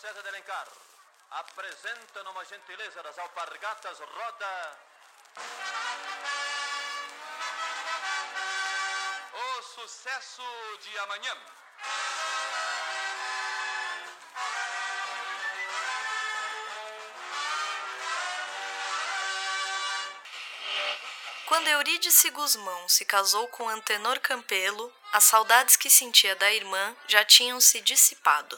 César de Alencar apresenta numa gentileza das alpargatas roda. O sucesso de amanhã. Quando Eurídice Guzmão se casou com Antenor Campelo, as saudades que sentia da irmã já tinham se dissipado.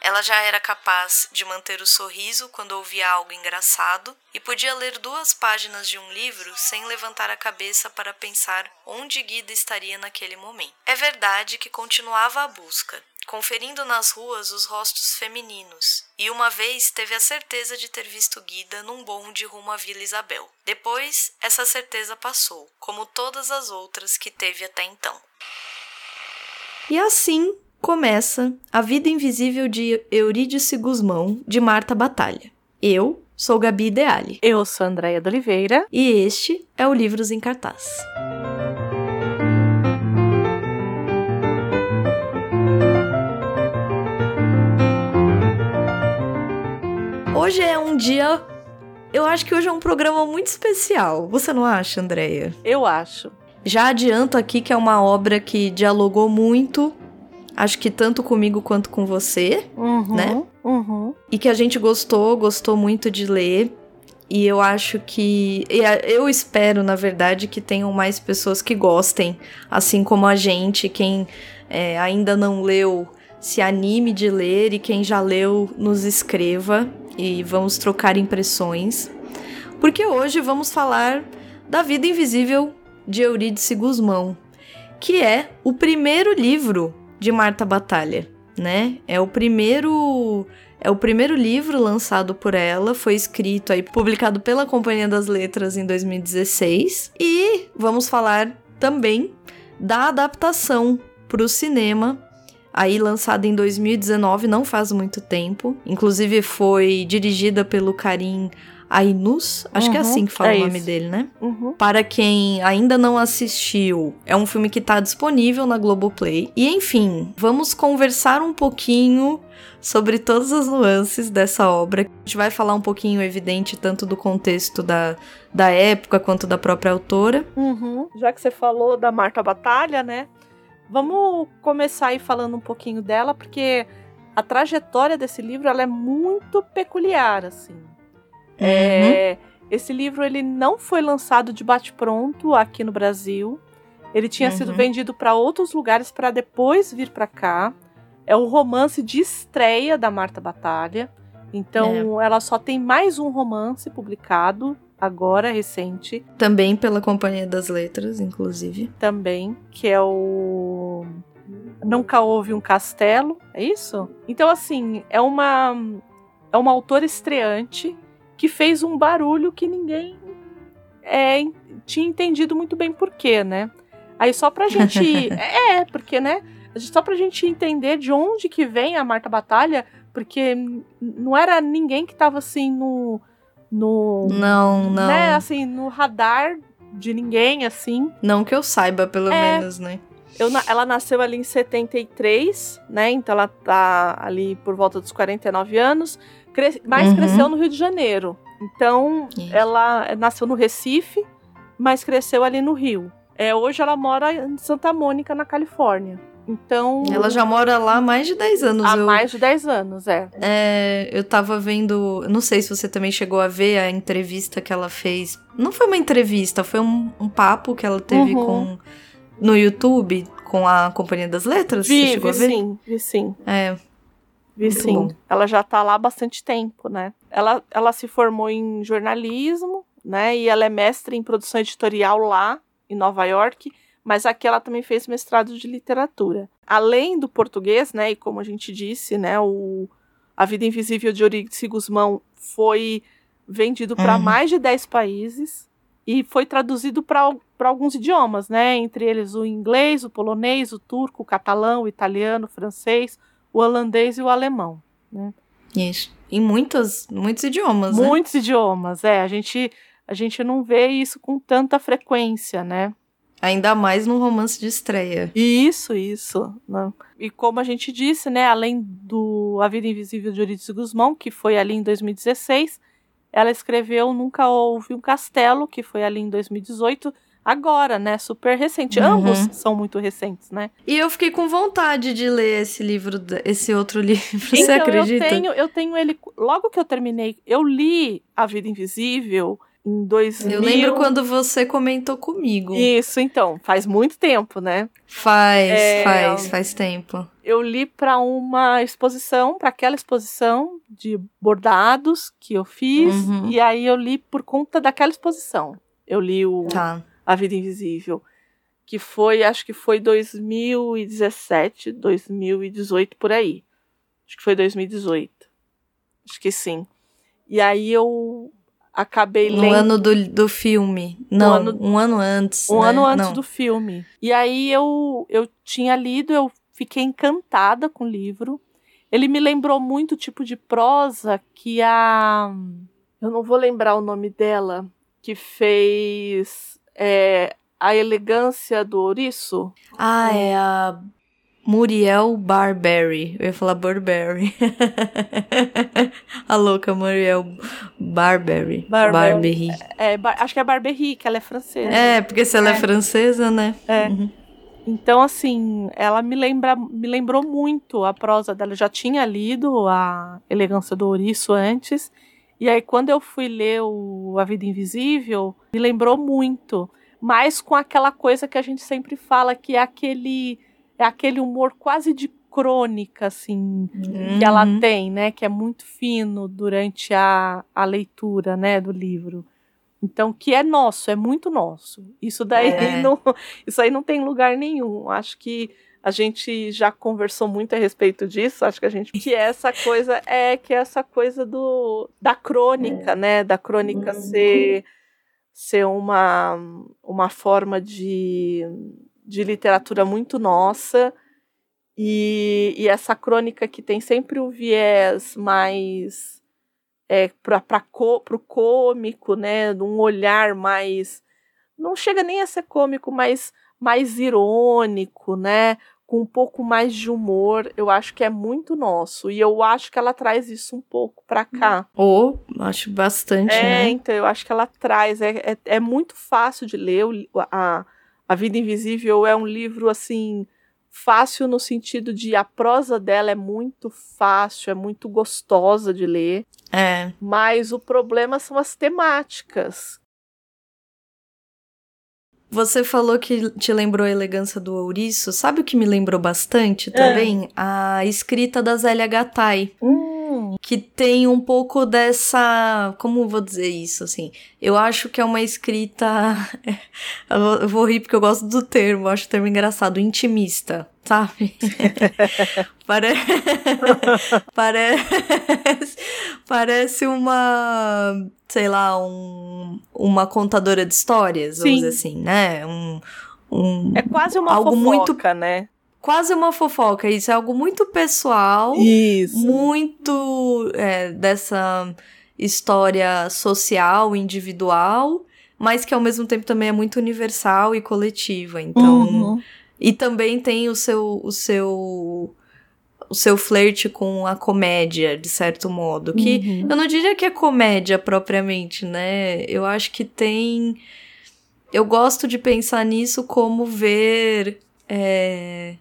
Ela já era capaz de manter o sorriso quando ouvia algo engraçado e podia ler duas páginas de um livro sem levantar a cabeça para pensar onde Guida estaria naquele momento. É verdade que continuava a busca, conferindo nas ruas os rostos femininos, e uma vez teve a certeza de ter visto Guida num bonde rumo à Vila Isabel. Depois, essa certeza passou, como todas as outras que teve até então. E assim começa A Vida Invisível de Eurídice Guzmão, de Marta Batalha. Eu sou Gabi Ideale. Eu sou Andréia de Oliveira. E este é o Livros em Cartaz. Hoje é um dia. Eu acho que hoje é um programa muito especial. Você não acha, Andréia? Eu acho. Já adianto aqui que é uma obra que dialogou muito acho que tanto comigo quanto com você, uhum, né? Uhum. E que a gente gostou, gostou muito de ler. E eu acho que. Eu espero, na verdade, que tenham mais pessoas que gostem, assim como a gente. Quem é, ainda não leu, se anime de ler. E quem já leu, nos escreva. E vamos trocar impressões. Porque hoje vamos falar da Vida Invisível de Eurídice Guzmão, que é o primeiro livro de Marta Batalha, né? É o primeiro é o primeiro livro lançado por ela, foi escrito aí publicado pela Companhia das Letras em 2016 e vamos falar também da adaptação para o cinema aí lançada em 2019, não faz muito tempo. Inclusive foi dirigida pelo Karim Ainus, acho uhum, que é assim que fala é o nome isso. dele, né? Uhum. Para quem ainda não assistiu, é um filme que está disponível na Globoplay. E enfim, vamos conversar um pouquinho sobre todas as nuances dessa obra. A gente vai falar um pouquinho, evidente, tanto do contexto da, da época quanto da própria autora. Uhum. Já que você falou da Marta Batalha, né? Vamos começar aí falando um pouquinho dela, porque a trajetória desse livro ela é muito peculiar, assim. Uhum. É, esse livro ele não foi lançado de bate-pronto aqui no Brasil. Ele tinha Uhum. sido vendido para outros lugares para depois vir para cá. É o romance de estreia da Marta Batalha. Então ela só tem mais um romance publicado agora recente Também pela Companhia das Letras, inclusive. também, que é o Nunca houve um castelo, é isso? Então assim, é uma é uma autora estreante que fez um barulho que ninguém é, tinha entendido muito bem por quê, né? Aí só pra gente. é, porque, né? Só pra gente entender de onde que vem a Marta Batalha, porque não era ninguém que tava assim no. no Não, não. Né, assim, no radar de ninguém, assim. Não que eu saiba, pelo É. menos, né? Eu, ela nasceu ali em 73, né? Então ela tá ali por volta dos 49 anos, cre- mas Uhum. cresceu no Rio de Janeiro. Então Isso. ela nasceu no Recife, mas cresceu ali no Rio. É, hoje ela mora em Santa Mônica, na Califórnia. Então, Ela já mora lá há mais de 10 anos. há eu, mais de 10 anos, é. é, eu tava vendo. Não sei se você também chegou a ver a entrevista que ela fez. Não foi uma entrevista, foi um, um papo que ela teve Uhum. com no YouTube com a Companhia das Letras. você Vi, chegou vi a ver? sim, vi sim. É, Vi sim. bom. Ela já tá lá há bastante tempo, né? Ela, ela se formou em jornalismo, né? E ela é mestre em produção editorial lá, em Nova York. Mas aqui ela também fez mestrado de literatura. Além do português, né? E como a gente disse, né? O A Vida Invisível de Eurídice Guzmão foi vendido para Uhum. mais de 10 países. E foi traduzido para alguns idiomas, né? Entre eles o inglês, o polonês, o turco, o catalão, o italiano, o francês, o holandês e o alemão. isso. Em muitas, muitos idiomas, né? Muitos idiomas, é. A gente, a gente não vê isso com tanta frequência, né? Ainda mais num romance de estreia. Isso, isso. Né? E como a gente disse, né, além do A Vida Invisível de Eurídice Guzmão, que foi ali em 2016, ela escreveu Nunca Houve um Castelo, que foi ali em 2018, agora, né? Super recente. Uhum. Ambos são muito recentes, né? E eu fiquei com vontade de ler esse livro, esse outro livro. Então, Você acredita? Eu tenho, eu tenho ele. Logo que eu terminei, eu li A Vida Invisível em 2000. Eu lembro quando você comentou comigo. Isso, então, faz muito tempo, né? Faz, é, faz, faz tempo. Eu li para uma exposição, para aquela exposição de bordados que eu fiz, uhum. e aí eu li por conta daquela exposição. Eu li o tá. A Vida Invisível, que foi, acho que foi 2017, 2018 por aí. Acho que foi 2018. Acho que sim. E aí eu acabei lendo. Um ano do, do filme. Não, um ano, um ano antes. Um né? ano antes Não. do filme. E aí eu, eu tinha lido, eu fiquei encantada com o livro. Ele me lembrou muito o tipo de prosa que a. Eu não vou lembrar o nome dela, que fez é, A Elegância do Ouriço. Ah, é a Muriel Barberry. Eu ia falar Burberry. a louca Muriel Barberry. Barberry. É, é, acho que é Barberry, que ela é francesa. É, porque se ela é, é francesa, né? É. Uhum. Então, assim, ela me, lembra, me lembrou muito a prosa dela. Eu já tinha lido a Elegância do Ouriço antes. E aí, quando eu fui ler o A Vida Invisível, me lembrou muito. Mas com aquela coisa que a gente sempre fala, que é aquele é aquele humor quase de crônica, assim, uhum. que ela uhum. tem, né? Que é muito fino durante a, a leitura, né, do livro. Então, que é nosso, é muito nosso. Isso daí é. não, isso aí não tem lugar nenhum. Acho que a gente já conversou muito a respeito disso. Acho que a gente que essa coisa é que essa coisa do da crônica, é. né? Da crônica uhum. ser ser uma uma forma de de literatura muito nossa. E, e essa crônica que tem sempre o viés mais é, para o cômico, né? Um olhar mais. Não chega nem a ser cômico, mas mais irônico, né? Com um pouco mais de humor, eu acho que é muito nosso. E eu acho que ela traz isso um pouco para cá. Oh, acho bastante, é, né? então, eu acho que ela traz. É, é, é muito fácil de ler a, a Vida Invisível é um livro assim fácil no sentido de a prosa dela é muito fácil, é muito gostosa de ler. É. Mas o problema são as temáticas. Você falou que te lembrou a elegância do ouriço. Sabe o que me lembrou bastante também? É. A escrita da Zélia Gattai. Hum que tem um pouco dessa. Como vou dizer isso, assim? Eu acho que é uma escrita. eu vou rir porque eu gosto do termo, acho o termo engraçado, intimista, sabe? Pare... Parece. Parece uma. Sei lá, um... uma contadora de histórias, vamos Sim. dizer assim, né? Um. Um, é quase uma algo fofoca, muito né? Quase uma fofoca. Isso é algo muito pessoal. Isso. Muito é, dessa história social, individual, mas que ao mesmo tempo também é muito universal e coletiva. Então. Uhum. E também tem o seu. O seu o seu flerte com a comédia, de certo modo. Que uhum. eu não diria que é comédia propriamente, né? Eu acho que tem. Eu gosto de pensar nisso como ver. É,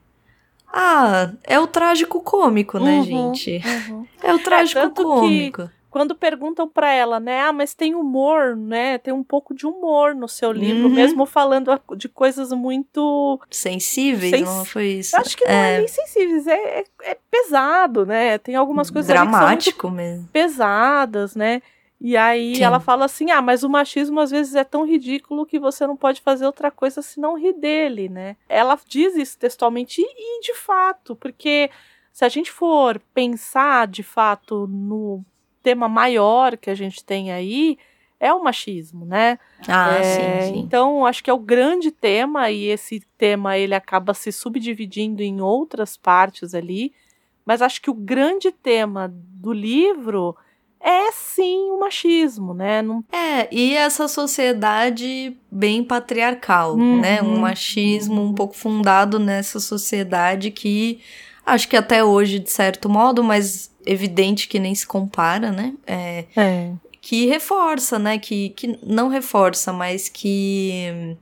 ah, é o trágico cômico, né, uhum, gente? Uhum. É o trágico é, cômico. quando perguntam para ela, né, ah, mas tem humor, né? Tem um pouco de humor no seu livro, uhum. mesmo falando de coisas muito sensíveis, Sens... não foi isso? Acho que não é, é nem sensíveis, é, é, é, pesado, né? Tem algumas coisas dramático mesmo, pesadas, né? E aí Sim. ela fala assim: ah, mas o machismo às vezes é tão ridículo que você não pode fazer outra coisa senão rir dele, né? Ela diz isso textualmente e de fato, porque se a gente for pensar de fato no tema maior que a gente tem aí, é o machismo, né? Ah, é, sim, sim. Então, acho que é o grande tema e esse tema ele acaba se subdividindo em outras partes ali, mas acho que o grande tema do livro é sim o machismo, né? Não... É, e essa sociedade bem patriarcal, uhum. né? Um machismo um pouco fundado nessa sociedade que acho que até hoje, de certo modo, mas evidente que nem se compara, né? É, é. Que reforça, né? Que, que não reforça, mas que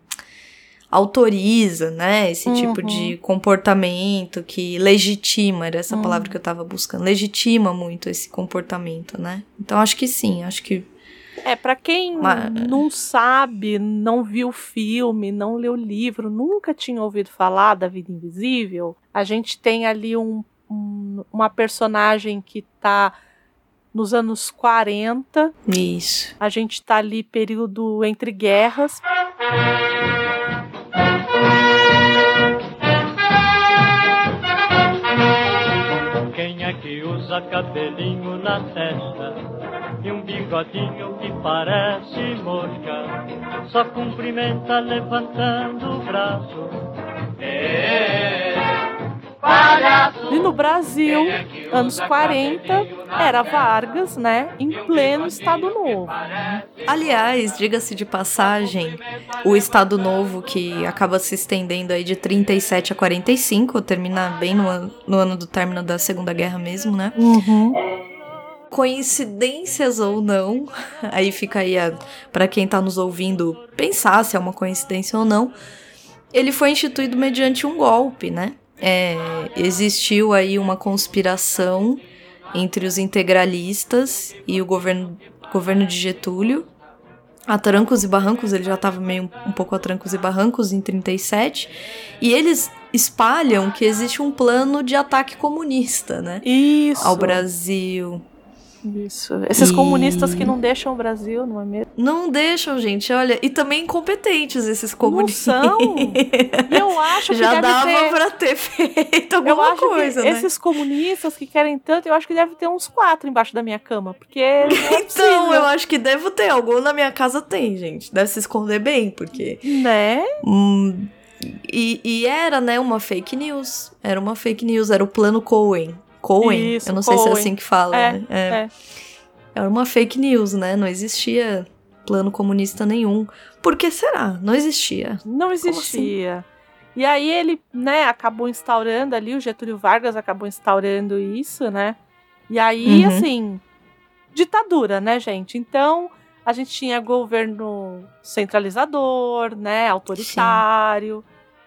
autoriza, né, esse uhum. tipo de uhum. comportamento que legitima, era essa uhum. palavra que eu tava buscando, legitima muito esse comportamento, né? Então acho que sim, acho que é, para quem Mas... não sabe, não viu o filme, não leu o livro, nunca tinha ouvido falar da Vida Invisível, a gente tem ali um, um, uma personagem que tá nos anos 40. Isso. A gente tá ali período entre guerras. Usa cabelinho na testa e um bigodinho que parece mosca? Só cumprimenta levantando o braço. É. E no Brasil, anos 40, era Vargas, né, em pleno Estado Novo. Aliás, diga-se de passagem, o Estado Novo que acaba se estendendo aí de 37 a 45, termina bem no, ano, no ano do término da Segunda Guerra mesmo, né? Uhum coincidências ou não, aí fica aí para quem tá nos ouvindo pensar se é uma coincidência ou não. Ele foi instituído mediante um golpe, né? É, existiu aí uma conspiração entre os integralistas e o governo, governo de Getúlio. A trancos e barrancos, ele já estava meio um pouco a trancos e barrancos em 37. E eles espalham que existe um plano de ataque comunista, né? Isso. Ao Brasil. Isso. Esses e... comunistas que não deixam o Brasil, não é mesmo? Não deixam, gente. Olha, e também incompetentes esses comunistas. Não são. E eu acho que já dava ter... para ter feito alguma coisa, né? Esses comunistas que querem tanto, eu acho que deve ter uns quatro embaixo da minha cama, porque é Então, eu acho que devo ter. Algum na minha casa tem, gente. Deve se esconder bem, porque Né? Hum, e, e era, né, uma fake news. Era uma fake news, era o plano Cohen. Cohen. Isso, eu não Cohen. sei se é assim que fala, é, né? É. é. Era uma fake news, né? Não existia plano comunista nenhum. Por que será? Não existia. Não assim? existia. E aí ele, né, acabou instaurando ali, o Getúlio Vargas acabou instaurando isso, né? E aí, uhum. assim, ditadura, né, gente? Então, a gente tinha governo centralizador, né, autoritário,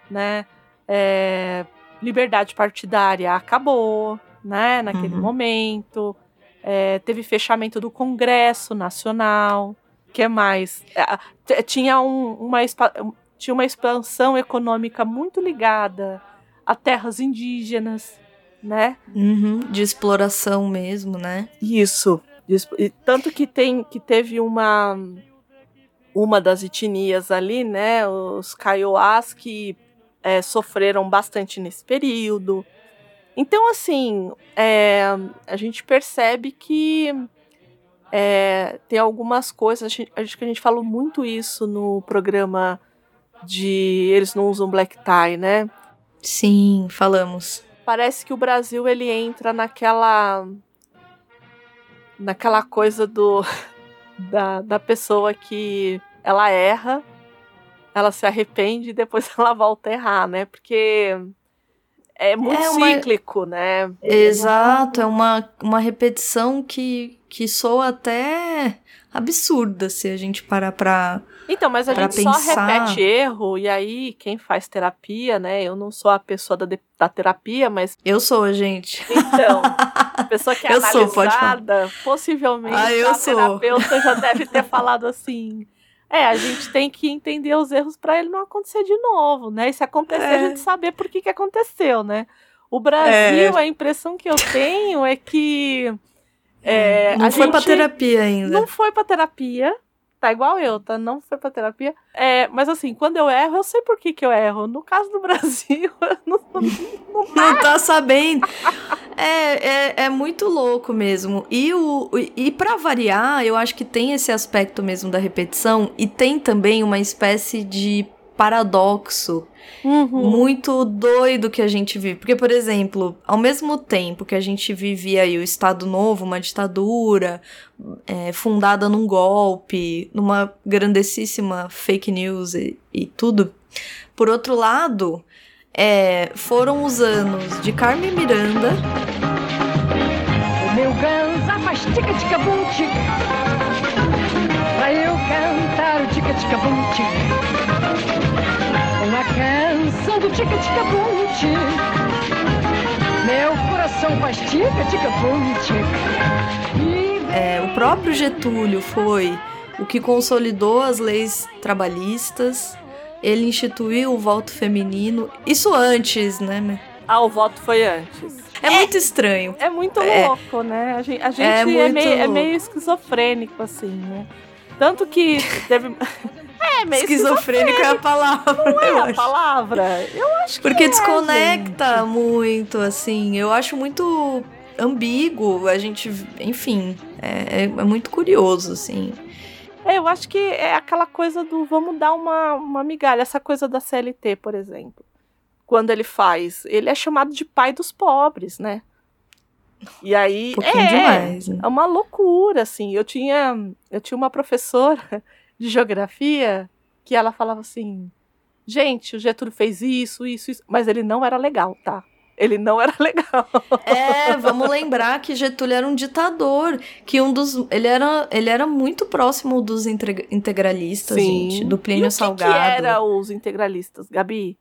Sim. né? É, liberdade partidária acabou, né, naquele uhum. momento. É, teve fechamento do Congresso Nacional. que mais? É, tinha, um, uma, tinha uma expansão econômica muito ligada a terras indígenas, né? Uhum, de exploração mesmo, né? Isso. Tanto que tem que teve uma uma das etnias ali, né? Os Kaiowás que é, sofreram bastante nesse período. Então, assim, é, a gente percebe que é, tem algumas coisas. Acho que a gente falou muito isso no programa de Eles Não Usam Black Tie, né? Sim, falamos. Parece que o Brasil ele entra naquela. naquela coisa do. da, da pessoa que ela erra, ela se arrepende e depois ela volta a errar, né? Porque é muito é uma... cíclico, né? Exato, é uma, uma repetição que, que soa até absurda se a gente parar pra. Então, mas a gente pensar. só repete erro, e aí quem faz terapia, né? Eu não sou a pessoa da, da terapia, mas. Eu sou, gente. Então, a pessoa que é eu analisada, sou, possivelmente ah, eu a sou. terapeuta já deve ter falado assim. É, a gente tem que entender os erros para ele não acontecer de novo, né? E se acontecer, é. a gente saber por que, que aconteceu, né? O Brasil, é. a impressão que eu tenho é que. É, não foi para terapia ainda. Não foi para terapia. Tá igual eu, tá? Não foi pra terapia. É, mas assim, quando eu erro, eu sei por que, que eu erro. No caso do Brasil, não, não, não, tá. não tá sabendo. É, é, é, muito louco mesmo. E, o, e para variar, eu acho que tem esse aspecto mesmo da repetição e tem também uma espécie de paradoxo Uhum. muito doido que a gente vive. Porque, por exemplo, ao mesmo tempo que a gente vivia aí o Estado Novo, uma ditadura é, fundada num golpe, numa grandessíssima fake news e, e tudo, por outro lado, é, foram os anos de Carmen Miranda. O meu faz tica. Eu cantar o tica-tica-bum, tica. Uma canção do tica-tica-bum, tica. Meu coração faz tica-tica-bum, tica. E É, o próprio Getúlio foi o que consolidou as leis trabalhistas. Ele instituiu o voto feminino. Isso antes, né? Ah, o voto foi antes. É, muito estranho. É muito É. louco, né? A gente, a gente É é, meio, é meio esquizofrênico, assim, né? Tanto que teve. é, meio Esquizofrênico é a palavra, Não é a palavra? Eu acho que Porque é, desconecta muito, assim. Eu acho muito ambíguo. A gente, enfim, é, é- é muito curioso, assim. É, eu acho que é aquela coisa do vamos dar uma, uma migalha. Essa coisa da CLT, por exemplo. Quando ele faz, ele é chamado de pai dos pobres, né? E aí. Um é, demais, né? É uma loucura, assim. Eu tinha, eu tinha uma professora de geografia que ela falava assim: gente, o Getúlio fez isso, isso, isso, mas ele não era legal, tá? Ele não era legal. É, vamos lembrar que Getúlio era um ditador, que um dos ele era ele era muito próximo dos integra- integralistas, gente, do e Plínio o que Salgado. que era os integralistas, Gabi?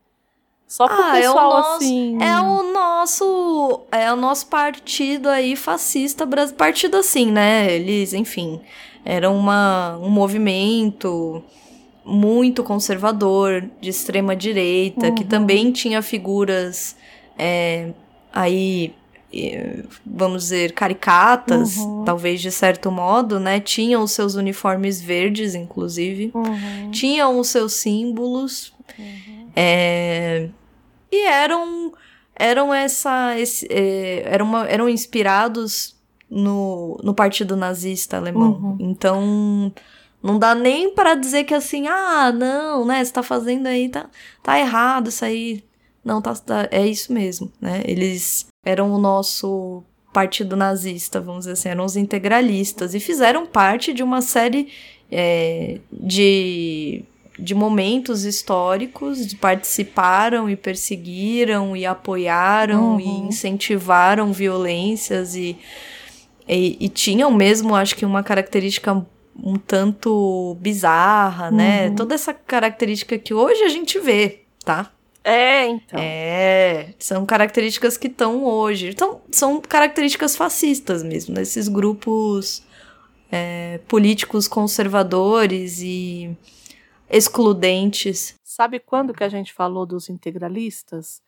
Só pro Ah, é o pessoal nosso- assim. É o nosso é o nosso partido aí fascista, bras- partido assim, né? Eles, enfim, era uma, um movimento muito conservador, de extrema direita, que Uhum. também tinha figuras é, aí, vamos dizer, caricatas, Uhum. talvez de certo modo, né? Tinham os seus uniformes verdes, inclusive Uhum. tinham os seus símbolos é, e eram eram essa esse, é, eram, uma- eram inspirados no, no partido nazista alemão. Uhum. então não dá nem para dizer que assim ah não né você tá fazendo aí tá tá errado isso aí. Não tá, tá- é isso mesmo né? Eles eram o nosso partido nazista vamos dizer assim eram os integralistas e fizeram parte de uma série é, de, de momentos históricos, participaram e perseguiram e apoiaram Uhum. e incentivaram violências e, e, e tinham mesmo, acho que, uma característica um tanto bizarra, né? Uhum. Toda essa característica que hoje a gente vê, tá? É, então. É, são características que estão hoje. Então, são características fascistas mesmo, desses grupos é, políticos conservadores e excludentes. Sabe quando que a gente falou dos integralistas?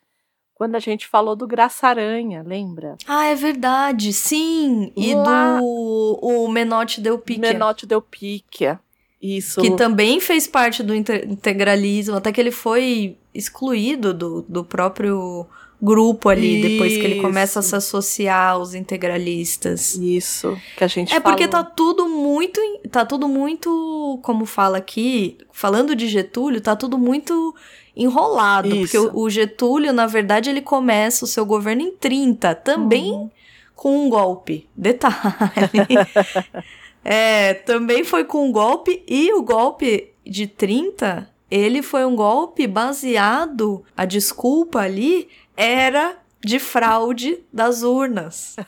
Quando a gente falou do Graça Aranha, lembra? Ah, é verdade, sim! E Lá- do o Menotti Del Pique, Menotti Del Picchia. Isso. que também fez parte do inte- integralismo, até que ele foi excluído do, do próprio grupo ali, depois que ele começa a Isso. se associar aos integralistas. Isso. Que a gente É porque falou. tá tudo muito. Tá tudo muito. Como fala aqui, falando de Getúlio, tá tudo muito enrolado. Porque Isso. o, o Getúlio, na verdade, ele começa o seu governo em 30, também Uhum. com um golpe. Detalhe. é, também foi com um golpe, e o golpe de 30, ele foi um golpe baseado. A desculpa ali era de fraude das urnas.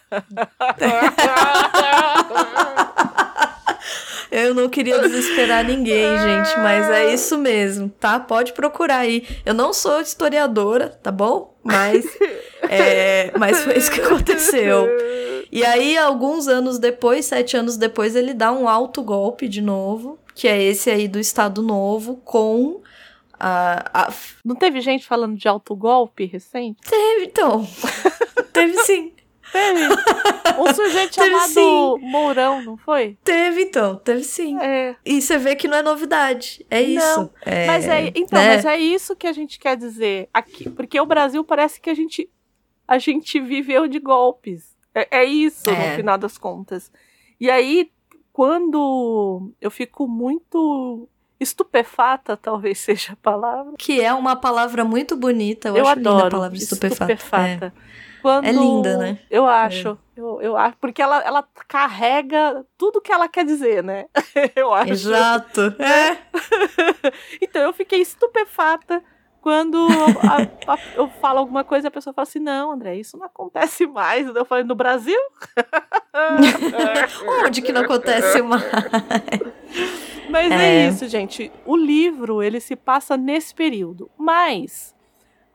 Eu não queria desesperar ninguém, gente, mas é isso mesmo, tá? Pode procurar aí. Eu não sou historiadora, tá bom? Mas, é, mas foi isso que aconteceu. E aí, alguns anos depois, sete anos depois, ele dá um alto golpe de novo, que é esse aí do Estado Novo, com a. a... Não teve gente falando de autogolpe recente? Teve, então. Teve sim. Teve. Um sujeito Teve chamado sim. Mourão, não foi? Teve, então. Teve sim. É. E você vê que não é novidade. É isso. Não, Mas é, então, né? mas é isso que a gente quer dizer aqui, porque o Brasil parece que a gente a gente viveu de golpes. É, é isso É. no final das contas. E aí, quando eu fico muito Estupefata talvez seja a palavra. Que é uma palavra muito bonita. Eu, Eu adoro a palavra estupefata. estupefata. Quando, É linda, né? Eu acho. Eu, eu acho. Porque ela, ela carrega tudo que ela quer dizer, né? eu É. acho. Exato. É. então eu fiquei estupefata quando a- a- eu falo alguma coisa a pessoa fala assim: não, André, isso não acontece mais. Eu falei, no Brasil? Onde que não acontece mais? Mas é. É. isso, gente. O livro, ele se passa nesse período. Mas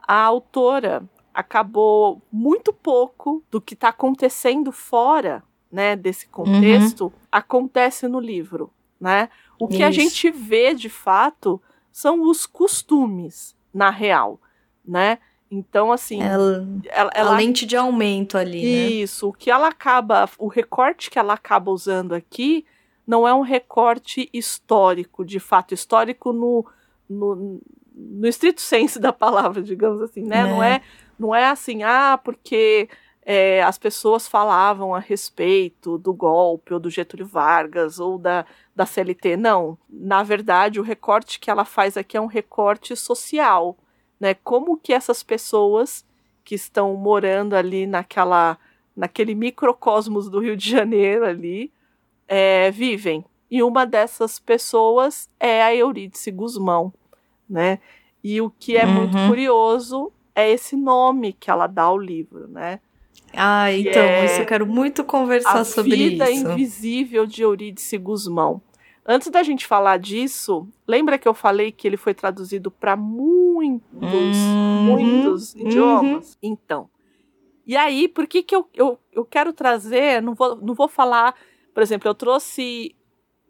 a autora acabou muito pouco do que está acontecendo fora, né, desse contexto, acontece no livro, né? O que a Isso. gente vê de fato são os costumes na real, né? Então, assim, Ela, ela, a ela lente de aumento ali, né? isso, o que ela acaba, o recorte que ela acaba usando aqui não é um recorte histórico, de fato histórico no, no, no estrito senso da palavra, digamos assim, né? Não É. é, não é assim, ah, porque é, as pessoas falavam a respeito do golpe ou do Getúlio Vargas ou da, da CLT. Não, na verdade, o recorte que ela faz aqui é um recorte social, né? Como que essas pessoas que estão morando ali naquela, naquele microcosmos do Rio de Janeiro ali é, vivem. E uma dessas pessoas é a Eurídice Guzmão, né? E o que é muito Uhum. curioso é esse nome que ela dá ao livro, né? Ah, então, é isso eu quero muito conversar a sobre vida isso. invisível de Eurídice Guzmão. Antes da gente falar disso, lembra que eu falei que ele foi traduzido para muitos, Uhum, muitos uhum. idiomas? Então. E aí, por que, que eu, eu, eu quero trazer? Não vou, não vou falar, por exemplo, eu trouxe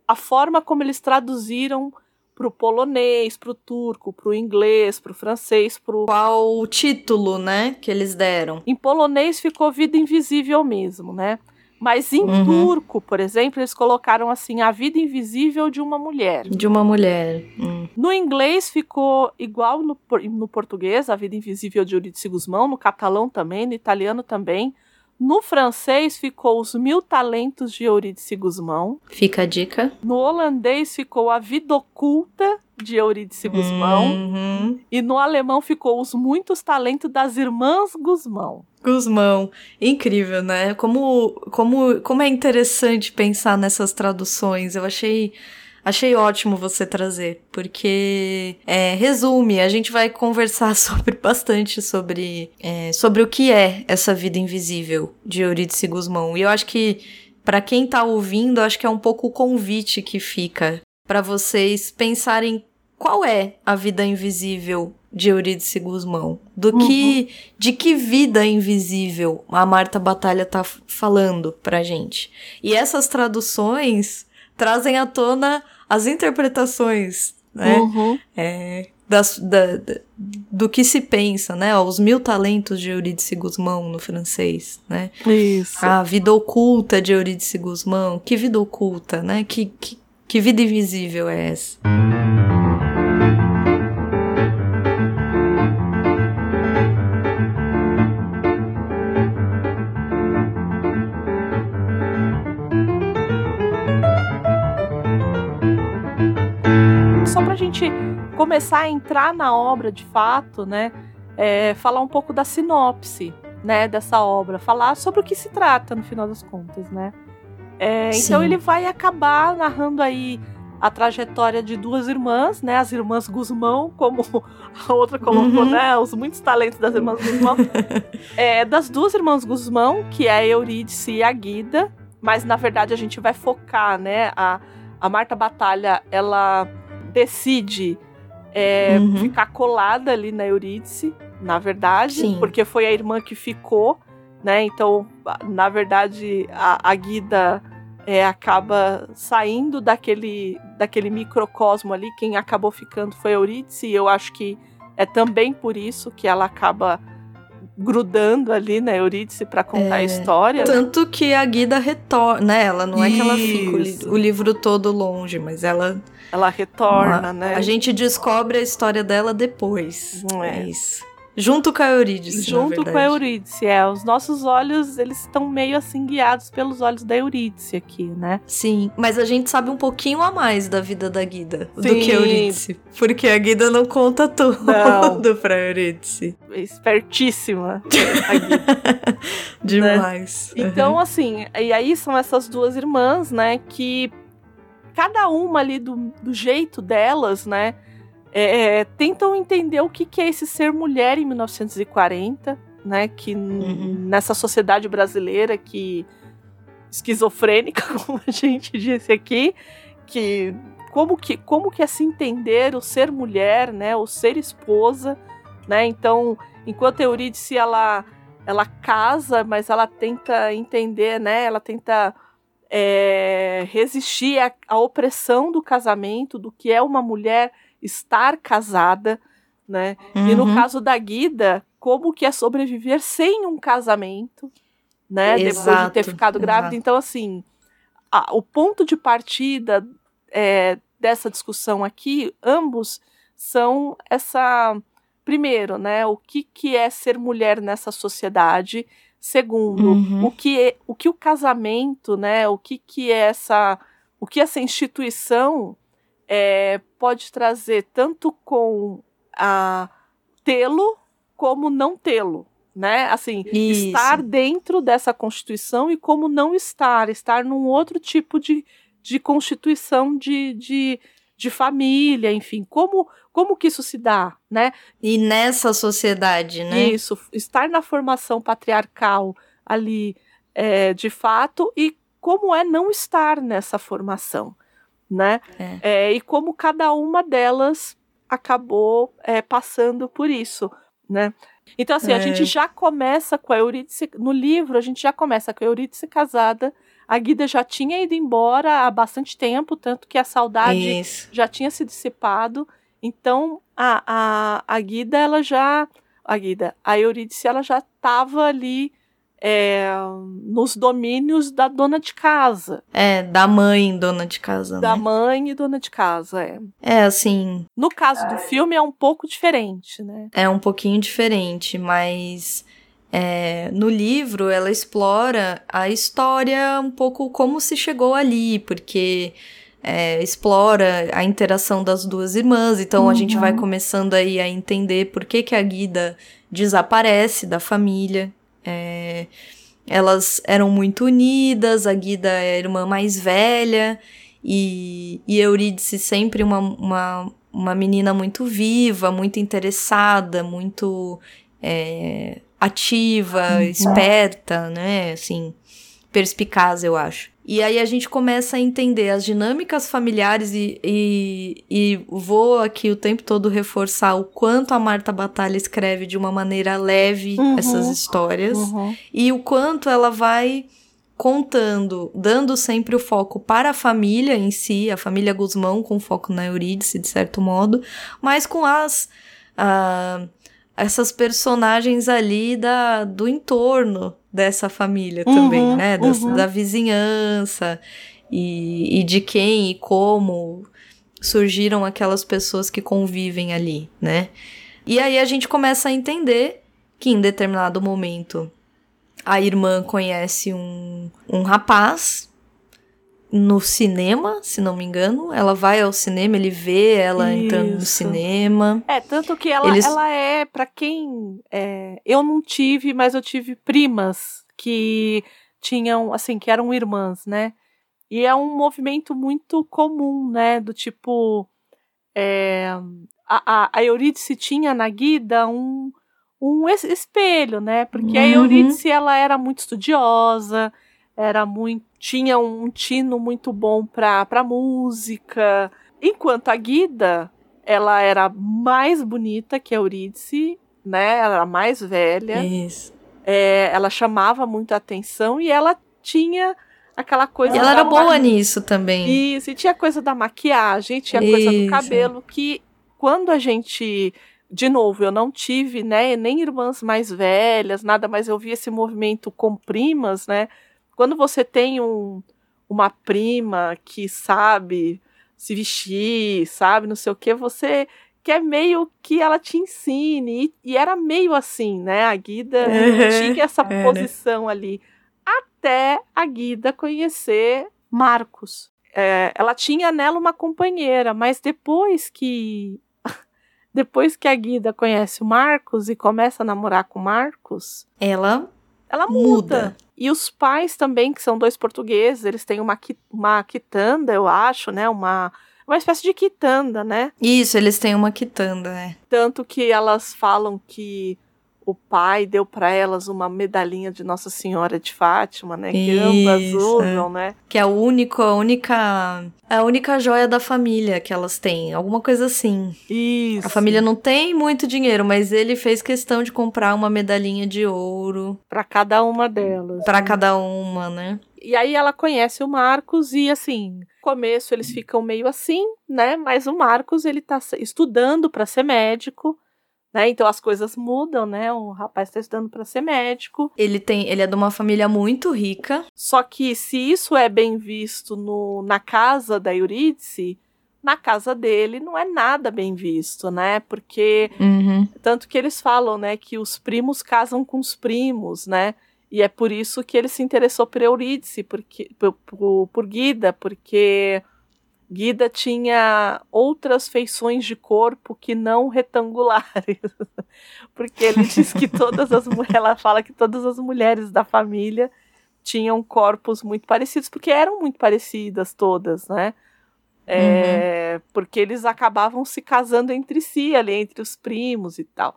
a forma como eles traduziram para o polonês, para o turco, para o inglês, para o francês, para o Qual o título, né, que eles deram? em polonês ficou vida invisível mesmo, né? Mas em Uhum. turco, por exemplo, eles colocaram assim a vida invisível de uma mulher. De uma mulher. Hum. No inglês ficou igual no, no português, a vida invisível de Eurídice Guzmão, no catalão também, no italiano também. No francês ficou os mil talentos de Eurídice Guzmão. Fica a dica. No holandês ficou a vida oculta de Eurídice Guzmão. Uhum. E no alemão ficou os muitos talentos das irmãs Guzmão. Guzmão. Incrível, né? Como, como, como é interessante pensar nessas traduções. Eu achei. Achei ótimo você trazer, porque é, resume, a gente vai conversar sobre bastante sobre, é, sobre o que é essa vida invisível de Eurídice Guzmão. E eu acho que, para quem tá ouvindo, acho que é um pouco o convite que fica para vocês pensarem qual é a vida invisível de Eurídice Guzmão. Do que, de que vida invisível a Marta Batalha tá falando pra gente. E essas traduções trazem à tona as interpretações, né? Uhum. É, das, da, da- do que se pensa, né? Ó, Os mil talentos de Eurídice Guzmão no francês, né? Isso. A vida oculta de Eurídice Guzmão. Que vida oculta, né? Que, que, que vida invisível é essa? Gente começar a entrar na obra de fato, né? é, falar um pouco da sinopse, né, dessa obra, falar sobre o que se trata no final das contas, né? É, então ele vai acabar narrando aí a trajetória de duas irmãs, né? As irmãs Guzmão, como a outra colocou, Uhum. né? Os muitos talentos das irmãs Guzmão. é, das duas irmãs Guzmão, que é a Eurídice e a Guida, mas na verdade a gente vai focar, né? A, a Marta Batalha, ela decide é, Uhum. ficar colada ali na Eurídice, na verdade, Sim. porque foi a irmã que ficou, né? Então, na verdade, a, a Guida é, acaba saindo daquele, daquele microcosmo ali. Quem acabou ficando foi a Eurídice, e eu acho que é também por isso que ela acaba grudando ali na Eurídice para contar a É, história. Tanto que a Guida retorna, né? Ela não é que ela fica o, li- o livro todo longe, mas ela. Ela retorna, a, né? a gente descobre a história dela depois. É. É isso. Junto com a Eurídice. Junto com a Eurídice, é. Os nossos olhos, eles estão meio assim guiados pelos olhos da Eurídice aqui, né? Sim, mas a gente sabe um pouquinho a mais da vida da Guida Sim. do que a Eurídice. Porque a Guida não conta tudo não. pra Eurídice. Espertíssima a Guida. Demais. Né? Então, assim, e aí são essas duas irmãs, né, que cada uma ali do, do jeito delas, né, é, é, tentam entender o que, que é esse ser mulher em 1940, né? Que uhum. nessa sociedade brasileira que esquizofrênica, como a gente disse aqui, que como que como que é se entender o ser mulher, né? O ser esposa, né? Então, enquanto Eurídice ela ela casa, mas ela tenta entender, né? Ela tenta é, resistir à, à opressão do casamento, do que é uma mulher estar casada, né? Uhum. E no uhum. caso da Guida, como que é sobreviver sem um casamento, né? Exato, Depois de ter ficado grávida. Então, assim, a, o ponto de partida é, dessa discussão aqui, ambos são essa. Primeiro, né? O que, que é ser mulher nessa sociedade? Segundo, uhum. o, que é, o que o casamento, né? O que, que é essa. O que essa instituição é, pode trazer tanto com a tê-lo como não tê-lo, né? Assim, Isso. estar dentro dessa constituição e como não estar, estar num outro tipo de, de constituição de, de, de família, enfim, como como que isso se dá, né? E nessa sociedade, né? Isso, estar na formação patriarcal ali, é, de fato, e como é não estar nessa formação né? É. É, e como cada uma delas acabou é, passando por isso, né? Então, assim, a é. gente já começa com a Eurídice, no livro a gente já começa com a Eurídice casada, a Guida já tinha ido embora há bastante tempo, tanto que a saudade isso. já tinha se dissipado, então a, a, a Guida, ela já, a Guida, a Eurídice, ela já estava ali é, nos domínios da dona de casa. É, da mãe dona de casa. Da né? mãe e dona de casa, é. É, assim. No caso do filme é um pouco diferente, né? É um pouquinho diferente, mas. É, no livro ela explora a história um pouco como se chegou ali, porque é, explora a interação das duas irmãs, então uhum. a gente vai uhum. começando aí a entender por que, que a Guida desaparece da família, é, elas eram muito unidas, a Guida é a irmã mais velha, e, e Eurídice sempre uma, uma, uma menina muito viva, muito interessada, muito é, ativa, uhum. esperta, né? Assim, perspicaz, eu acho. E aí a gente começa a entender as dinâmicas familiares e, e, e, vou aqui o tempo todo reforçar o quanto a Marta Batalha escreve de uma maneira leve uhum, essas histórias uhum. e o quanto ela vai contando, dando sempre o foco para a família em si, a família Guzmão com foco na Eurídice, de certo modo, mas com as... Uh, essas personagens ali da, do entorno dessa família uhum, também, né? Da, uhum. da vizinhança e, e de quem e como surgiram aquelas pessoas que convivem ali, né? E aí a gente começa a entender que em determinado momento a irmã conhece um, um rapaz no cinema, se não me engano. Ela vai ao cinema, ele vê ela Isso. entrando no cinema. É, tanto que ela, Eles... ela é, para quem. É, eu não tive, mas eu tive primas que tinham, assim, que eram irmãs, né? E é um movimento muito comum, né? Do tipo. É, a, a, Eurídice tinha na Guida um, um espelho, né? Porque uhum. a Eurídice ela era muito estudiosa, era muito tinha um tino muito bom para para música. Enquanto a Guida, ela era mais bonita que a Eurídice, né? Ela era mais velha. Isso. É, ela chamava muito a atenção e ela tinha aquela coisa. E ela era boa nisso também. Isso, e tinha coisa da maquiagem, tinha Isso. coisa do cabelo que quando a gente de novo, eu não tive, né, nem irmãs mais velhas, nada, mas eu vi esse movimento com primas, né, quando você tem um, uma prima que sabe se vestir, sabe, não sei o que, você que é meio que ela te ensine. E, e era meio assim, né? A Guida Uhum, tinha essa era. posição ali. Até a Guida conhecer Marcos. É, ela tinha nela uma companheira, mas depois que. Depois que a Guida conhece o Marcos e começa a namorar com o Marcos, Ela ela muda. Muda. E os pais também, que são dois portugueses, eles têm uma, uma quitanda, eu acho, né? Uma, uma espécie de quitanda, né? Isso, eles têm uma quitanda, é. Tanto que elas falam que o pai deu para elas uma medalhinha de Nossa Senhora de Fátima, né? Que ambas Isso, usam, né? Que é a única, a única. É a única joia da família que elas têm. Alguma coisa assim. Isso. A família não tem muito dinheiro, mas ele fez questão de comprar uma medalhinha de ouro Para cada uma delas. pra cada uma, né? E aí ela conhece o Marcos e assim, começo eles ficam meio assim, né? Mas o Marcos ele tá estudando para ser médico, né? Então as coisas mudam, né? O rapaz está estudando para ser médico. Ele tem, ele é de uma família muito rica. Só que se isso é bem visto no, na casa da Eurídice, na casa dele não é nada bem visto, né? Porque Uhum. tanto que eles falam, né, que os primos casam com os primos, né? E é por isso que ele se interessou por Eurídice, porque, por, por, por Guida, porque Guida tinha outras feições de corpo que não retangulares. porque ele diz que todas as mulheres, ela fala que todas as mulheres da família tinham corpos muito parecidos, porque eram muito parecidas todas, né? É, Porque eles acabavam se casando entre si, ali entre os primos e tal.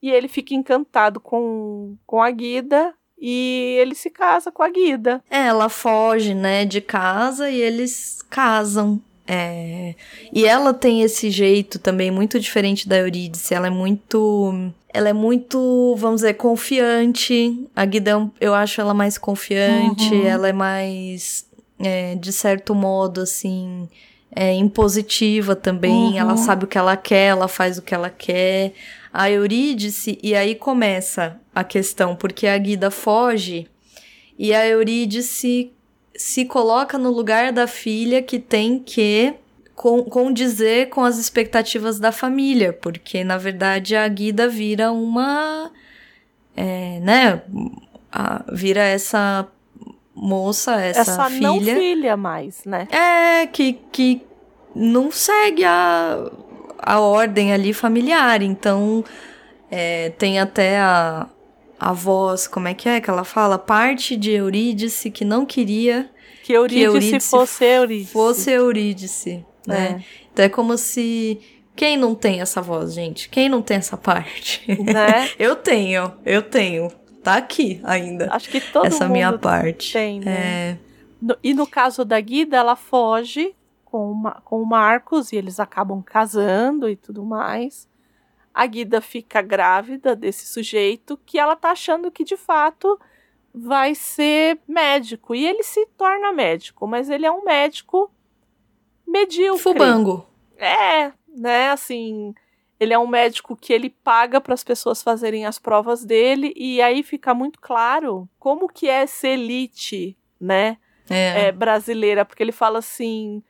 E ele fica encantado com, com a Guida e ele se casa com a Guida. É, ela foge, né, de casa e eles casam. É, E ela tem esse jeito também muito diferente da Eurídice. Ela é muito. Ela é muito, vamos dizer, confiante. A Guida, é eu acho ela mais confiante. Uhum. Ela é mais, é, de certo modo, assim, é, impositiva também. Uhum. Ela sabe o que ela quer, ela faz o que ela quer. A Eurídice, e aí começa a questão, porque a Guida foge e a Eurídice se coloca no lugar da filha que tem que con- condizer com as expectativas da família, porque na verdade a Guida vira uma. é, né? a- vira essa moça, essa, Essa, não filha. filha mais, né? É, que, que não segue a, a ordem ali familiar. Então, é, tem até a, a voz, como é que é que ela fala? Parte de Eurídice que não queria Que Eurídice, Eurídice fosse Eurídice. fosse Eurídice, né? Então é como se... Quem não tem essa voz, gente? Quem não tem essa parte? É, né? eu tenho, eu tenho. Tá aqui ainda. Acho que todo essa mundo minha parte. tem, né? É, No- e no caso da Guida, ela foge com, com o Marcos e eles acabam casando e tudo mais. A Guida fica grávida desse sujeito que ela tá achando que de fato vai ser médico. E ele se torna médico, mas ele é um médico medíocre. fubango. É, né, assim, ele é um médico que ele paga para as pessoas fazerem as provas dele e aí fica muito claro como que é ser elite, né, É. é, brasileira, porque ele fala assim,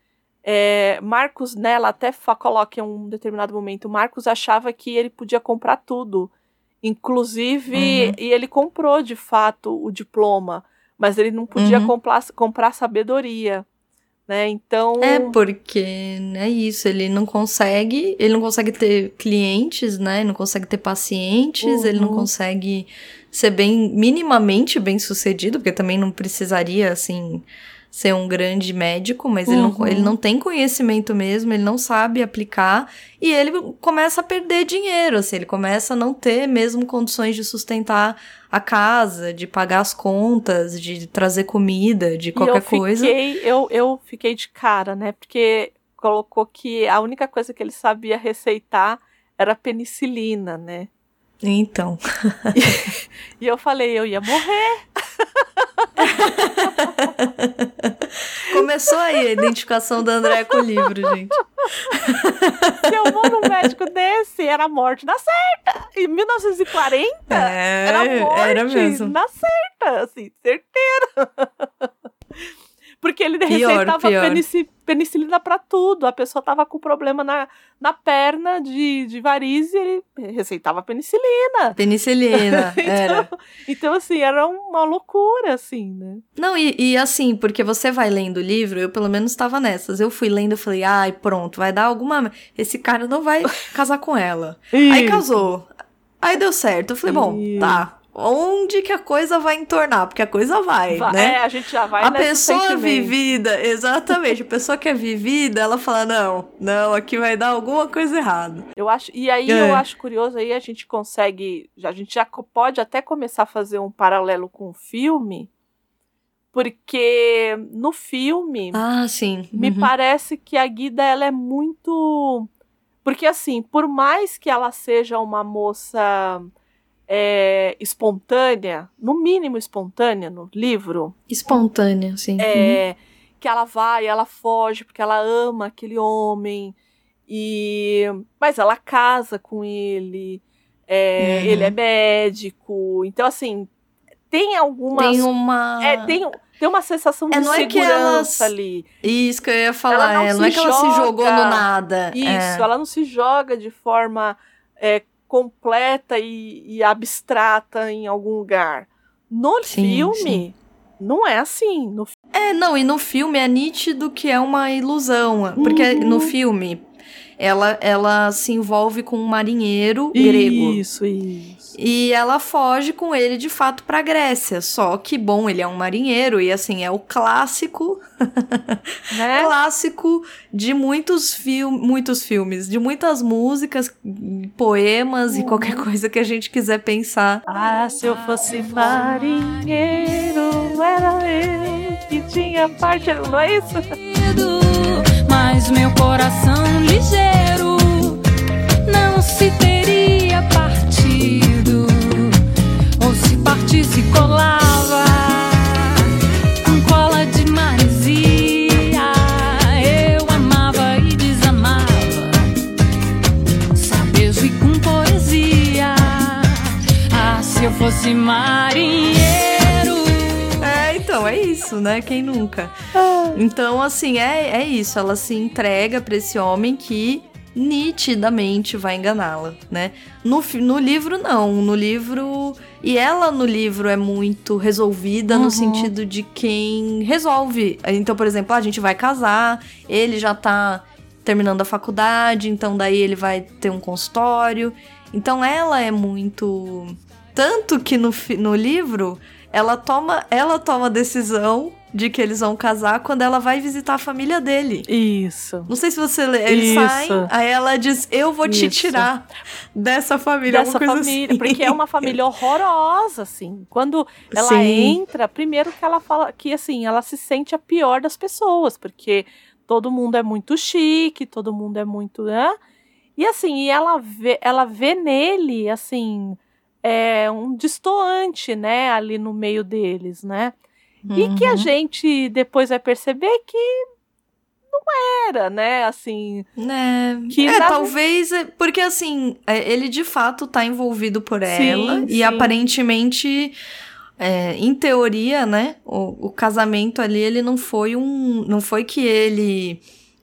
é, Marcos, né, ela até coloca em um determinado momento, Marcos achava que ele podia comprar tudo, inclusive, Uhum. e ele comprou de fato o diploma, mas ele não podia Uhum. comprar, comprar sabedoria, né, então... É porque é isso, ele não consegue, ele não consegue ter clientes, né? Não consegue ter pacientes, ele não Uhum. consegue ser bem minimamente bem sucedido, porque também não precisaria assim ser um grande médico, mas ele, não, Uhum. ele não tem conhecimento mesmo, ele não sabe aplicar e ele começa a perder dinheiro, assim, ele começa a não ter mesmo condições de sustentar a casa, de pagar as contas, de trazer comida, de E qualquer eu coisa. fiquei, eu, eu fiquei de cara, né? Porque colocou que a única coisa que ele sabia receitar era penicilina, né? Então. E eu falei, eu ia morrer. Começou aí a identificação da Andréa com o livro, gente. Se eu vou num médico desse, era morte na certa. Em 1940, É, era morte era mesmo. na certa, assim, certeira. Porque ele Pior, receitava pior. penici- penicilina para tudo. A pessoa tava com problema na, na perna de, de varize e ele receitava penicilina. Penicilina, era. Então, então, assim, era uma loucura, assim, né? Não, e, e assim, porque você vai lendo o livro, eu pelo menos estava nessas. Eu fui lendo e falei, ai, pronto, vai dar alguma. Esse cara não vai casar com ela. Aí casou. Aí deu certo. Eu falei, bom, tá. Onde que a coisa vai entornar? Porque a coisa vai, Va- né? É, a gente já vai a pessoa sentimento. vivida, exatamente, a pessoa que é vivida, ela fala, não, não, aqui vai dar alguma coisa errada. Eu acho, e aí É. eu acho curioso, aí a gente consegue, a gente já pode até começar a fazer um paralelo com o filme, porque no filme Ah, sim. me Uhum. parece que a Guida ela é muito, porque assim, por mais que ela seja uma moça é, espontânea, no mínimo espontânea no livro, Espontânea, sim. Uhum. é, que ela vai, ela foge porque ela ama aquele homem e mas ela casa com ele, é, Uhum. ele é médico, então assim tem algumas Tem uma. é, tem, tem uma sensação de É, não é que segurança elas- ali. Isso que eu ia falar, Ela não é, não é que ela se joga. jogou no nada. Isso, é. ela não se joga de forma é, completa e, e abstrata em algum lugar. No Sim, filme, sim. não é assim. No É, não, e no filme é nítido que é uma ilusão. Porque Uhum. no filme ela, ela se envolve com um marinheiro grego. Isso, isso. E ela foge com ele de fato pra Grécia. Só que, bom, ele é um marinheiro e assim, é o clássico, Né? clássico de muitos, fil muitos filmes, de muitas músicas, poemas e Uhum. qualquer coisa que a gente quiser pensar. Ah, se eu fosse marinheiro, era eu que tinha parte. Não é isso? Mas meu coração ligeiro não se teria partido. Ou se partisse, colava com cola de maresia. Eu amava e desamava, sabejo e com poesia. Ah, se eu fosse marinheiro. É, então, é isso, né? Quem nunca? Então, assim, é, é isso. Ela se entrega pra esse homem que nitidamente vai enganá-la, né? No, no livro, não. No livro. E ela no livro é muito resolvida Uhum. no sentido de quem resolve. Então, por exemplo, a gente vai casar, ele já tá terminando a faculdade, então daí ele vai ter um consultório. Então ela é muito. Tanto que no, no livro ela toma, ela toma a decisão de que eles vão casar quando ela vai visitar a família dele. Isso. Não sei se você lê. Eles Isso. saem, aí ela diz: Eu vou te Isso. tirar dessa família. dessa família, assim. porque é uma família horrorosa, assim. Quando ela Sim. entra, primeiro que ela fala que assim, ela se sente a pior das pessoas, porque todo mundo é muito chique, todo mundo é muito, né? E assim, e ela vê, ela vê nele, assim, é um destoante, né, ali no meio deles, né? E que a Uhum. gente depois vai perceber que não era, né, assim, É, Que é na- talvez. é- Porque assim, é, ele de fato tá envolvido por Sim, ela. E sim. aparentemente. é, em teoria, né? O, o casamento ali, ele não foi um. Não foi que ele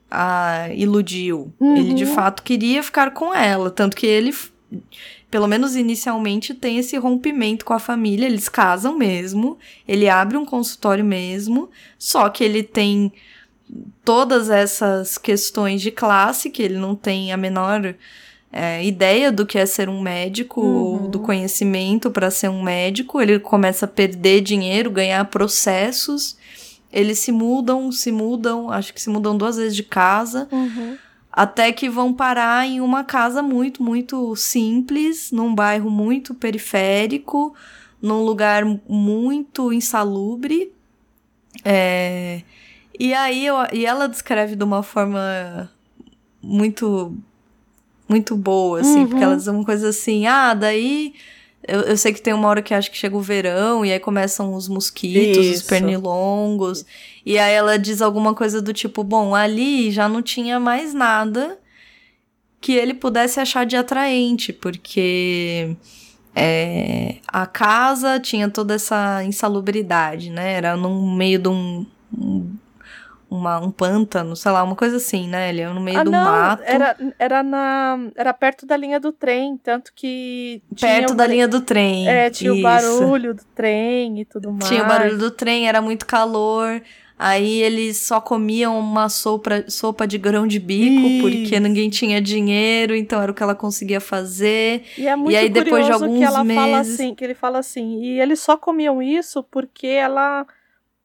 a iludiu. Uhum. Ele de fato queria ficar com ela. Tanto que ele, pelo menos inicialmente, tem esse rompimento com a família. Eles casam mesmo. Ele abre um consultório mesmo. Só que ele tem todas essas questões de classe, que ele não tem a menor é, ideia do que é ser um médico, Uhum. ou do conhecimento para ser um médico. Ele começa a perder dinheiro, ganhar processos. Eles se mudam, se mudam, acho que se mudam duas vezes de casa, até que vão parar em uma casa muito, muito simples, num bairro muito periférico, num lugar muito insalubre. É, e aí eu- e ela descreve de uma forma muito muito boa, assim, Uhum. porque ela diz uma coisa assim, ah, daí eu, eu sei que tem uma hora que acho que chega o verão e aí começam os mosquitos, os Isso. pernilongos, e aí ela diz alguma coisa do tipo, bom, ali já não tinha mais nada que ele pudesse achar de atraente, porque é, a casa tinha toda essa insalubridade, né? Era no meio de um, um, uma, um pântano, sei lá, uma coisa assim, né? Ele no meio ah, do não, mato. Era, era, na, era perto da linha do trem, tanto que. Perto da o- linha do trem. É, tinha o isso. barulho do trem e tudo mais. Tinha o barulho do trem, era muito calor. Aí eles só comiam uma sopa, sopa de grão de bico, Isso. porque ninguém tinha dinheiro, então era o que ela conseguia fazer. E é muito aí, depois de curioso que alguns ela fala meses- assim, que ele fala assim, e eles só comiam isso porque ela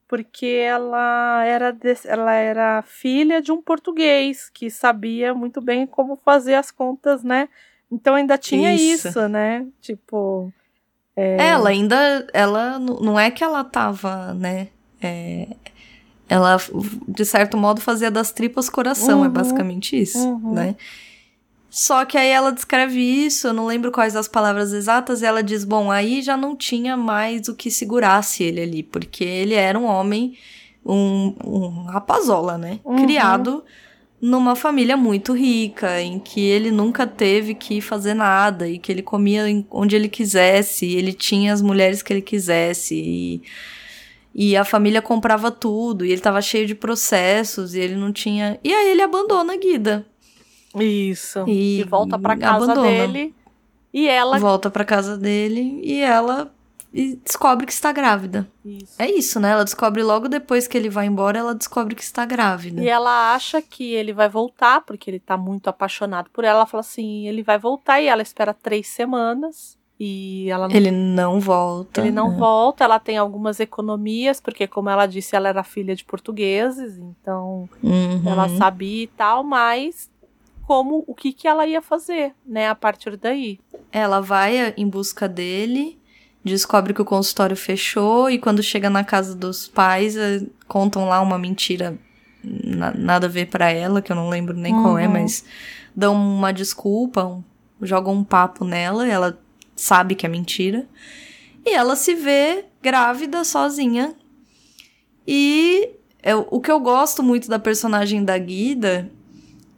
porque ela era des- ela era filha de um português que sabia muito bem como fazer as contas, né? Então ainda tinha Isso. isso, né? Tipo, é, Ela ainda, ela, não é que ela tava, né, é, ela, de certo modo, fazia das tripas coração, é Uhum. basicamente isso, Uhum. né. Só que aí ela descreve isso, eu não lembro quais as palavras exatas, e ela diz, bom, aí já não tinha mais o que segurasse ele ali, porque ele era um homem, um, um rapazola, né, Uhum. criado numa família muito rica, em que ele nunca teve que fazer nada e que ele comia onde ele quisesse, e ele tinha as mulheres que ele quisesse e, e a família comprava tudo e ele tava cheio de processos e ele não tinha. E aí ele abandona a Guida, isso. E E, volta pra casa abandona. dele e ela volta pra casa dele e ela e descobre que está grávida. Isso. É isso, né? Ela descobre logo depois que ele vai embora, ela descobre que está grávida. E ela acha que ele vai voltar, porque ele tá muito apaixonado por ela. Ela fala assim: ele vai voltar, e ela espera três semanas. E ela não, Ele não volta. ele não né? volta. Ela tem algumas economias, porque, como ela disse, ela era filha de portugueses, então Uhum. ela sabia e tal, mas como o que, que ela ia fazer, né, a partir daí. Ela vai em busca dele, descobre que o consultório fechou e quando chega na casa dos pais, eh, contam lá uma mentira na- nada a ver pra ela, que eu não lembro nem qual é, Uhum. mas dão uma desculpa, um- jogam um papo nela, ela sabe que é mentira. E ela se vê grávida sozinha. E é, o que eu gosto muito da personagem da Guida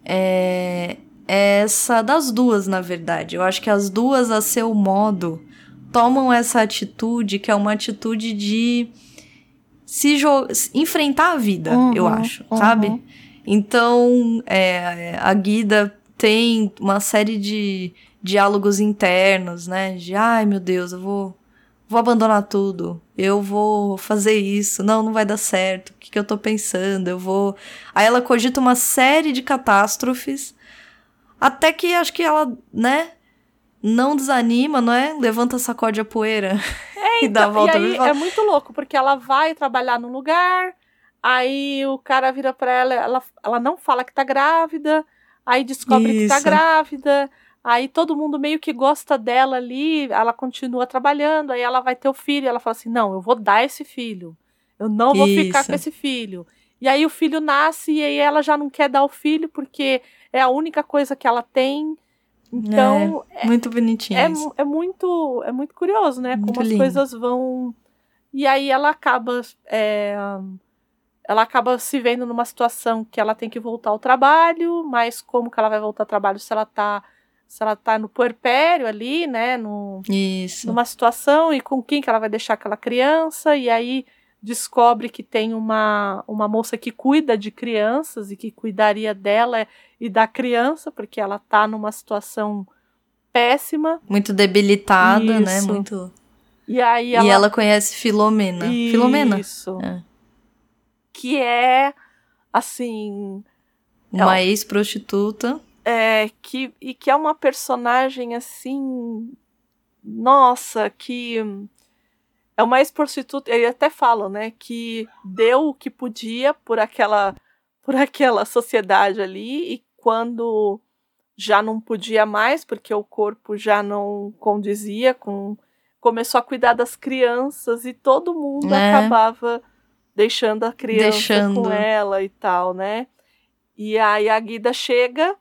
é, é essa das duas, na verdade. Eu acho que as duas, a seu modo, tomam essa atitude que é uma atitude de se enfrentar a vida, Uhum, eu acho, uhum. sabe? Então, é, a Guida tem uma série de diálogos internos, né? De, ai meu Deus, eu vou, vou abandonar tudo, eu vou fazer isso, não, não vai dar certo, o que, que eu tô pensando, eu vou. Aí ela cogita uma série de catástrofes, até que acho que ela, né? Não desanima, não é? Levanta, sacode a poeira e dá a volta. e aí fala, é muito louco, porque ela vai trabalhar num lugar, aí o cara vira pra ela, ela, ela não fala que tá grávida, aí descobre que tá Isso. grávida, aí todo mundo meio que gosta dela ali, ela continua trabalhando, aí ela vai ter o filho, ela fala assim: não, eu vou dar esse filho, eu não vou ficar Isso. com esse filho. E aí o filho nasce e aí ela já não quer dar o filho porque é a única coisa que ela tem. Então, Muito bonitinho. é, é muito é muito curioso, né? Muito Como as lindo. coisas vão. E aí ela acaba. é, ela acaba se vendo numa situação que ela tem que voltar ao trabalho, mas como que ela vai voltar ao trabalho se ela tá. Se ela tá no puerpério ali, né? No, Isso. numa situação e com quem que ela vai deixar aquela criança, e aí descobre que tem uma, uma moça que cuida de crianças e que cuidaria dela e da criança, porque ela tá numa situação péssima. Muito debilitada, né? Isso. Muito. E aí E ela. ela conhece Filomena. Filomena. Isso. É. Que é assim. Uma ex-prostituta. É, que, e que é uma personagem assim. Nossa, que. É uma ex-prostituta. Ele até fala, né? Que deu o que podia por aquela, por aquela sociedade ali, e quando já não podia mais, porque o corpo já não condizia com. Começou a cuidar das crianças e todo mundo É. acabava deixando a criança Deixando. com ela e tal, né? E aí a Guida chega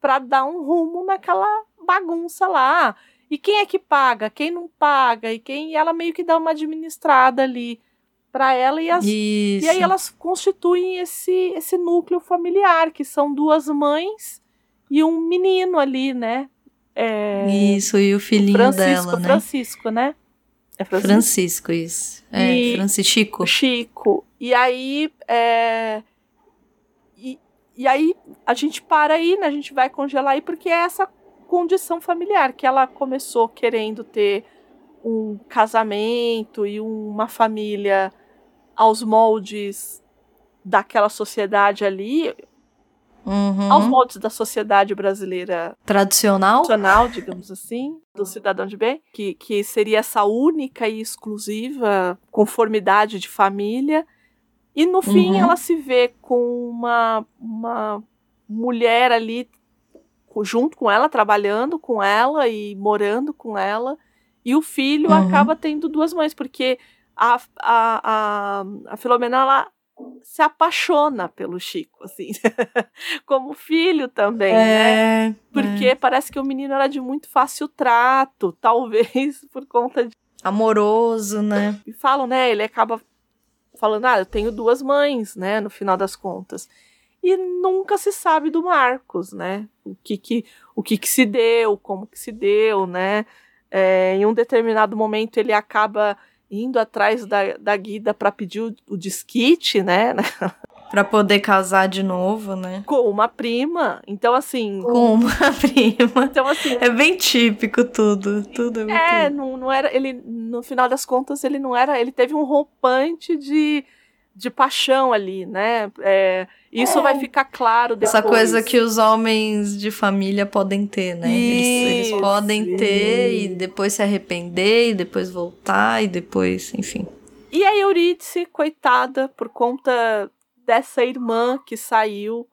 pra dar um rumo naquela bagunça lá. E quem é que paga? Quem não paga? E quem e ela meio que dá uma administrada ali pra ela e as Isso. e aí elas constituem esse esse núcleo familiar, que são duas mães e um menino ali, né? É, Isso, e o filhinho Francisco, dela, né? Francisco, né? É Francisco. Francisco, isso. É, E- Francisco. Chico. E aí, é, E aí a gente para aí, né? A gente vai congelar aí porque é essa condição familiar que ela começou querendo ter um casamento e uma família aos moldes daquela sociedade ali, Uhum. aos moldes da sociedade brasileira Tradicional? tradicional, digamos assim, do cidadão de bem, que, que seria essa única e exclusiva conformidade de família. E no fim Uhum. ela se vê com uma, uma mulher ali junto com ela, trabalhando com ela e morando com ela. E o filho Uhum. acaba tendo duas mães, porque a, a, a, a Filomena ela se apaixona pelo Chico, assim, como filho também, né? É. Porque parece que o menino era de muito fácil trato, talvez por conta de. Amoroso, né? E falam, né? Ele acaba falando, ah, eu tenho duas mães, né? No final das contas. E nunca se sabe do Marcos, né? O que que, o que, que se deu, como que se deu, né? É, em um determinado momento ele acaba indo atrás da, da Guida para pedir o, o disquite, né? Pra poder casar de novo, né? Com uma prima. Então, assim. Com uma prima. Então, assim, É bem típico tudo. Tudo é. É, não, não era. Ele, no final das contas, ele não era. Ele teve um rompante de, de paixão ali, né? É, isso vai ficar claro depois. Essa coisa que os homens de família podem ter, né? Eles, eles Isso, podem ter isso. e depois se arrepender, e depois voltar, e depois, enfim. E a Eurídice, coitada, por conta dessa irmã que saiu,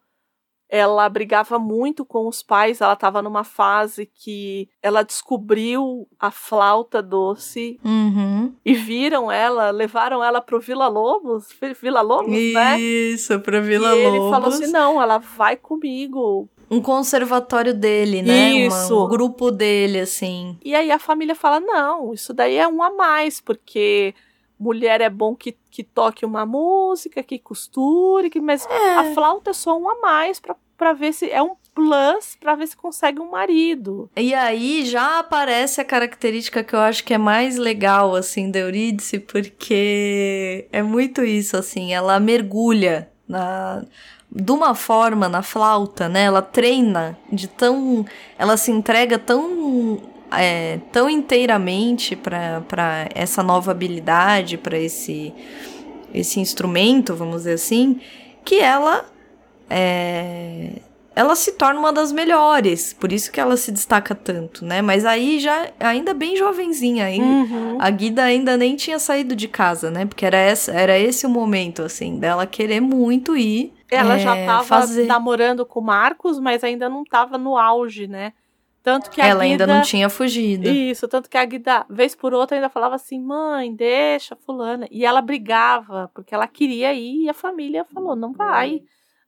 ela brigava muito com os pais. Ela estava numa fase que ela descobriu a flauta doce Uhum. e viram ela, levaram ela pro Vila Lobos, Vila Lobos, né? Isso, pra Vila e ele Lobos. falou assim: não, ela vai comigo. Um conservatório dele, né? Uma- Isso. um grupo dele, assim. E aí a família fala: não, isso daí é um a mais, porque mulher é bom que, que toque uma música, que costure, que, mas a flauta é só um a mais pra, pra ver se. É um plus pra ver se consegue um marido. E aí já aparece a característica que eu acho que é mais legal, assim, da Eurídice, porque é muito isso, assim, ela mergulha na de uma forma na flauta, né? Ela treina de tão, ela se entrega tão é, tão inteiramente para essa nova habilidade, para esse esse instrumento, vamos dizer assim, que ela é, ela se torna uma das melhores, por isso que ela se destaca tanto, né? Mas aí já, ainda bem jovenzinha, ainda, Uhum. a Guida ainda nem tinha saído de casa, né? Porque era, essa, era esse o momento, assim, dela querer muito ir. Ela é, já tava fazer. namorando com o Marcos, mas ainda não tava no auge, né? Tanto que a Ela ainda Guida- não tinha fugido. Isso, tanto que a Guida, vez por outra, ainda falava assim: mãe, deixa fulana. E ela brigava, porque ela queria ir e a família falou: não vai.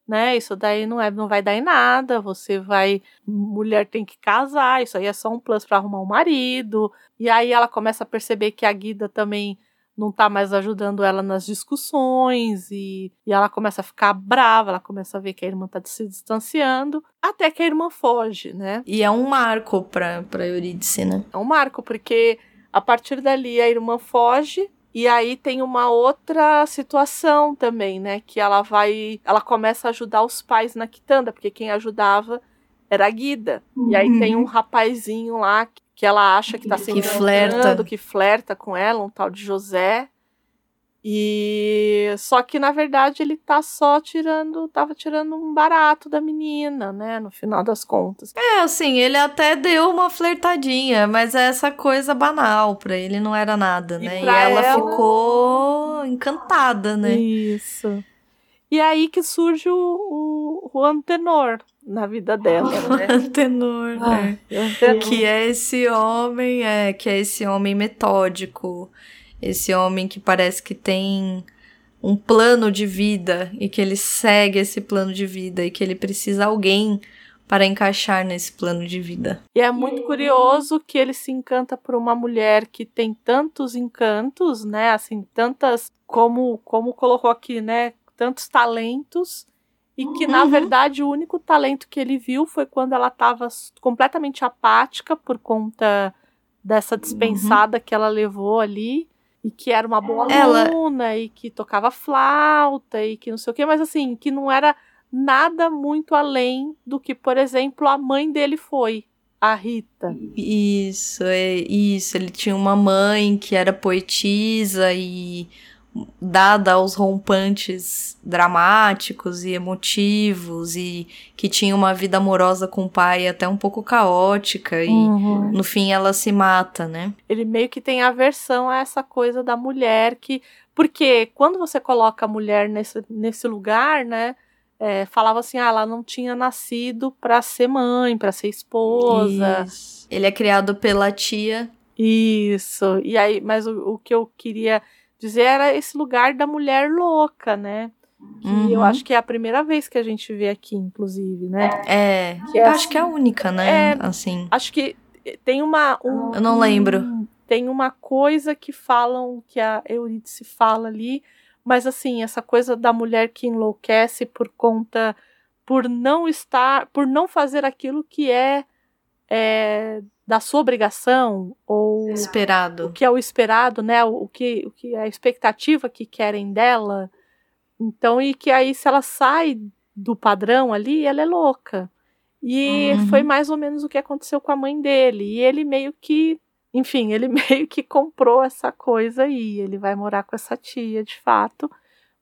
Né, isso daí não, é, não vai dar em nada. Você vai. Mulher tem que casar, isso aí é só um plus para arrumar um marido. E aí ela começa a perceber que a Guida também não tá mais ajudando ela nas discussões. E, e ela começa a ficar brava, ela começa a ver que a irmã tá se distanciando. Até que a irmã foge, né? E é um marco pra, pra Eurídice, né? É um marco, porque a partir dali a irmã foge. E aí tem uma outra situação também, né? Que ela vai. Ela começa a ajudar os pais na quitanda, porque quem ajudava era a Guida. E aí tem um rapazinho lá que- que ela acha que tá se Que flerta. que flerta com ela, um tal de José. E só que na verdade ele tá só tirando, tava tirando um barato da menina, né, no final das contas. É, assim, ele até deu uma flertadinha, mas é essa coisa banal, pra ele não era nada, E né? E, ela, ela- ficou encantada, né? Isso. E aí que surge o, o Juan Tenor na vida dela, né? Tenor, Ah, é. Juan Tenor. Que é esse homem, é, que é esse homem metódico, esse homem que parece que tem um plano de vida e que ele segue esse plano de vida e que ele precisa de alguém para encaixar nesse plano de vida. E é muito curioso que ele se encanta por uma mulher que tem tantos encantos, né? Assim, tantas, como, como colocou aqui, né? Tantos talentos. E que, na Uhum. verdade, o único talento que ele viu foi quando ela estava completamente apática por conta dessa dispensada que ela levou ali. E que era uma boa Ela- aluna, e que tocava flauta, e que não sei o quê, mas assim, que não era nada muito além do que, por exemplo, a mãe dele foi, a Rita. Isso, é isso. Ele tinha uma mãe que era poetisa e dada aos rompantes dramáticos e emotivos e que tinha uma vida amorosa com o pai até um pouco caótica e Uhum. no fim ela se mata, né? Ele meio que tem aversão a essa coisa da mulher que. Porque quando você coloca a mulher nesse, nesse lugar, né? é, falava assim, ah, ela não tinha nascido pra ser mãe, pra ser esposa. Isso. Ele é criado pela tia. Isso. E aí, mas o, o que eu queria dizer era esse lugar da mulher louca, né? Que Uhum. eu acho que é a primeira vez que a gente vê aqui, inclusive, né? É, Que é eu acho assim- que é a única, né? É. Assim. Acho que tem uma. um- Eu não lembro. um- tem uma coisa que falam, que a Eurídice fala ali, mas assim, essa coisa da mulher que enlouquece por conta. por não estar. por não fazer aquilo que é. é, da sua obrigação, ou o Esperado. que é o esperado, né? O, o que, o que é a expectativa que querem dela. Então, e que aí, se ela sai do padrão ali, ela é louca. E Uhum. foi mais ou menos o que aconteceu com a mãe dele. E ele meio que, enfim, ele meio que comprou essa coisa aí. Ele vai morar com essa tia, de fato.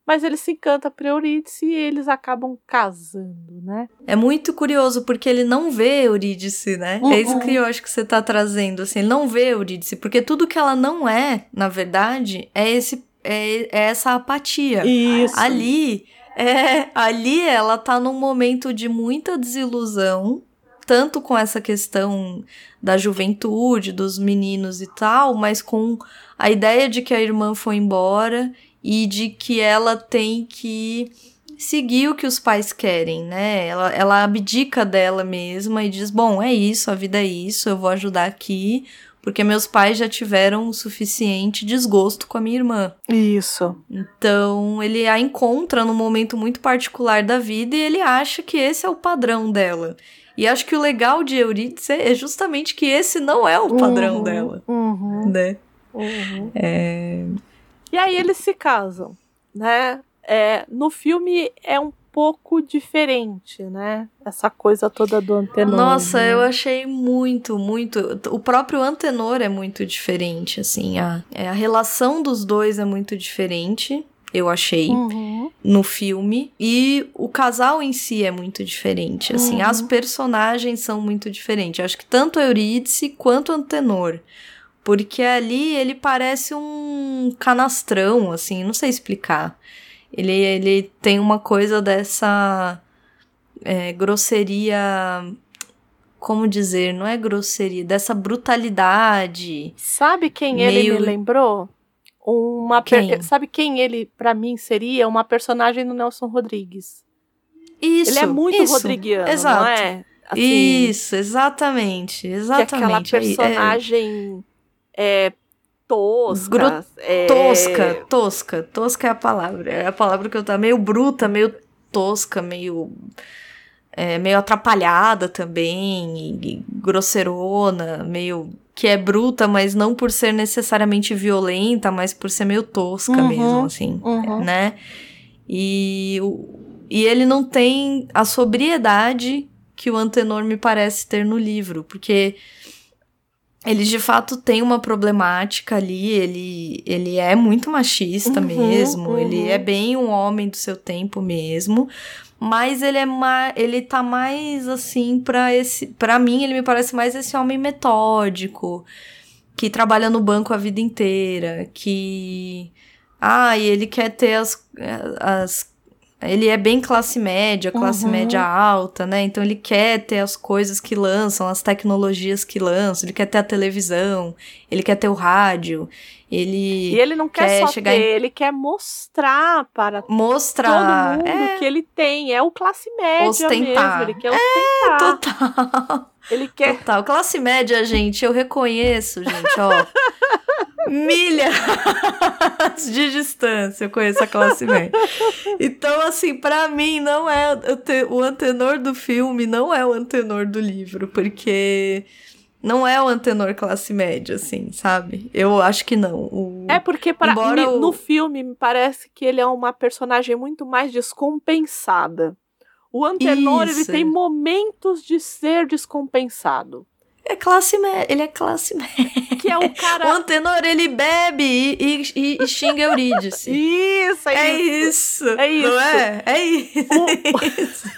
Mas ele se encanta por Eurídice e eles acabam casando, né? É muito curioso porque ele não vê Eurídice, né? Uhum. É isso que eu acho que você tá trazendo, assim, ele não vê Eurídice, porque tudo que ela não é, na verdade, é esse é, é essa apatia. Isso. Ali, é, ali ela tá num momento de muita desilusão, tanto com essa questão da juventude, dos meninos e tal, mas com a ideia de que a irmã foi embora e de que ela tem que seguir o que os pais querem, né? Ela, ela abdica dela mesma e diz: Bom, é isso, a vida é isso, eu vou ajudar aqui, porque meus pais já tiveram o suficiente desgosto com a minha irmã. Isso. Então, ele a encontra num momento muito particular da vida e ele acha que esse é o padrão dela. E acho que o legal de Eurídice é justamente que esse não é o padrão Uhum, dela, Uhum. né? Uhum. É... E aí eles se casam, né? É, no filme é um pouco diferente, né? Essa coisa toda do antenor. Nossa, né? eu achei muito, muito. O próprio Antenor é muito diferente, assim. A, é, a relação dos dois é muito diferente, eu achei. Uhum. no filme e o casal em si é muito diferente, assim, Uhum. as personagens são muito diferentes. Acho que tanto Eurídice quanto Antenor, porque ali ele parece um canastrão, assim, não sei explicar. Ele, ele tem uma coisa dessa é, grosseria, como dizer, não é grosseria, dessa brutalidade. Sabe quem ele Meio- me lembrou? Uma per- Quem? Sabe quem ele, pra mim, seria? Uma personagem do Nelson Rodrigues. Isso. ele é muito isso, rodriguiano, exato. não é? Assim, Isso, exatamente, Que é aquela exatamente. É- personagem é, tosca. Gru- é, Tosca, tosca, tosca é a palavra. É a palavra que eu tá meio bruta, meio tosca, meio é, meio atrapalhada também, e, e grosseirona, meio que é bruta, mas não por ser necessariamente violenta, mas por ser meio tosca Uhum, mesmo, assim, uhum. né? E, o- e ele não tem a sobriedade que o Antenor me parece ter no livro, porque ele de fato tem uma problemática ali, ele, ele é muito machista Uhum, mesmo, uhum. ele é bem um homem do seu tempo mesmo, mas ele é ma ele tá mais assim para esse, para mim ele me parece mais esse homem metódico, que trabalha no banco a vida inteira, que ah, e ele quer ter as, as ele é bem classe média, classe Uhum. média alta, né? Então ele quer ter as coisas que lançam, as tecnologias que lançam, ele quer ter a televisão, ele quer ter o rádio, ele E ele não quer, quer só chegar ter, em- ele quer mostrar para mostrar. todo mundo é, que ele tem. É o classe média Ostentar. mesmo. Ele quer ostentar. total. Ele quer. Total. Classe média, gente, eu reconheço, gente, ó. milhas de distância, eu conheço a classe média. Então, assim, pra mim, não é o te- o antenor do filme, não é o antenor do livro, porque não é o antenor classe média, assim, sabe? Eu acho que não. O- É porque para me- o- no filme me parece que ele é uma personagem muito mais descompensada. O Antenor, ele tem momentos de ser descompensado. É classe média, ele é classe média. Que é o O cara. Antenor, ele bebe e, e, e- xinga Eurídice. Isso, é, É isso. isso. É isso. Não é? É isso.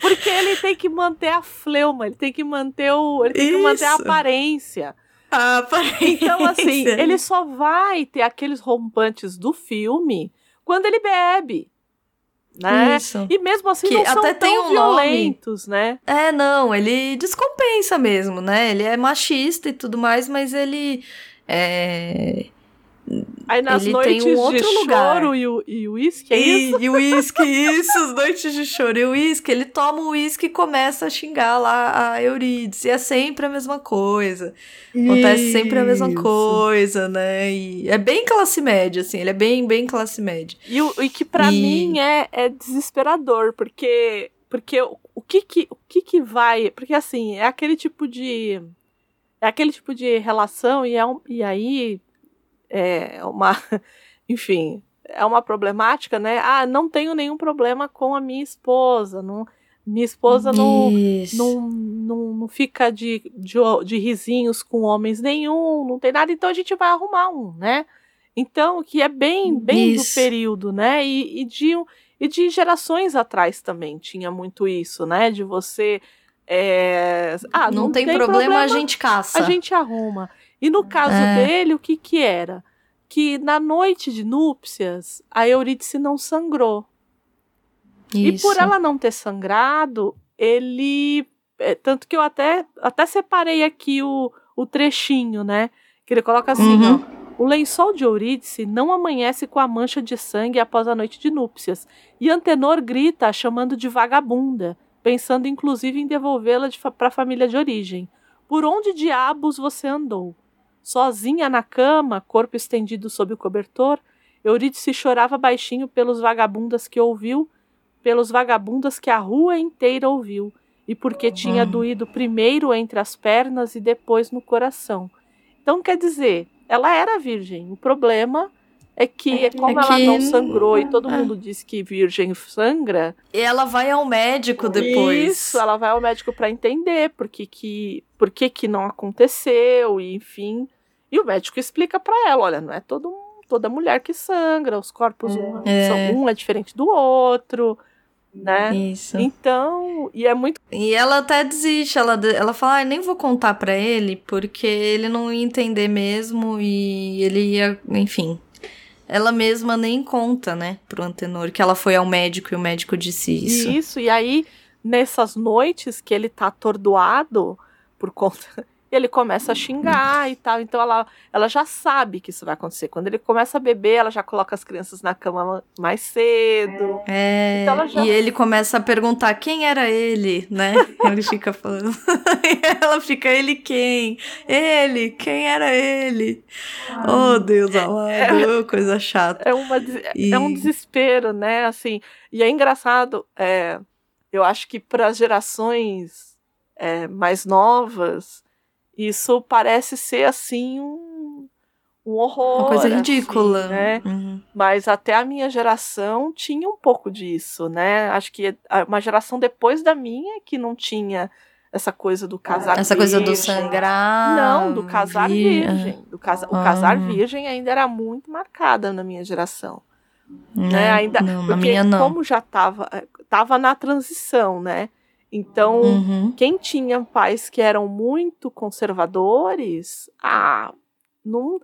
Porque ele tem que manter a fleuma, ele tem que manter o. Ele tem que manter a aparência. A aparência. Então, assim, ele só vai ter aqueles rompantes do filme quando ele bebe. Né? Isso. E mesmo assim Que não são até tão tem um violentos, né? É, não, ele descompensa mesmo, né? Ele é machista e tudo mais, mas ele. É... Aí nas Ele noites tem um outro de lugar. choro e o uísque, é isso? E, o uísque, isso, as noites de choro. E o uísque, ele toma o uísque e começa a xingar lá a Eurídice. E é sempre a mesma coisa. Acontece sempre a mesma Isso. coisa, né? E é bem classe média, assim. Ele é bem, bem classe média. E, o, e que pra E- mim é, é desesperador, porque porque o, o que que o que que vai, porque assim, é aquele tipo de é aquele tipo de relação e é um, e aí é uma enfim, é uma problemática, né? Ah, não tenho nenhum problema com a minha esposa, não minha esposa não não, não, não fica de, de, de risinhos com homens nenhum, não tem nada, então a gente vai arrumar um, né? Então, que é bem, bem do Isso. período, né? E, e, de, e de gerações atrás também tinha muito isso, né? De você. é, ah, não, tem, problema, a gente caça. a gente arruma. E no caso É. dele, o que que era? Que na noite de núpcias, a Eurídice não sangrou. E Isso. por ela não ter sangrado, ele. é, tanto que eu até, até separei aqui o, o trechinho, né? Que ele coloca assim, Uhum. ó. O lençol de Eurídice não amanhece com a mancha de sangue após a noite de núpcias. E Antenor grita chamando de vagabunda, pensando inclusive em devolvê-la para a família de origem. Por onde diabos você andou? Sozinha na cama, corpo estendido sob o cobertor, Eurídice chorava baixinho pelos vagabundas que ouviu, pelos vagabundas que a rua inteira ouviu, e porque tinha Hum. doído primeiro entre as pernas e depois no coração. Então, quer dizer, ela era virgem. O problema é que, como É ela que- não sangrou e todo é. mundo diz que virgem sangra, E ela vai ao médico depois. isso, ela vai ao médico para entender por que que, por que que não aconteceu, e enfim. E o médico explica para ela, olha, não é todo, toda mulher que sangra, os corpos um, É. são, um é diferente do outro, né? Isso. Então, e é muito E ela até desiste, ela, ela fala, ah, nem vou contar pra ele, porque ele não ia entender mesmo e ele ia, enfim. Ela mesma nem conta, né, pro Antenor, que ela foi ao médico e o médico disse isso. Isso, e aí, nessas noites que ele tá atordoado por conta. Ele começa a xingar e tal. Então ela, ela já sabe que isso vai acontecer. Quando ele começa a beber, ela já coloca as crianças na cama mais cedo. É, Então já- e ele começa a perguntar quem era ele, né? ele fica falando. E ela fica, ele quem? Ele, quem era ele? Oh, Deus amado, oh, coisa chata. É, uma, des- E- é um desespero, né? Assim, e é engraçado. é, eu acho que para as gerações é, mais novas, isso parece ser assim um, um horror. Uma coisa assim, ridícula. né? Uhum. Mas até a minha geração tinha um pouco disso, né? Acho que uma geração depois da minha que não tinha essa coisa do casar Essa coisa do virgem. sangrar. Não, do casar vir- virgem. Do casa, O Ah. casar virgem ainda era muito marcada na minha geração. Né? Né? Ainda, não, porque minha não. como já estava tava na transição, né? Então, Uhum. quem tinha pais que eram muito conservadores, ah, não,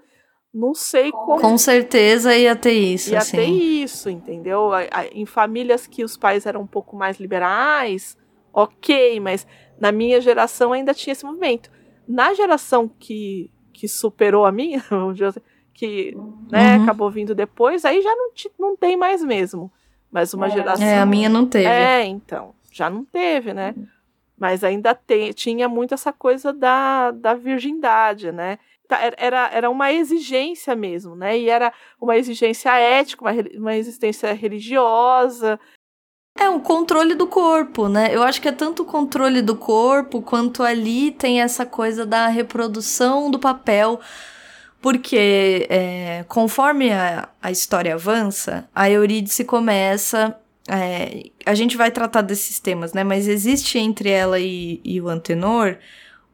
não sei como Com certeza ia ter isso, ia assim. ter isso, entendeu? Em famílias que os pais eram um pouco mais liberais, ok, mas na minha geração ainda tinha esse movimento. Na geração que, que superou a minha, vamos dizer assim, que né, Uhum. acabou vindo depois, aí já não, não tem mais mesmo. Mas uma geração. É, a minha não teve. É, então. Já não teve, né? Mas ainda tem, tinha muito essa coisa da, da virgindade, né? Tá, era- Era, uma exigência mesmo, né? E era uma exigência ética, uma, uma existência religiosa. É um controle do corpo, né? Eu acho que é tanto o controle do corpo quanto ali tem essa coisa da reprodução do papel. Porque é, conforme a, a história avança, a Eurídice começa é, a gente vai tratar desses temas, né? Mas existe entre ela e, e o Antenor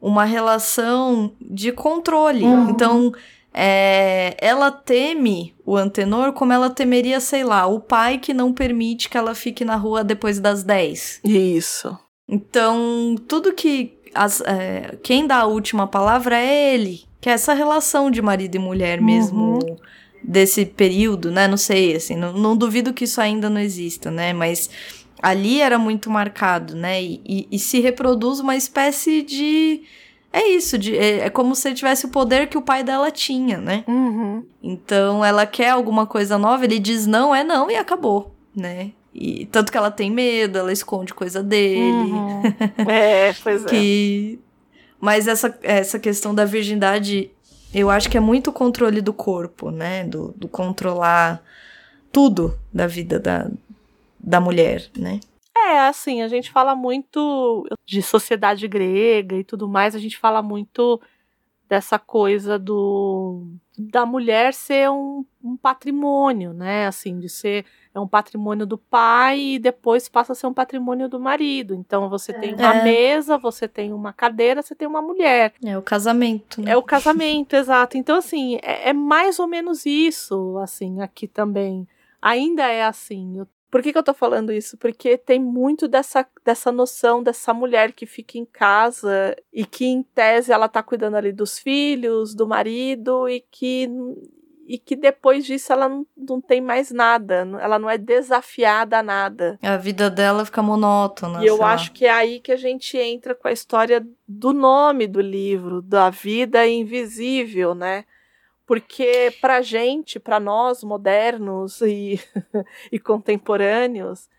uma relação de controle. Uhum. Então, é, ela teme o Antenor como ela temeria, sei lá, o pai que não permite que ela fique na rua depois das 10. Isso. Então, tudo que. As, é, quem dá a última palavra é ele. Que é essa relação de marido e mulher mesmo Uhum. Desse período, né? Não sei, assim, não, não duvido que isso ainda não exista, né? Mas ali era muito marcado, né? E, e- e se reproduz uma espécie de. É isso, de, é, é como se ele tivesse o poder que o pai dela tinha, né? Uhum. Então ela quer alguma coisa nova, ele diz não, é não e acabou, né? E tanto que ela tem medo, ela esconde coisa dele. Uhum. É, pois é. Que... Mas essa, essa questão da virgindade, eu acho que é muito controle do corpo, né? Do, do controlar tudo da vida da, da mulher, né? É, assim, a gente fala muito de sociedade grega e tudo mais, a gente fala muito dessa coisa do da mulher ser um, um patrimônio, né? Assim, de ser é um patrimônio do pai e depois passa a ser um patrimônio do marido. Então você tem uma É. mesa, você tem uma cadeira, você tem uma mulher. É o casamento, né? É o casamento, exato. Então, assim, é, é mais ou menos isso, assim, aqui também. Ainda é assim. Eu- Por que, que eu tô falando isso? Porque tem muito dessa, dessa noção dessa mulher que fica em casa e que, em tese, ela tá cuidando ali dos filhos, do marido e que. E que depois disso ela não, não tem mais nada, ela não é desafiada a nada. A vida dela fica monótona. E eu lá. acho que é aí que a gente entra com a história do nome do livro, da vida invisível, né? Porque pra gente, pra nós modernos e, e contemporâneos,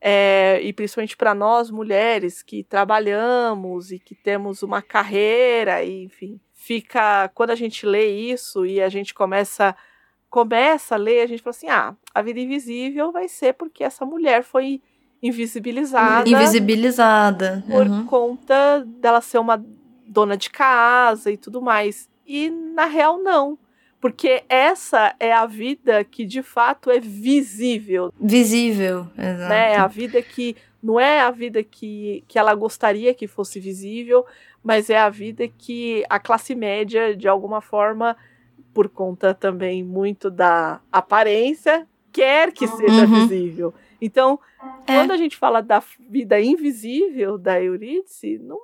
é, e principalmente para nós mulheres que trabalhamos e que temos uma carreira, e, enfim, fica quando a gente lê isso e a gente começa começa a ler, a gente fala assim: "Ah, a vida invisível vai ser porque essa mulher foi invisibilizada Invisibilizada. por uhum. conta dela ser uma dona de casa e tudo mais. E na real não, porque essa é a vida que de fato é visível, Visível. Exato. né? A vida que não é a vida que, que ela gostaria que fosse visível, mas é a vida que a classe média, de alguma forma, por conta também muito da aparência, quer que seja Uhum. visível. Então, É. quando a gente fala da vida invisível da Eurídice, não,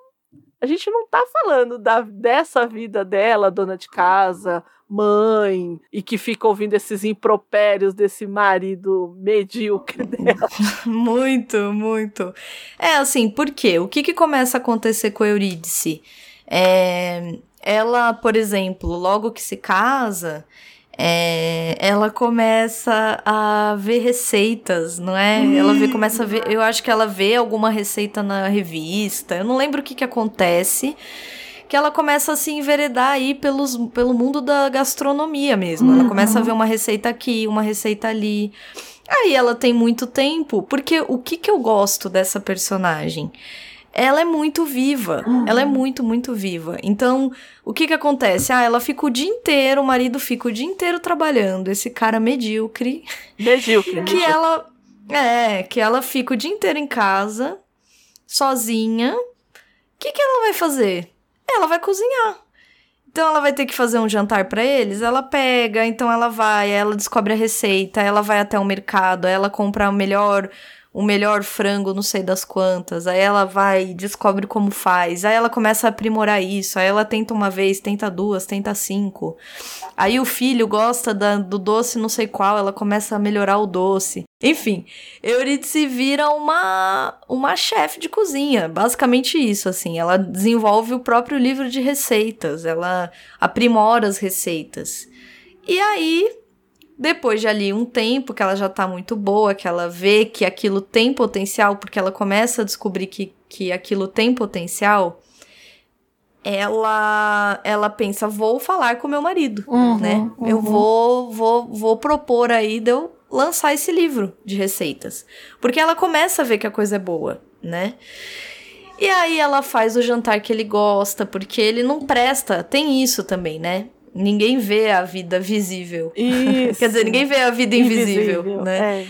a gente não tá falando da, dessa vida dela, dona de casa, mãe, e que fica ouvindo esses impropérios desse marido medíocre dela. Muito, muito. É assim, por quê? O que que começa a acontecer com a Eurídice? É, ela, por exemplo, logo que se casa, é, ela começa a ver receitas, não é? Ela vê, começa a ver. Eu acho que ela vê alguma receita na revista. Eu não lembro o que que acontece. Que ela começa a se enveredar aí pelos, pelo mundo da gastronomia mesmo. Ela começa a ver uma receita aqui, uma receita ali. Aí ela tem muito tempo, porque o que que eu gosto dessa personagem? Ela é muito viva. Ela é muito, muito viva. Então, o que que acontece? Ah, ela fica o dia inteiro, o marido fica o dia inteiro trabalhando, esse cara medíocre, Medíocre. que medíocre. ela é, que ela fica o dia inteiro em casa, sozinha. O que que ela vai fazer? Ela vai cozinhar. Então ela vai ter que fazer um jantar pra eles, ela pega, então ela vai, ela descobre a receita, ela vai até o mercado, ela compra o melhor o melhor frango, não sei das quantas. Aí ela vai e descobre como faz. Aí ela começa a aprimorar isso. Aí ela tenta uma vez, tenta duas, tenta cinco. Aí o filho gosta da- do doce não sei qual, ela começa a melhorar o doce. Enfim, Eurídice vira uma, uma chefe de cozinha. Basicamente isso, assim. Ela desenvolve o próprio livro de receitas. Ela aprimora as receitas. E aí, depois de ali um tempo que ela já tá muito boa, que ela vê que aquilo tem potencial, porque ela começa a descobrir que, que aquilo tem potencial, ela ela pensa, vou falar com meu marido, Uhum, né? Eu uhum. vou, vou, vou propor aí de eu lançar esse livro de receitas. Porque ela começa a ver que a coisa é boa, né? E aí ela faz o jantar que ele gosta, porque ele não presta. Tem isso também, né? Ninguém vê a vida visível. Isso. Quer dizer, ninguém vê a vida invisível, né? É.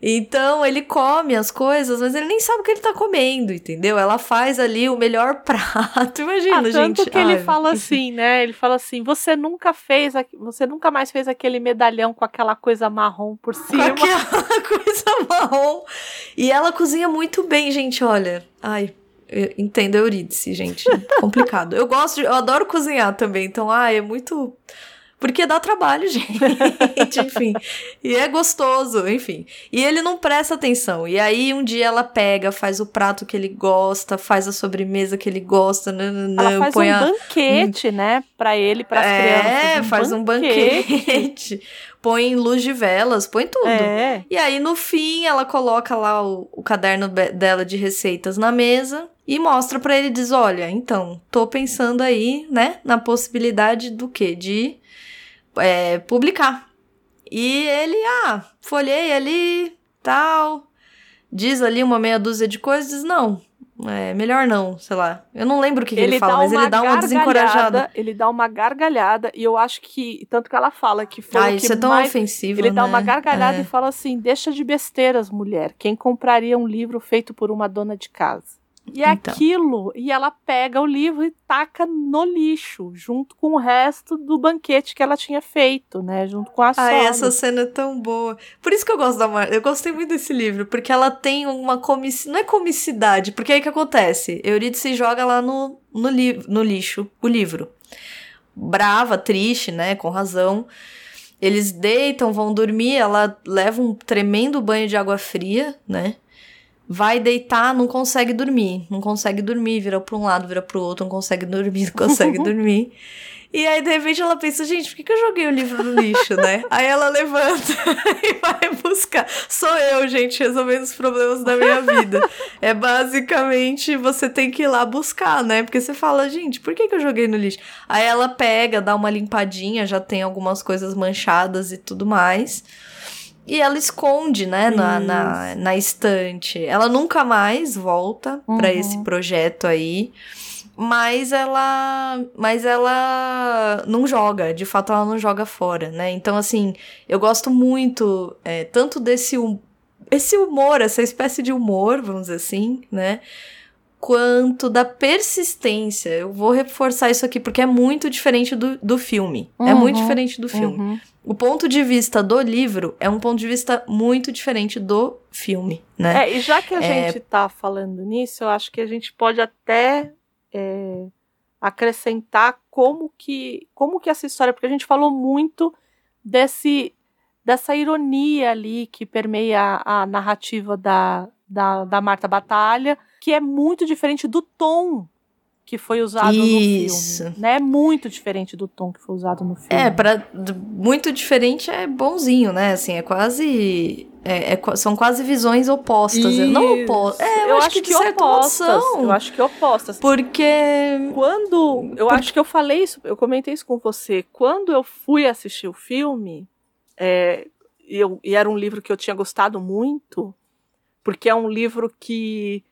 Então ele come as coisas, mas ele nem sabe o que ele tá comendo, entendeu? Ela faz ali o melhor prato. Imagina, ah, tanto gente. que ele fala assim, né? Ele fala assim: você nunca fez, você nunca mais fez aquele medalhão com aquela coisa marrom por cima. Com aquela coisa marrom. E ela cozinha muito bem, gente. Olha, ai, entendo Eurídice, gente. Complicado. Eu gosto, de, eu adoro cozinhar também. Então, ai, é muito porque dá trabalho, gente. enfim. E é gostoso, enfim. E ele não presta atenção. E aí um dia ela pega, faz o prato que ele gosta, faz a sobremesa que ele gosta. Nananã, ela faz põe um a... banquete, né? Pra ele, para é, crianças. É, um faz banquete. um banquete. põe luz de velas, põe tudo. É. E aí no fim ela coloca lá o, o caderno dela de receitas na mesa e mostra para ele diz, olha, então, tô pensando aí, né, na possibilidade do quê? De é, publicar. E ele, ah, folhei ali, tal, diz ali uma meia dúzia de coisas, diz, não, é melhor não, sei lá. Eu não lembro o que, que ele, fala, mas ele dá uma desencorajada. Ele dá uma gargalhada e eu acho que, tanto que ela fala que foi ah, isso é tão mais, ofensivo, Ele né? dá uma gargalhada é. e fala assim, deixa de besteiras, mulher. Quem compraria um livro feito por uma dona de casa? E Então. aquilo, e ela pega o livro e taca no lixo, junto com o resto do banquete que ela tinha feito, né? Junto com a. Ai, essa cena é tão boa. Por isso que eu gosto da Marta. Eu gostei muito desse livro, porque ela tem uma comicidade. Não é comicidade, porque aí que acontece? Eurídice joga lá no, no, li no lixo o livro. Brava, triste, né? Com razão. Eles deitam, vão dormir, ela leva um tremendo banho de água fria, né? Vai deitar, não consegue dormir, não consegue dormir, vira para um lado, vira para o outro, não consegue dormir, não consegue dormir. E aí, de repente, ela pensa, gente, por que, que eu joguei o livro no lixo, né? aí ela levanta e vai buscar. Sou eu, gente, resolvendo os problemas da minha vida. é basicamente, você tem que ir lá buscar, né? Porque você fala, gente, por que, que eu joguei no lixo? Aí ela pega, dá uma limpadinha, já tem algumas coisas manchadas e tudo mais. E ela esconde, né, na, na, na, estante. Ela nunca mais volta uhum. para esse projeto aí. Mas ela. Mas ela não joga. De fato, ela não joga fora, né? Então, assim, eu gosto muito é, tanto desse esse humor, essa espécie de humor, vamos dizer assim, né? Quanto da persistência. Eu vou reforçar isso aqui porque é muito diferente do, do filme. Uhum. É muito diferente do filme. Uhum. O ponto de vista do livro é um ponto de vista muito diferente do filme, né? É, e já que a é... gente tá falando nisso, eu acho que a gente pode até é, acrescentar como que, como que essa história, porque a gente falou muito desse dessa ironia ali que permeia a, a narrativa da, da, da Marta Batalha, que é muito diferente do tom que foi usado Isso. no filme. Né? Muito diferente do tom que foi usado no filme. É, para muito diferente é bonzinho, né? Assim, é quase. É, é, são quase visões opostas. Isso. Não opostas. É, eu, eu acho, que, que, opostas. Eu acho que opostas. Porque. Quando. Eu acho que eu falei isso, eu comentei isso com você. Quando eu fui assistir o filme, é, eu, e era um livro que eu tinha gostado muito, porque é um livro que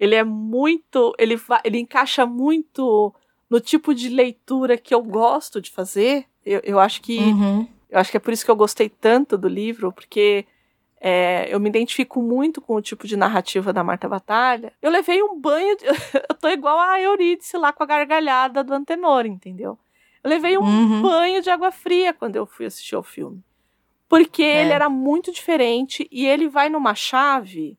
ele é muito. Ele, ele encaixa muito no tipo de leitura que eu gosto de fazer. Eu, eu acho que. Uhum. Eu acho que é por isso que eu gostei tanto do livro, porque é, eu me identifico muito com o tipo de narrativa da Marta Batalha. Eu levei um banho. De, eu tô igual a Eurídice lá com a gargalhada do Antenor, entendeu? Eu levei um uhum. banho de água fria quando eu fui assistir ao filme. Porque é. ele era muito diferente e ele vai numa chave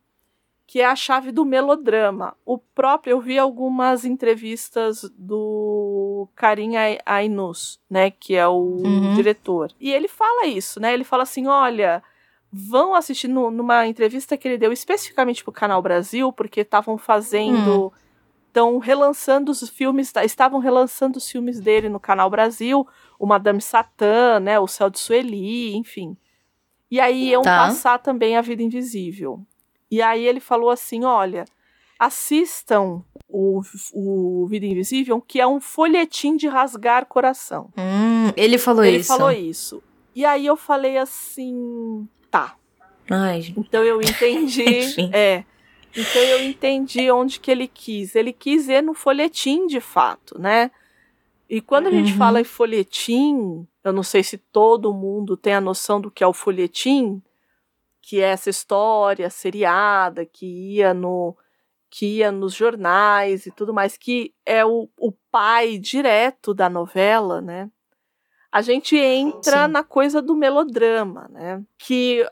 que é a chave do melodrama. O próprio, eu vi algumas entrevistas do Karim Ainus, né, que é o uhum. diretor. E ele fala isso, né? Ele fala assim, olha, vão assistir no, numa entrevista que ele deu especificamente para o Canal Brasil, porque estavam fazendo, estão hum. relançando os filmes, estavam relançando os filmes dele no Canal Brasil, o Madame Satã, né, o Céu de Sueli, enfim. E aí iam tá. passar também a Vida Invisível. E aí ele falou assim: olha, assistam o, o Vida Invisível, que é um folhetim de rasgar coração. Hum, ele falou ele isso. Ele falou isso. E aí eu falei assim: tá. Ai. Então eu entendi. é. Então eu entendi onde que ele quis. Ele quis ir no folhetim de fato, né? E quando a gente Uhum. fala em folhetim, eu não sei se todo mundo tem a noção do que é o folhetim, que é essa história seriada que ia no que ia nos jornais e tudo mais, que é o, o pai direto da novela, né? A gente entra Sim. na coisa do melodrama, né? Que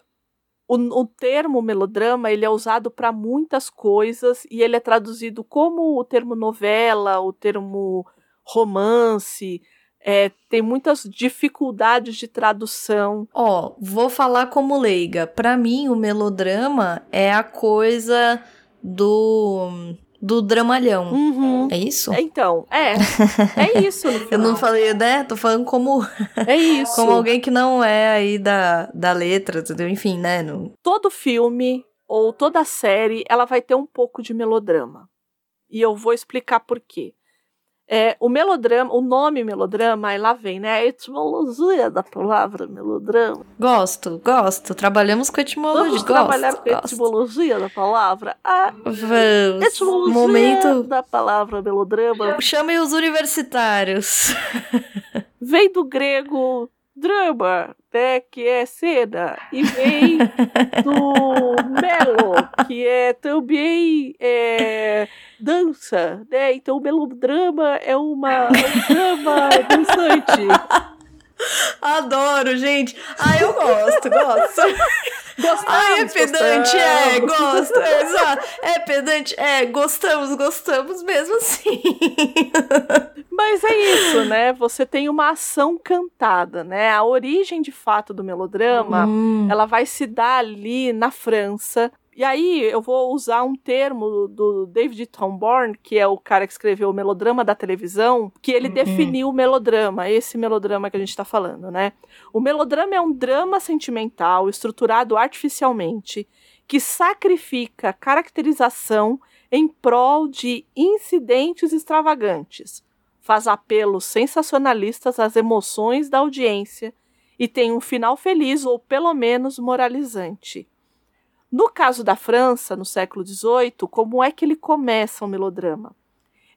o, o termo melodrama ele é usado para muitas coisas e ele é traduzido como o termo novela, o termo romance. É, tem muitas dificuldades de tradução. Ó, vou falar como leiga. Pra mim, o melodrama é a coisa do do dramalhão. Uhum. É isso? Então, é. É isso. no Eu não falei, né? Tô falando como, É isso. como alguém que não é aí da, da letra, entendeu? Enfim, né? Não... todo filme ou toda série, ela vai ter um pouco de melodrama. E eu vou explicar por quê. É, o melodrama, o nome melodrama, aí lá vem, né? A etimologia da palavra melodrama. Gosto, gosto. Trabalhamos com etimologia. Vamos gosto, trabalhar com a gosto. etimologia da palavra. A Vamos. etimologia Momento. da palavra melodrama Chamem os universitários. vem do grego drama, né, que é cena, e vem do melo, que é também é, dança, né? Então o melodrama é uma um drama dançante. Adoro, gente. Ah, eu gosto, gosto. Gostamos, Ai, é pedante, é, gostamos. gosto, é, exato. É pedante, é, gostamos, gostamos mesmo assim. Mas é isso, né? Você tem uma ação cantada, né? A origem de fato do melodrama, Hum, ela vai se dar ali na França. E aí eu vou usar um termo do David Tomborn, que é o cara que escreveu o melodrama da televisão, que ele Uhum. definiu o melodrama, esse melodrama que a gente está falando, né? O melodrama é um drama sentimental estruturado artificialmente que sacrifica caracterização em prol de incidentes extravagantes, faz apelos sensacionalistas às emoções da audiência e tem um final feliz ou pelo menos moralizante. No caso da França, no século XVIII, como é que ele começa o melodrama?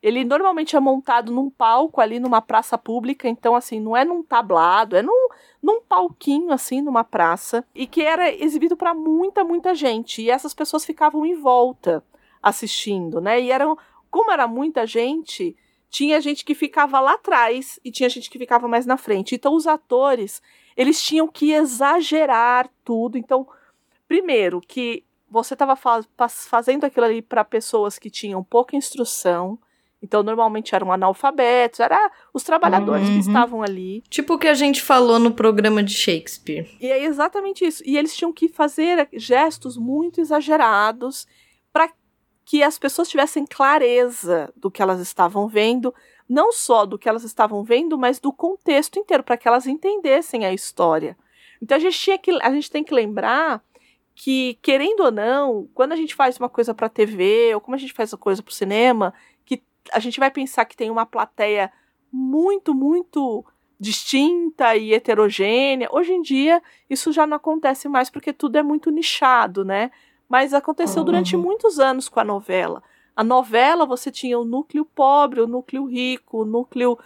Ele normalmente é montado num palco ali numa praça pública, então assim, não é num tablado, é num, num palquinho assim, numa praça, e que era exibido para muita, muita gente, e essas pessoas ficavam em volta assistindo, né? E eram, como era muita gente, tinha gente que ficava lá atrás e tinha gente que ficava mais na frente. Então os atores, eles tinham que exagerar tudo. Então, primeiro que você estava fazendo aquilo ali para pessoas que tinham pouca instrução. Então, normalmente eram analfabetos, era os trabalhadores Uhum. que estavam ali. tipo o que a gente falou no programa de Shakespeare. E é exatamente isso. E eles tinham que fazer gestos muito exagerados para que as pessoas tivessem clareza do que elas estavam vendo, não só do que elas estavam vendo, mas do contexto inteiro, para que elas entendessem a história. Então a gente, tinha que, a gente tem que lembrar que, querendo ou não, quando a gente faz uma coisa para TV, ou como a gente faz uma coisa para o cinema, que a gente vai pensar que tem uma plateia muito, muito distinta e heterogênea. Hoje em dia, isso já não acontece mais porque tudo é muito nichado, né? Mas aconteceu Uhum. durante muitos anos com a novela. A novela você tinha o núcleo pobre, o núcleo rico, o núcleo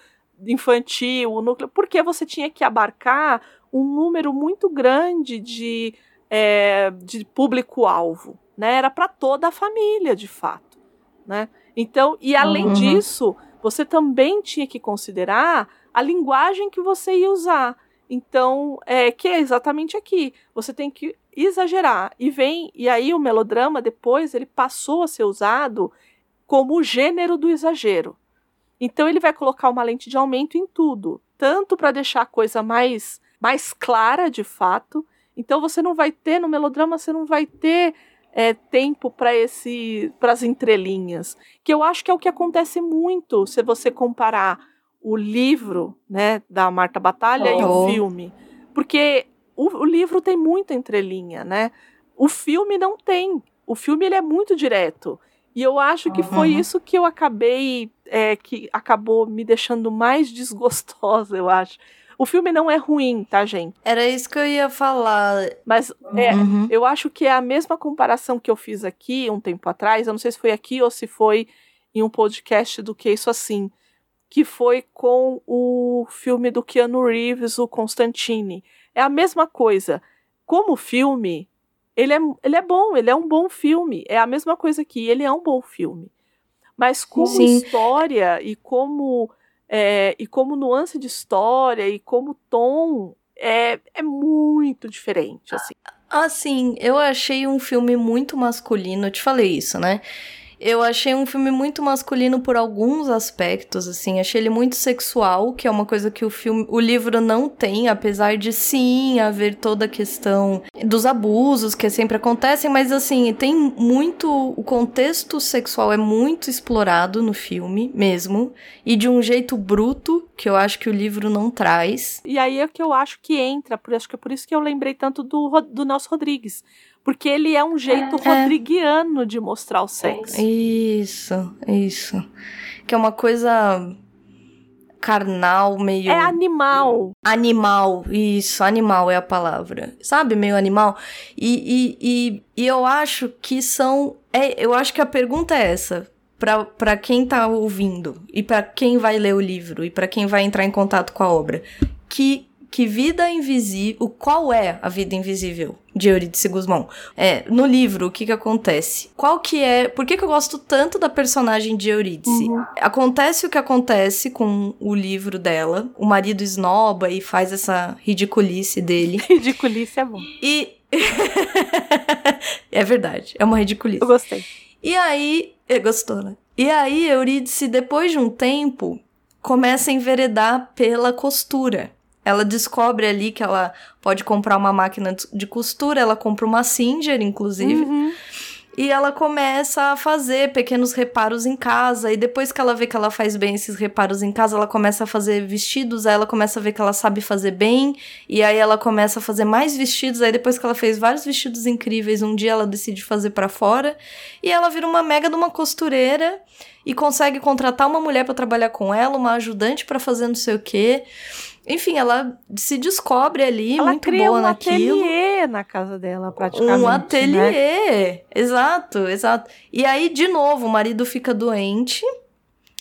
infantil, o núcleo. Porque você tinha que abarcar um número muito grande de, é, de público-alvo. Né? Era para toda a família, de fato. Né? Então, e além Uhum. disso, você também tinha que considerar a linguagem que você ia usar. Então, é que é exatamente aqui. Você tem que exagerar. E vem, e aí o melodrama depois ele passou a ser usado como o gênero do exagero. Então ele vai colocar uma lente de aumento em tudo, tanto para deixar a coisa mais mais clara de fato. Então você não vai ter no melodrama, você não vai ter é, tempo para esse para as entrelinhas, que eu acho que é o que acontece muito se você comparar o livro, né, da Marta Batalha e Oh. o filme, porque o, o livro tem muita entrelinha, né? O filme não tem. O filme ele é muito direto. E eu acho que foi Uhum. isso que eu acabei, é, que acabou me deixando mais desgostosa, eu acho. O filme não é ruim, tá, gente? Era isso que eu ia falar. Mas é, Uhum. eu acho que é a mesma comparação que eu fiz aqui um tempo atrás. Eu não sei se foi aqui ou se foi em um podcast do Que Isso Assim. Que foi com o filme do Keanu Reeves, o Constantine. É a mesma coisa. Como filme, ele é, ele é bom, ele é um bom filme. É a mesma coisa que ele é um bom filme. Mas como Sim. história e como é, e como nuance de história e como tom é, é muito diferente, assim. Assim, eu achei um filme muito masculino, eu te falei isso, né? Eu achei um filme muito masculino por alguns aspectos, assim. Achei ele muito sexual, que é uma coisa que o filme, o livro não tem, apesar de sim haver toda a questão dos abusos que sempre acontecem, mas assim, tem muito o contexto sexual é muito explorado no filme mesmo, e de um jeito bruto, que eu acho que o livro não traz. E aí é que eu acho que entra, por, acho que é por isso que eu lembrei tanto do, do Nelson Rodrigues. Porque ele é um jeito É. rodriguiano de mostrar o sexo. Isso, isso. Que é uma coisa carnal, meio É animal. animal. Isso, animal é a palavra. Sabe, meio animal. E, e, e, e eu acho que são. É, eu acho que a pergunta é essa. Pra, pra quem tá ouvindo, e pra quem vai ler o livro, e pra quem vai entrar em contato com a obra. Que, que vida invisível. Qual é a vida invisível de Eurídice Guzmão? É, no livro, o que que acontece? Qual que é. Por que, que eu gosto tanto da personagem de Eurídice? Acontece o que acontece com o livro dela. O marido esnoba e faz essa ridiculice dele. Ridiculice é bom. E. é verdade, é uma ridiculice. Eu gostei. E aí. É, gostou, né? E aí, Eurídice, depois de um tempo, começa a enveredar pela costura. Ela descobre ali que ela pode comprar uma máquina de- costura, ela compra uma Singer, inclusive. Uhum. E ela começa a fazer pequenos reparos em casa. E depois que ela vê que ela faz bem esses reparos em casa, ela começa a fazer vestidos. Aí ela começa a ver que ela sabe fazer bem. E aí ela começa a fazer mais vestidos. Aí depois que ela fez vários vestidos incríveis, um dia ela decide fazer pra fora. E ela vira uma mega de uma costureira. E consegue contratar uma mulher pra trabalhar com ela, uma ajudante pra fazer não sei o quê. Enfim, ela se descobre ali, Ela muito cria boa um naquilo. ateliê na casa dela, praticamente. Um né? ateliê. Exato, exato. E aí, de novo, o marido fica doente,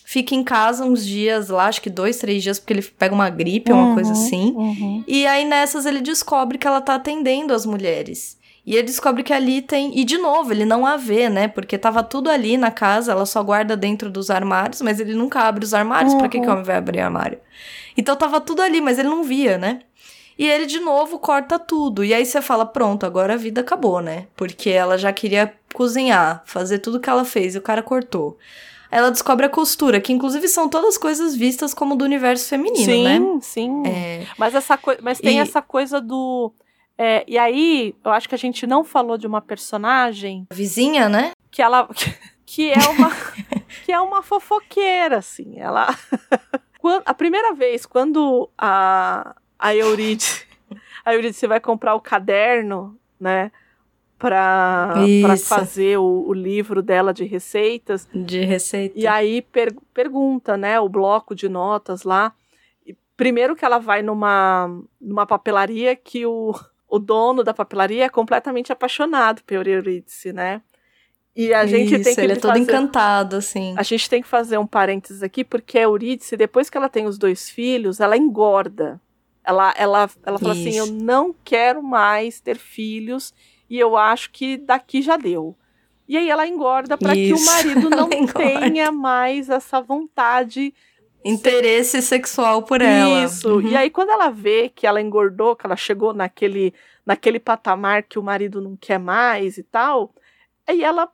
fica em casa uns dias lá, acho que dois, três dias, porque ele pega uma gripe, uma Uhum, coisa assim. uhum. E aí, nessas, ele descobre que ela tá atendendo as mulheres. E ele descobre que ali tem. E de novo, ele não a vê, né? Porque tava tudo ali na casa, ela só guarda dentro dos armários, mas ele nunca abre os armários. Pra que, que o Uhum. homem vai abrir armário? Então tava tudo ali, mas ele não via, né? E ele de novo corta tudo. E aí você fala: pronto, agora a vida acabou, né? Porque ela já queria cozinhar, fazer tudo que ela fez e o cara cortou. Ela descobre a costura, que inclusive são todas coisas vistas como do universo feminino, sim, né? sim. É, Mas, essa mas tem E- essa coisa do. É, e aí, eu acho que a gente não falou de uma personagem vizinha, né? que ela. que é uma. que é uma fofoqueira, assim. Ela. Quan- a primeira vez, quando a, a Eurídice. A Eurídice vai comprar o caderno, né? Pra, pra fazer o, o livro dela de receitas. De receita. E aí per- pergunta, né, o bloco de notas lá. E primeiro que ela vai numa, numa papelaria que o, o dono da papelaria é completamente apaixonado pela Eurídice, né? E a gente Isso, tem que ele é todo fazer, encantado, assim. a gente tem que fazer um parênteses aqui, porque a Eurídice, depois que ela tem os dois filhos, ela engorda. Ela, ela, ela fala assim: Eu Isso. não quero mais ter filhos e eu acho que daqui já deu. E aí ela engorda para que o Isso, marido não tenha mais essa vontade. Interesse sexual por ela. Isso. Uhum. E aí, quando ela vê que ela engordou, que ela chegou naquele, naquele patamar que o marido não quer mais e tal, aí ela,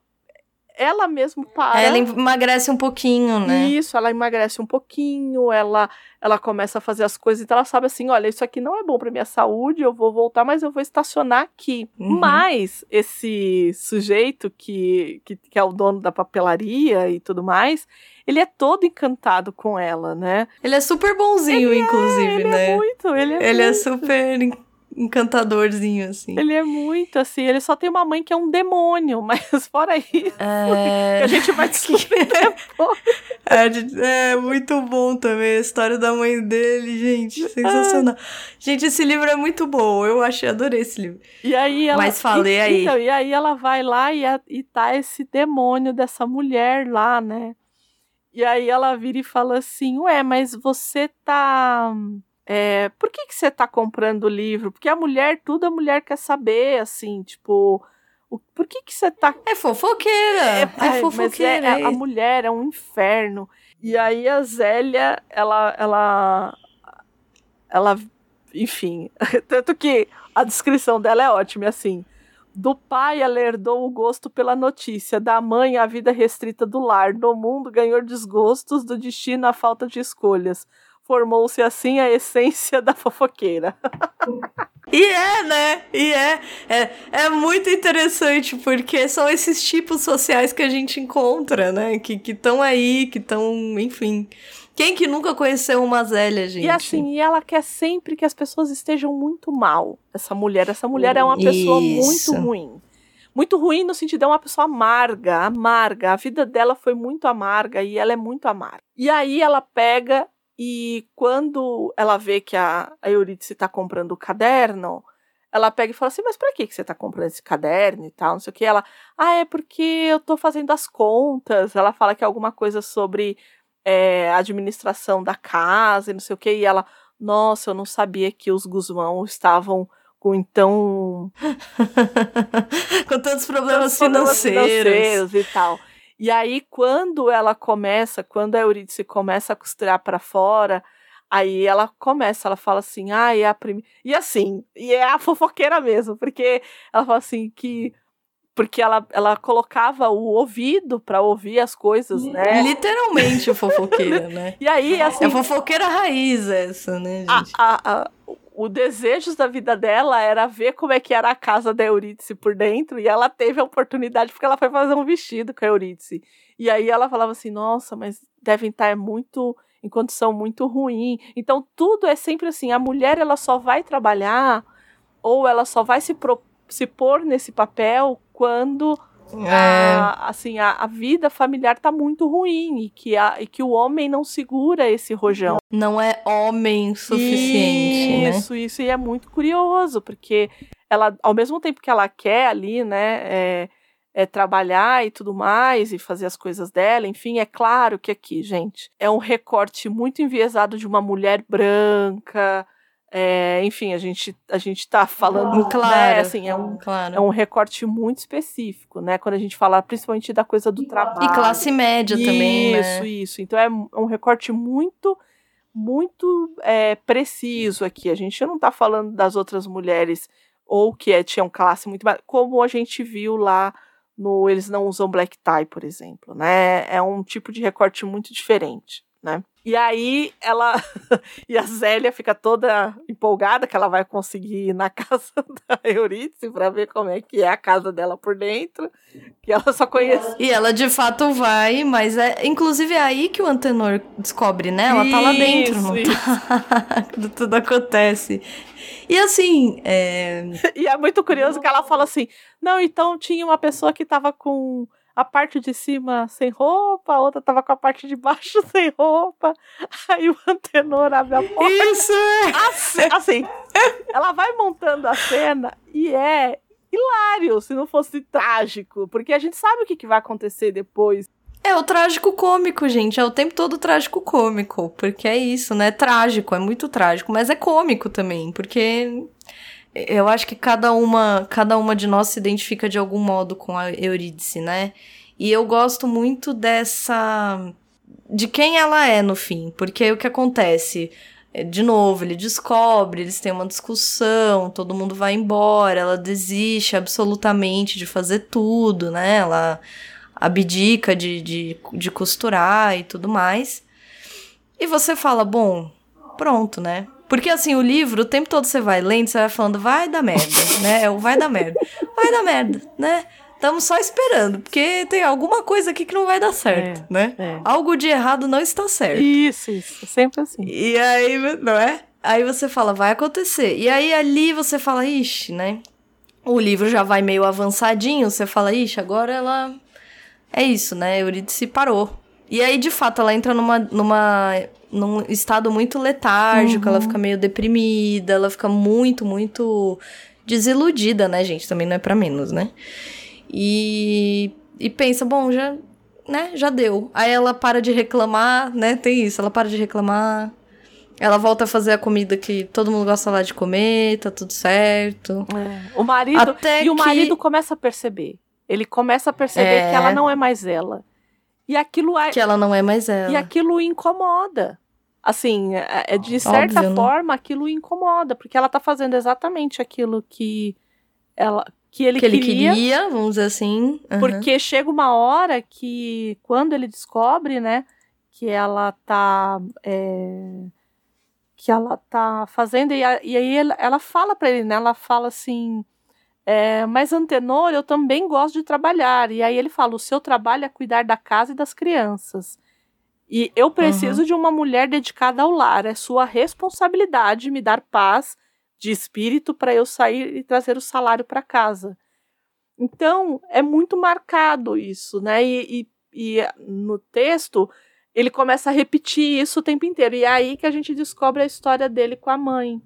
ela mesmo para. Ela emagrece um pouquinho, né? Isso, ela emagrece um pouquinho, ela ela começa a fazer as coisas, então ela sabe assim, olha, isso aqui não é bom para minha saúde, eu vou voltar, mas eu vou estacionar aqui. Uhum. Mas esse sujeito que, que, que é o dono da papelaria e tudo mais, ele é todo encantado com ela, né? Ele é super bonzinho, inclusive, ele né? é muito, ele é ele é muito. super en- encantadorzinho, assim. Ele é muito assim, ele só tem uma mãe que é um demônio, mas fora isso, É... a gente vai descobrir depois. É, é muito bom também a história da mãe dele, gente. Sensacional. Gente, esse livro é muito bom. Eu achei, adorei esse livro. E aí ela. Mas falei e, aí. Então, e aí ela vai lá e, a- e tá esse demônio dessa mulher lá, né? E aí ela vira e fala assim: Ué, mas você tá. é, por que, que você tá comprando o livro? Porque a mulher, tudo a mulher quer saber, assim, tipo, o, por que que você tá... É fofoqueira, é, é, é fofoqueira. É, a mulher é um inferno. E aí a Zélia, ela, ela, ela, enfim, tanto que a descrição dela é ótima, assim, do pai, ela herdou o gosto pela notícia. Da mãe, a vida restrita do lar. No mundo, ganhou desgostos. Do destino, a falta de escolhas. Formou-se assim a essência da fofoqueira. E é, né? E é, é. É muito interessante, porque são esses tipos sociais que a gente encontra, né? Que estão aí, que estão, enfim. Quem que nunca conheceu uma Zélia, gente? E assim, e ela quer sempre que as pessoas estejam muito mal. Essa mulher, essa mulher é uma pessoa Isso. muito ruim. Muito ruim no sentido de é uma pessoa amarga, amarga. A vida dela foi muito amarga e ela é muito amarga. E aí ela pega e quando ela vê que a, a Eurídice tá comprando o caderno, ela pega e fala assim, mas pra que que você tá comprando esse caderno e tal, não sei o que. Ela, ah, é porque eu tô fazendo as contas. Ela fala que é alguma coisa sobre é, administração da casa e não sei o que. E ela, nossa, eu não sabia que os Guzmão estavam com então. Com tantos problemas tantos problemas financeiros. financeiros e tal. E aí, quando ela começa, quando a Eurídice começa a costurar para fora, aí ela começa, ela fala assim, ah, é a primeira. E assim, e é a fofoqueira mesmo, porque ela fala assim que porque ela, ela colocava o ouvido para ouvir as coisas, né? Literalmente a fofoqueira, né? E aí, assim, É a fofoqueira raiz essa, né, a, gente? a, a, o desejo da vida dela era ver como é que era a casa da Eurídice por dentro, e ela teve a oportunidade porque ela foi fazer um vestido com a Eurídice. E aí ela falava assim: nossa, mas devem estar muito em condição muito ruim. Então tudo é sempre assim: a mulher ela só vai trabalhar ou ela só vai se, pro, se pôr nesse papel quando É. a, assim, a, a vida familiar tá muito ruim e que, a, e que o homem não segura esse rojão. Não é homem suficiente, né? Isso, isso. E é muito curioso, porque ela, ao mesmo tempo que ela quer ali, né, é, é trabalhar e tudo mais, e fazer as coisas dela, enfim, é claro que aqui, gente, é um recorte muito enviesado de uma mulher branca. É, enfim, a gente, a gente tá falando, Claro. né, assim, é um, Claro. é um recorte muito específico, né? Quando a gente fala principalmente da coisa do trabalho. E classe média também, Isso, né? isso. Então é um recorte muito, muito é, preciso aqui. A gente não tá falando das outras mulheres ou que é, tinham classe muito mais, como a gente viu lá no Eles Não Usam Black Tie, por exemplo, né? É um tipo de recorte muito diferente, né? E aí ela e a Zélia fica toda empolgada que ela vai conseguir ir na casa da Eurídice para ver como é que é a casa dela por dentro, que ela só conhece E ela de fato vai, mas é inclusive é aí que o Antenor descobre, né? Ela tá lá dentro, não tá? Tudo acontece. E assim, é... E é muito curioso que ela fala assim: não, então tinha uma pessoa que tava com a parte de cima sem roupa, a outra tava com a parte de baixo sem roupa. Aí o antenor abre a porta. isso é. Assim, assim, ela vai montando a cena e é hilário se não fosse trágico, porque a gente sabe o que, que vai acontecer depois. É o trágico cômico, gente. É o tempo todo trágico cômico. Porque é isso, né? É trágico, é muito trágico, mas é cômico também, porque eu acho que cada uma, cada uma de nós se identifica de algum modo com a Eurídice, né? E eu gosto muito dessa. de quem ela é no fim. Porque o que acontece? É, De novo, ele descobre, eles têm uma discussão, todo mundo vai embora, ela desiste absolutamente de fazer tudo, né? Ela abdica de, de, de costurar e tudo mais. E você fala, bom, pronto, né? Porque assim, o livro, o tempo todo você vai lendo, você vai falando, vai dar merda, né? É o vai dar merda. Vai dar merda, né? Estamos só esperando, porque tem alguma coisa aqui que não vai dar certo, né? é. Algo de errado não está certo. Isso, isso. Sempre assim. E aí, não é? Aí você fala, vai acontecer. E aí ali você fala, ixi, né? O livro já vai meio avançadinho, você fala, ixi, agora ela. É isso, né? Eurídice parou. E aí, de fato, ela entra numa. numa num estado muito letárgico, ela fica meio deprimida, ela fica muito, muito desiludida, né, gente? Também não é pra menos, né? E, e pensa, bom, já, né, já deu. Aí ela para de reclamar, né? Tem isso, ela para de reclamar. Ela volta a fazer a comida que todo mundo gosta lá de comer, tá tudo certo. É. O marido Até e o que- marido começa a perceber. Ele começa a perceber É. que ela não é mais ela. E aquilo é, Que ela não é mais ela. e aquilo incomoda. Assim, é, é de certa Óbvio, né? forma aquilo incomoda, porque ela tá fazendo exatamente aquilo que ela que ele que ele queria, queria, vamos dizer assim. aham. porque chega uma hora que quando ele descobre, né, que ela tá é, que ela tá fazendo e, a- e aí ela, ela fala pra ele, né? Ela fala assim, é, mas Antenor, eu também gosto de trabalhar. E aí ele fala, o seu trabalho é cuidar da casa e das crianças. E eu preciso de uma mulher dedicada ao lar. É sua responsabilidade me dar paz de espírito para eu sair e trazer o salário para casa. Então, é muito marcado isso, né? E, e, e no texto, ele começa a repetir isso o tempo inteiro. E é aí que a gente descobre a história dele com a mãe,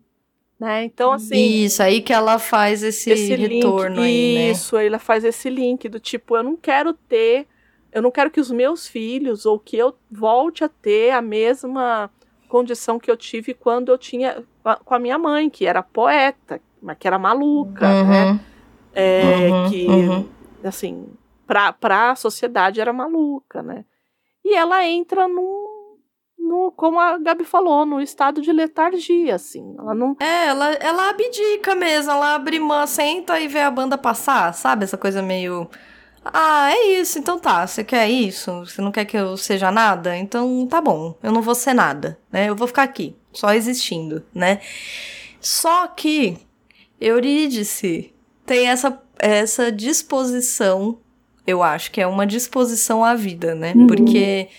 né? Então, assim... Isso, aí que ela faz esse, retorno link, aí, né? Isso, ela faz esse link do tipo, eu não quero ter, eu não quero que os meus filhos ou que eu volte a ter a mesma condição que eu tive quando eu tinha com a- minha mãe, que era poeta, mas que era maluca, né? Uhum, É, uhum, que, uhum. assim, pra, pra sociedade era maluca, né? E ela entra num, num, como a Gabi falou, num estado de letargia, assim. Ela não. É, ela, ela abdica mesmo, ela abre mão, senta e vê a banda passar, sabe? Essa coisa meio. Ah, é isso, então tá, você quer isso? Você não quer que eu seja nada? Então tá bom, eu não vou ser nada, né? Eu vou ficar aqui, só existindo, né? Só que Eurídice tem essa, essa disposição, eu acho que é uma disposição à vida, né? Uhum. Porque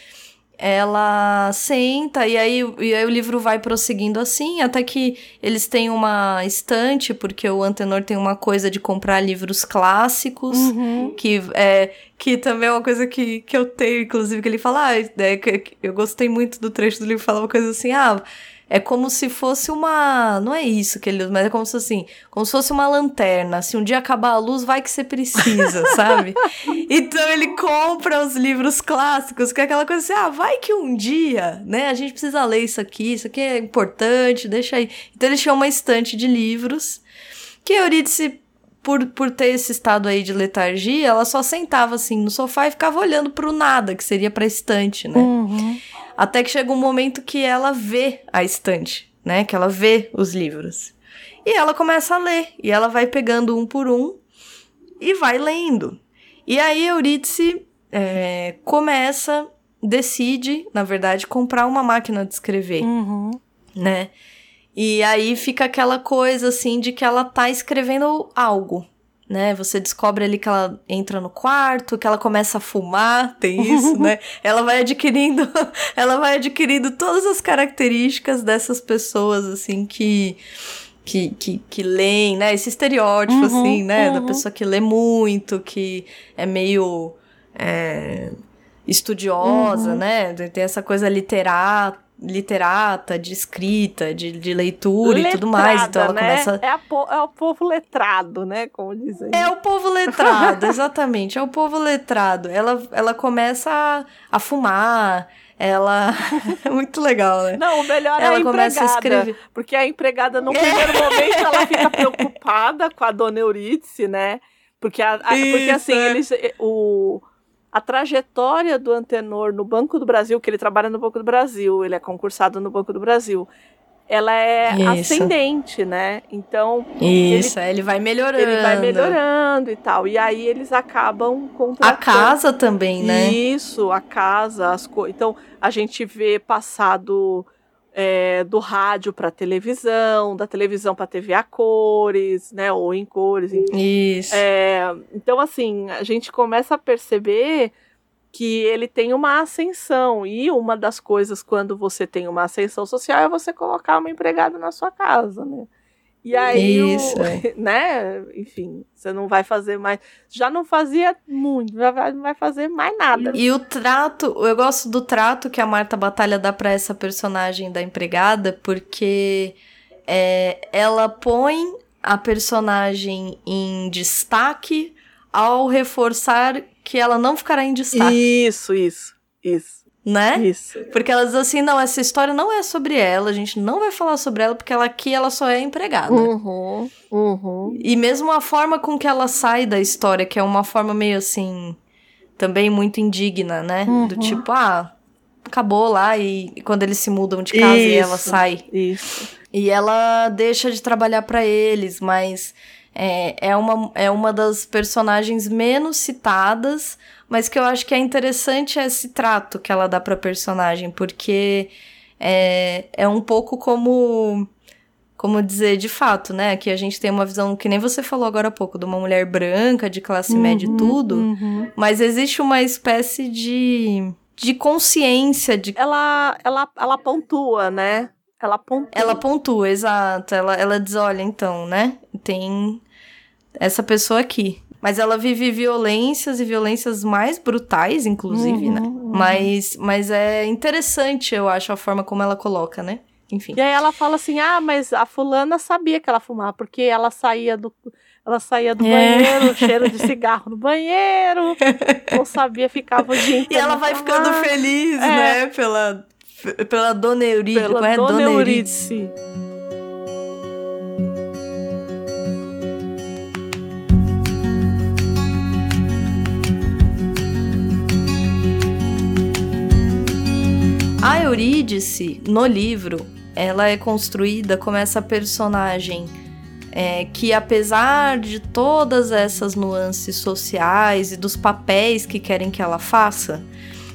ela senta e aí, e aí o livro vai prosseguindo assim, até que eles têm uma estante, porque o Antenor tem uma coisa de comprar livros clássicos, Uhum. que é que também é uma coisa que, que eu tenho, inclusive, que ele fala, ah, é, que- eu gostei muito do trecho do livro, fala uma coisa assim, ah, é como se fosse uma, não é isso que ele usa, mas é como se assim, como se fosse uma lanterna, se um dia acabar a luz, vai que você precisa, sabe? Então ele compra os livros clássicos, que é aquela coisa assim, ah, vai que um dia, né, a gente precisa ler isso aqui, isso aqui é importante, deixa aí. Então ele tinha uma estante de livros, que Eurídice por, por ter esse estado aí de letargia, ela só sentava assim no sofá e ficava olhando pro nada, que seria pra estante, né? Uhum. Até que chega um momento que ela vê a estante, né? Que ela vê os livros. E ela começa a ler. E ela vai pegando um por um e vai lendo. E aí Eurídice é, começa, decide, na verdade, comprar uma máquina de escrever Uhum. né? E aí fica aquela coisa assim de que ela tá escrevendo algo, né? Você descobre ali que ela entra no quarto, que ela começa a fumar, tem isso, né? Ela vai adquirindo, ela vai adquirindo todas as características dessas pessoas assim que que, que, que leem, né? Esse estereótipo, Uhum, assim, né? Da uhum. pessoa que lê muito, que é meio é, estudiosa, Uhum. né? Tem essa coisa literata, literata, de escrita, de, de leitura e tudo mais. Então ela Letrada, né? começa. É, po- é o povo letrado, né? Como dizem. É o povo letrado, exatamente, é o povo letrado. Ela, ela começa a, a fumar, ela. é muito legal, né? Não, o melhor é Ela a começa a empregada. escrever. Porque a empregada, É. no primeiro momento, ela fica preocupada com a dona Eurídice, né? Porque, a, a- porque assim, é. eles, o, a trajetória do Antenor no Banco do Brasil, que ele trabalha no Banco do Brasil, ele é concursado no Banco do Brasil, ela é Isso. ascendente, né? Então, Isso, aí ele vai melhorando. ele vai melhorando e tal. E aí eles acabam A contratando. casa também, né? Isso, a casa, as coisas. Então, a gente vê passado é, do rádio para televisão, da televisão para TV a cores, né? Ou em cores, enfim. Isso. É, então, assim, a gente começa a perceber que ele tem uma ascensão. E uma das coisas, quando você tem uma ascensão social, é você colocar uma empregada na sua casa, né? E aí, o- Isso, é. né? Enfim, você não vai fazer mais. Já não fazia muito, já vai- não vai fazer mais nada. E o trato, eu gosto do trato que a Marta Batalha dá pra essa personagem da empregada, porque é, ela põe a personagem em destaque ao reforçar que ela não ficará em destaque. Isso, isso, isso. Né? Isso. Porque ela diz assim, não, essa história não é sobre ela, a gente não vai falar sobre ela, porque ela aqui ela só é empregada. Uhum, uhum. E mesmo a forma com que ela sai da história, que é uma forma meio assim, também muito indigna, né? Do Uhum. tipo, ah, acabou lá e e quando eles se mudam de casa e ela Isso. sai. Isso. E ela deixa de trabalhar pra eles, mas é, é, uma, é uma das personagens menos citadas, mas que eu acho que é interessante esse trato que ela dá pra personagem, porque é, é um pouco como. Como dizer, de fato, né? Aqui a gente tem uma visão, que nem você falou agora há pouco, de uma mulher branca, de classe média e tudo, Uhum. mas existe uma espécie de, de consciência de Ela, ela, ela pontua, né? Ela pontua. Ela pontua, exato. Ela, ela diz: olha, então, né? Tem essa pessoa aqui. Mas ela vive violências e violências mais brutais, inclusive, Uhum, né? uhum. Mas, mas é interessante, eu acho, a forma como ela coloca, né? Enfim. E aí ela fala assim: ah, mas a fulana sabia que ela fumava, porque ela saía do. Ela saía do É. banheiro, cheiro de cigarro no banheiro, não sabia, ficava o dia E inteiro ela no vai ficando feliz, É. né? Pela, pela Dona Eurídice. pela é? Dona Eurídice. Eurídice. A Eurídice, no livro, ela é construída como essa personagem é, que, apesar de todas essas nuances sociais e dos papéis que querem que ela faça,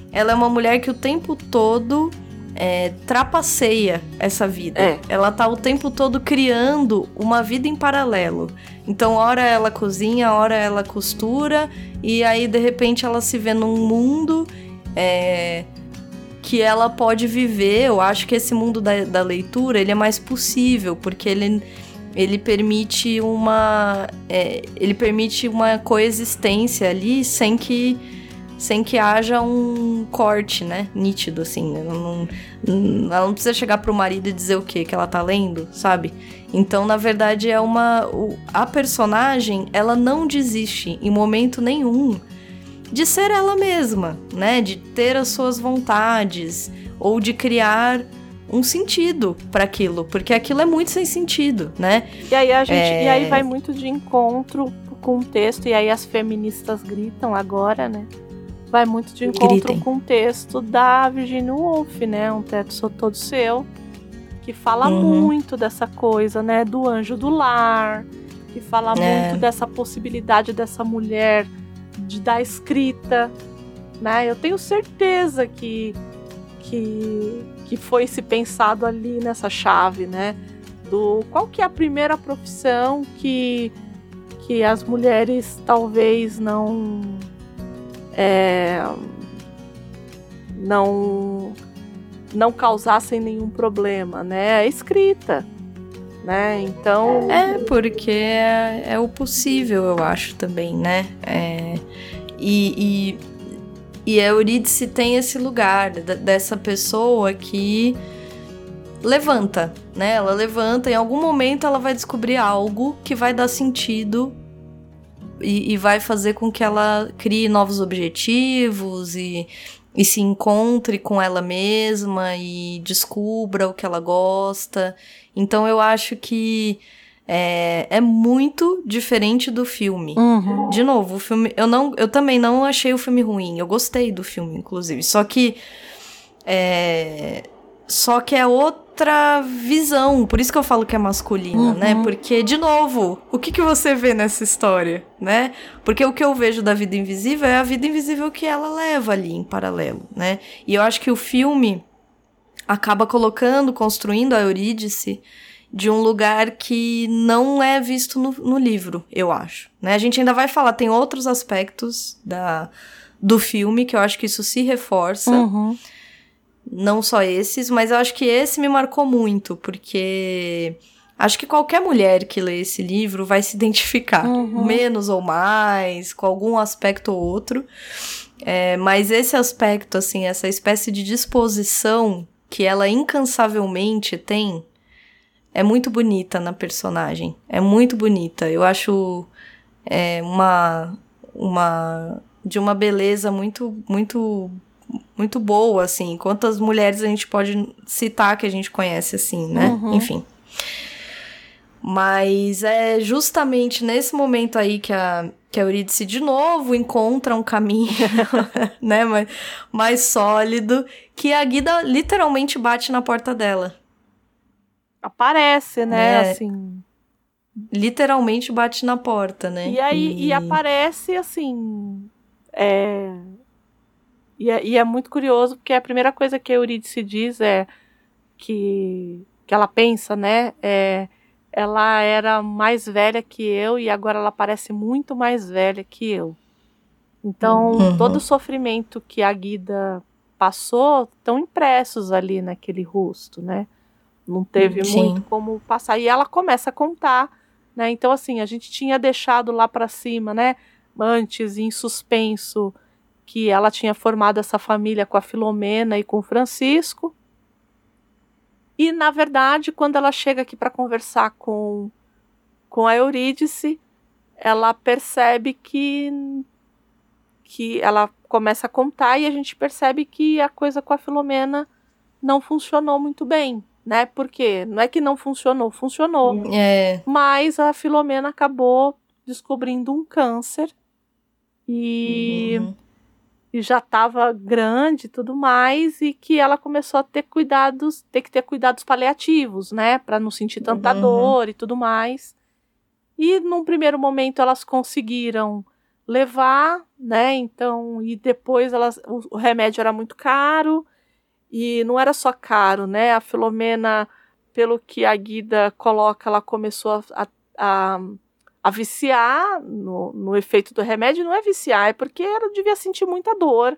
ela é uma mulher que o tempo todo é, trapaceia essa vida. É. Ela tá o tempo todo criando uma vida em paralelo. Então, hora ela cozinha, hora ela costura, e aí de repente ela se vê num mundo. é, que ela pode viver. Eu acho que esse mundo da, da leitura ele é mais possível, porque ele, ele permite uma. é, ele permite uma coexistência ali sem que. Sem que haja um corte, né? Nítido, assim. Ela não, ela não precisa chegar pro marido e dizer o que que ela tá lendo, sabe? Então, na verdade, é uma. a personagem, ela não desiste em momento nenhum de ser ela mesma, né? De ter as suas vontades ou de criar um sentido para aquilo, porque aquilo é muito sem sentido, né? E aí a gente. É. E aí vai muito de encontro com o texto, e aí as feministas gritam agora, né? Vai muito de encontro Gritem. com o texto da Virginia Woolf, né? Um teto só todo seu, que fala Uhum. muito dessa coisa, né? Do anjo do lar, que fala É. muito dessa possibilidade dessa mulher de dar escrita, né? Eu tenho certeza que que que foi se pensado ali nessa chave, né? Do qual que é a primeira profissão que que as mulheres talvez não é, não não causassem nenhum problema, né? A escrita, né? Então É, porque é, é o possível, eu acho também, né? É, e, e, e a Eurídice tem esse lugar dessa pessoa que levanta, né? Ela levanta, em algum momento ela vai descobrir algo que vai dar sentido e, e vai fazer com que ela crie novos objetivos e, e se encontre com ela mesma e descubra o que ela gosta. Então eu acho que é, é muito diferente do filme. Uhum. De novo, o filme. Eu, não, eu também não achei o filme ruim. Eu gostei do filme, inclusive. Só que. É, só que é outra visão. Por isso que eu falo que é masculina, Uhum. né? Porque, de novo, o que, que você vê nessa história, né? Porque o que eu vejo da vida invisível é a vida invisível que ela leva ali em paralelo, né? E eu acho que o filme acaba colocando, construindo a Eurídice de um lugar que não é visto no, no livro, eu acho. Né? A gente ainda vai falar, tem outros aspectos da, do filme que eu acho que isso se reforça, Uhum. Não só esses, mas eu acho que esse me marcou muito, porque acho que qualquer mulher que lê esse livro vai se identificar, Uhum. menos ou mais, com algum aspecto ou outro. É, mas esse aspecto, assim, essa espécie de disposição que ela incansavelmente tem, é muito bonita na personagem. É muito bonita. Eu acho é, uma, uma de uma beleza muito, muito muito boa, assim. Quantas mulheres a gente pode citar que a gente conhece, assim, né? Uhum. Enfim. Mas é justamente nesse momento aí que a, que a Eurídice de novo encontra um caminho, né, mais, mais sólido, que a Guida literalmente bate na porta dela. Aparece, né? É. Assim. Literalmente bate na porta, né? E aí e aparece assim. É... E, é, e é muito curioso, porque a primeira coisa que a Eurídice diz é que, que ela pensa, né? É, ela era mais velha que eu e agora ela parece muito mais velha que eu. Então, Uhum. todo o sofrimento que a Guida passou estão impressos ali naquele rosto, né? Não teve Sim. muito como passar. E ela começa a contar, né? Então, assim, a gente tinha deixado lá para cima, né? Antes, em suspenso, que ela tinha formado essa família com a Filomena e com o Francisco. E, na verdade, quando ela chega aqui para conversar com, com a Eurídice, ela percebe que, que ela começa a contar e a gente percebe que a coisa com a Filomena não funcionou muito bem, né? Porque não é que não funcionou, funcionou. É, Mas a Filomena acabou descobrindo um câncer e, uhum. E já estava grande e tudo mais, e que ela começou a ter cuidados, ter que ter cuidados paliativos, né? Para não sentir tanta Uhum. dor e tudo mais. E num primeiro momento elas conseguiram levar, né? Então, e depois elas, o, o remédio era muito caro, e não era só caro, né? A Filomena, pelo que a Guida coloca, ela começou a, a, a, a viciar no, no efeito do remédio. Não é viciar, é porque ela devia sentir muita dor.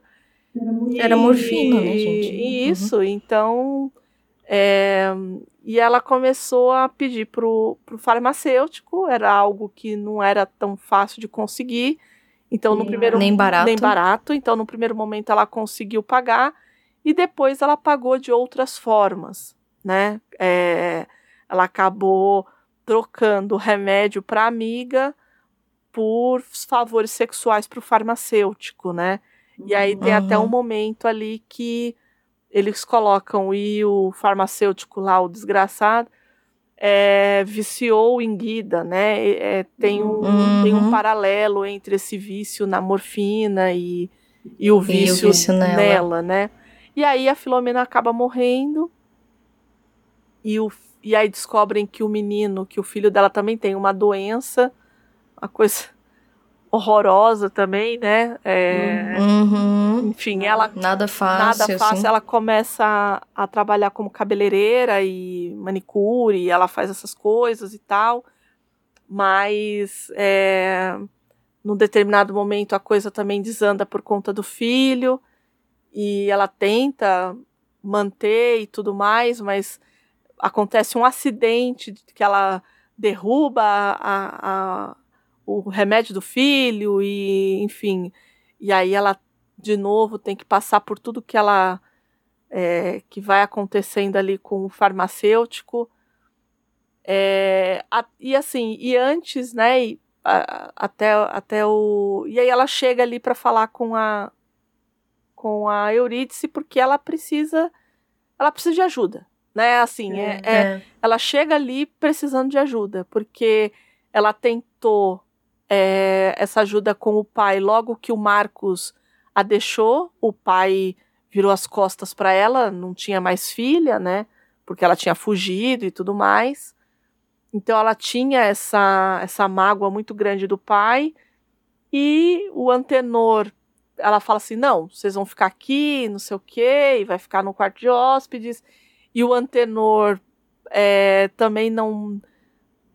Era morfina, né, gente? E Isso, então. é, e ela começou a pedir pro, pro farmacêutico, era algo que não era tão fácil de conseguir. Então, no primeiro Nem barato. nem barato. Então, no primeiro momento, ela conseguiu pagar e depois ela pagou de outras formas, né? É, ela acabou trocando o remédio para amiga por favores sexuais para o farmacêutico, né? E aí tem até um Uhum. momento ali que eles colocam e o farmacêutico lá, o desgraçado, é, viciou em Guida, né? É, tem, um, Uhum. tem um paralelo entre esse vício na morfina e, e o vício, vício nela. nela, né? E aí a Filomena acaba morrendo e, o, e aí descobrem que o menino, que o filho dela também tem uma doença, uma coisa horrorosa também, né? É, Uhum. Enfim, ela Nada fácil. nada fácil. assim. Ela começa a, a trabalhar como cabeleireira e manicure, ela faz essas coisas e tal. Mas é, num determinado momento a coisa também desanda por conta do filho e ela tenta manter e tudo mais, mas acontece um acidente de que ela derruba a, a- o remédio do filho e enfim e aí ela de novo tem que passar por tudo que ela é, que vai acontecendo ali com o farmacêutico. É, a- e assim e antes né e, até até o e aí ela chega ali para falar com a com a Eurídice porque ela precisa ela precisa de ajuda né assim é, é- É. ela chega ali precisando de ajuda, porque ela tentou é, essa ajuda com o pai logo que o Marcos a deixou. O pai virou as costas para ela, não tinha mais filha, né? Porque ela tinha fugido e tudo mais. Então ela tinha essa, essa mágoa muito grande do pai. E o Antenor, ela fala assim: não, vocês vão ficar aqui, não sei o quê, e vai ficar no quarto de hóspedes. E o Antenor é, também não.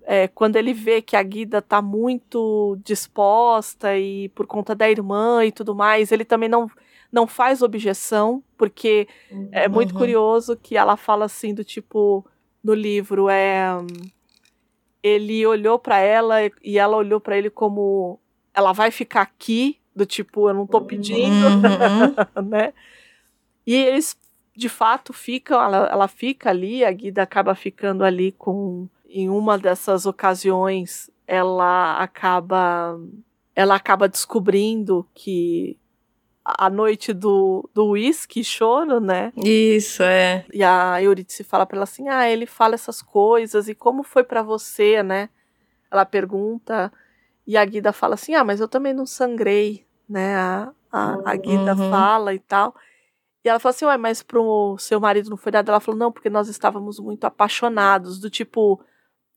é, quando ele vê que a Guida tá muito disposta e por conta da irmã e tudo mais, ele também não, não faz objeção, porque é muito Uhum. curioso que ela fala assim do tipo no livro é ele olhou pra ela e ela olhou pra ele como ela vai ficar aqui do tipo eu não tô pedindo Uhum. né? E eles, de fato, ficam, ela, ela fica ali, a Guida acaba ficando ali com. Em uma dessas ocasiões, ela acaba. Ela acaba descobrindo que a noite do do uísque choro, né? Isso, é. E a Eurídice fala pra ela assim: "Ah, ele fala essas coisas e como foi pra você, né?" Ela pergunta e a Guida fala assim: "Ah, mas eu também não sangrei", né? A, a, a Guida Uhum. fala e tal. E ela fala assim: "Ué, mas pro seu marido não foi nada?" Ela falou: "Não, porque nós estávamos muito apaixonados, do tipo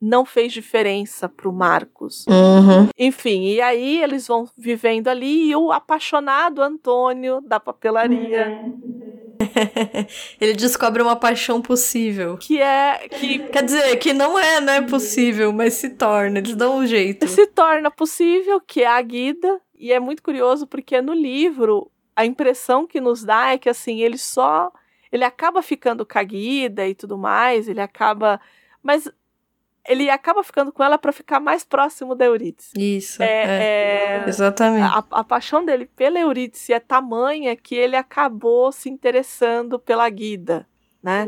não fez diferença pro Marcos. Uhum. Enfim, e aí eles vão vivendo ali e o apaixonado Antônio da papelaria, Ele descobre uma paixão possível. que é que Quer dizer, que não é, né, possível, mas se torna, eles dão um jeito. se torna possível, que é a Guida, e é muito curioso porque no livro a impressão que nos dá é que assim, ele só ele acaba ficando com a Guida e tudo mais, ele acaba, mas ele acaba ficando com ela para ficar mais próximo da Eurídice. Isso, é. É, é- Exatamente. a, a paixão dele pela Eurídice é tamanha que ele acabou se interessando pela Guida, né?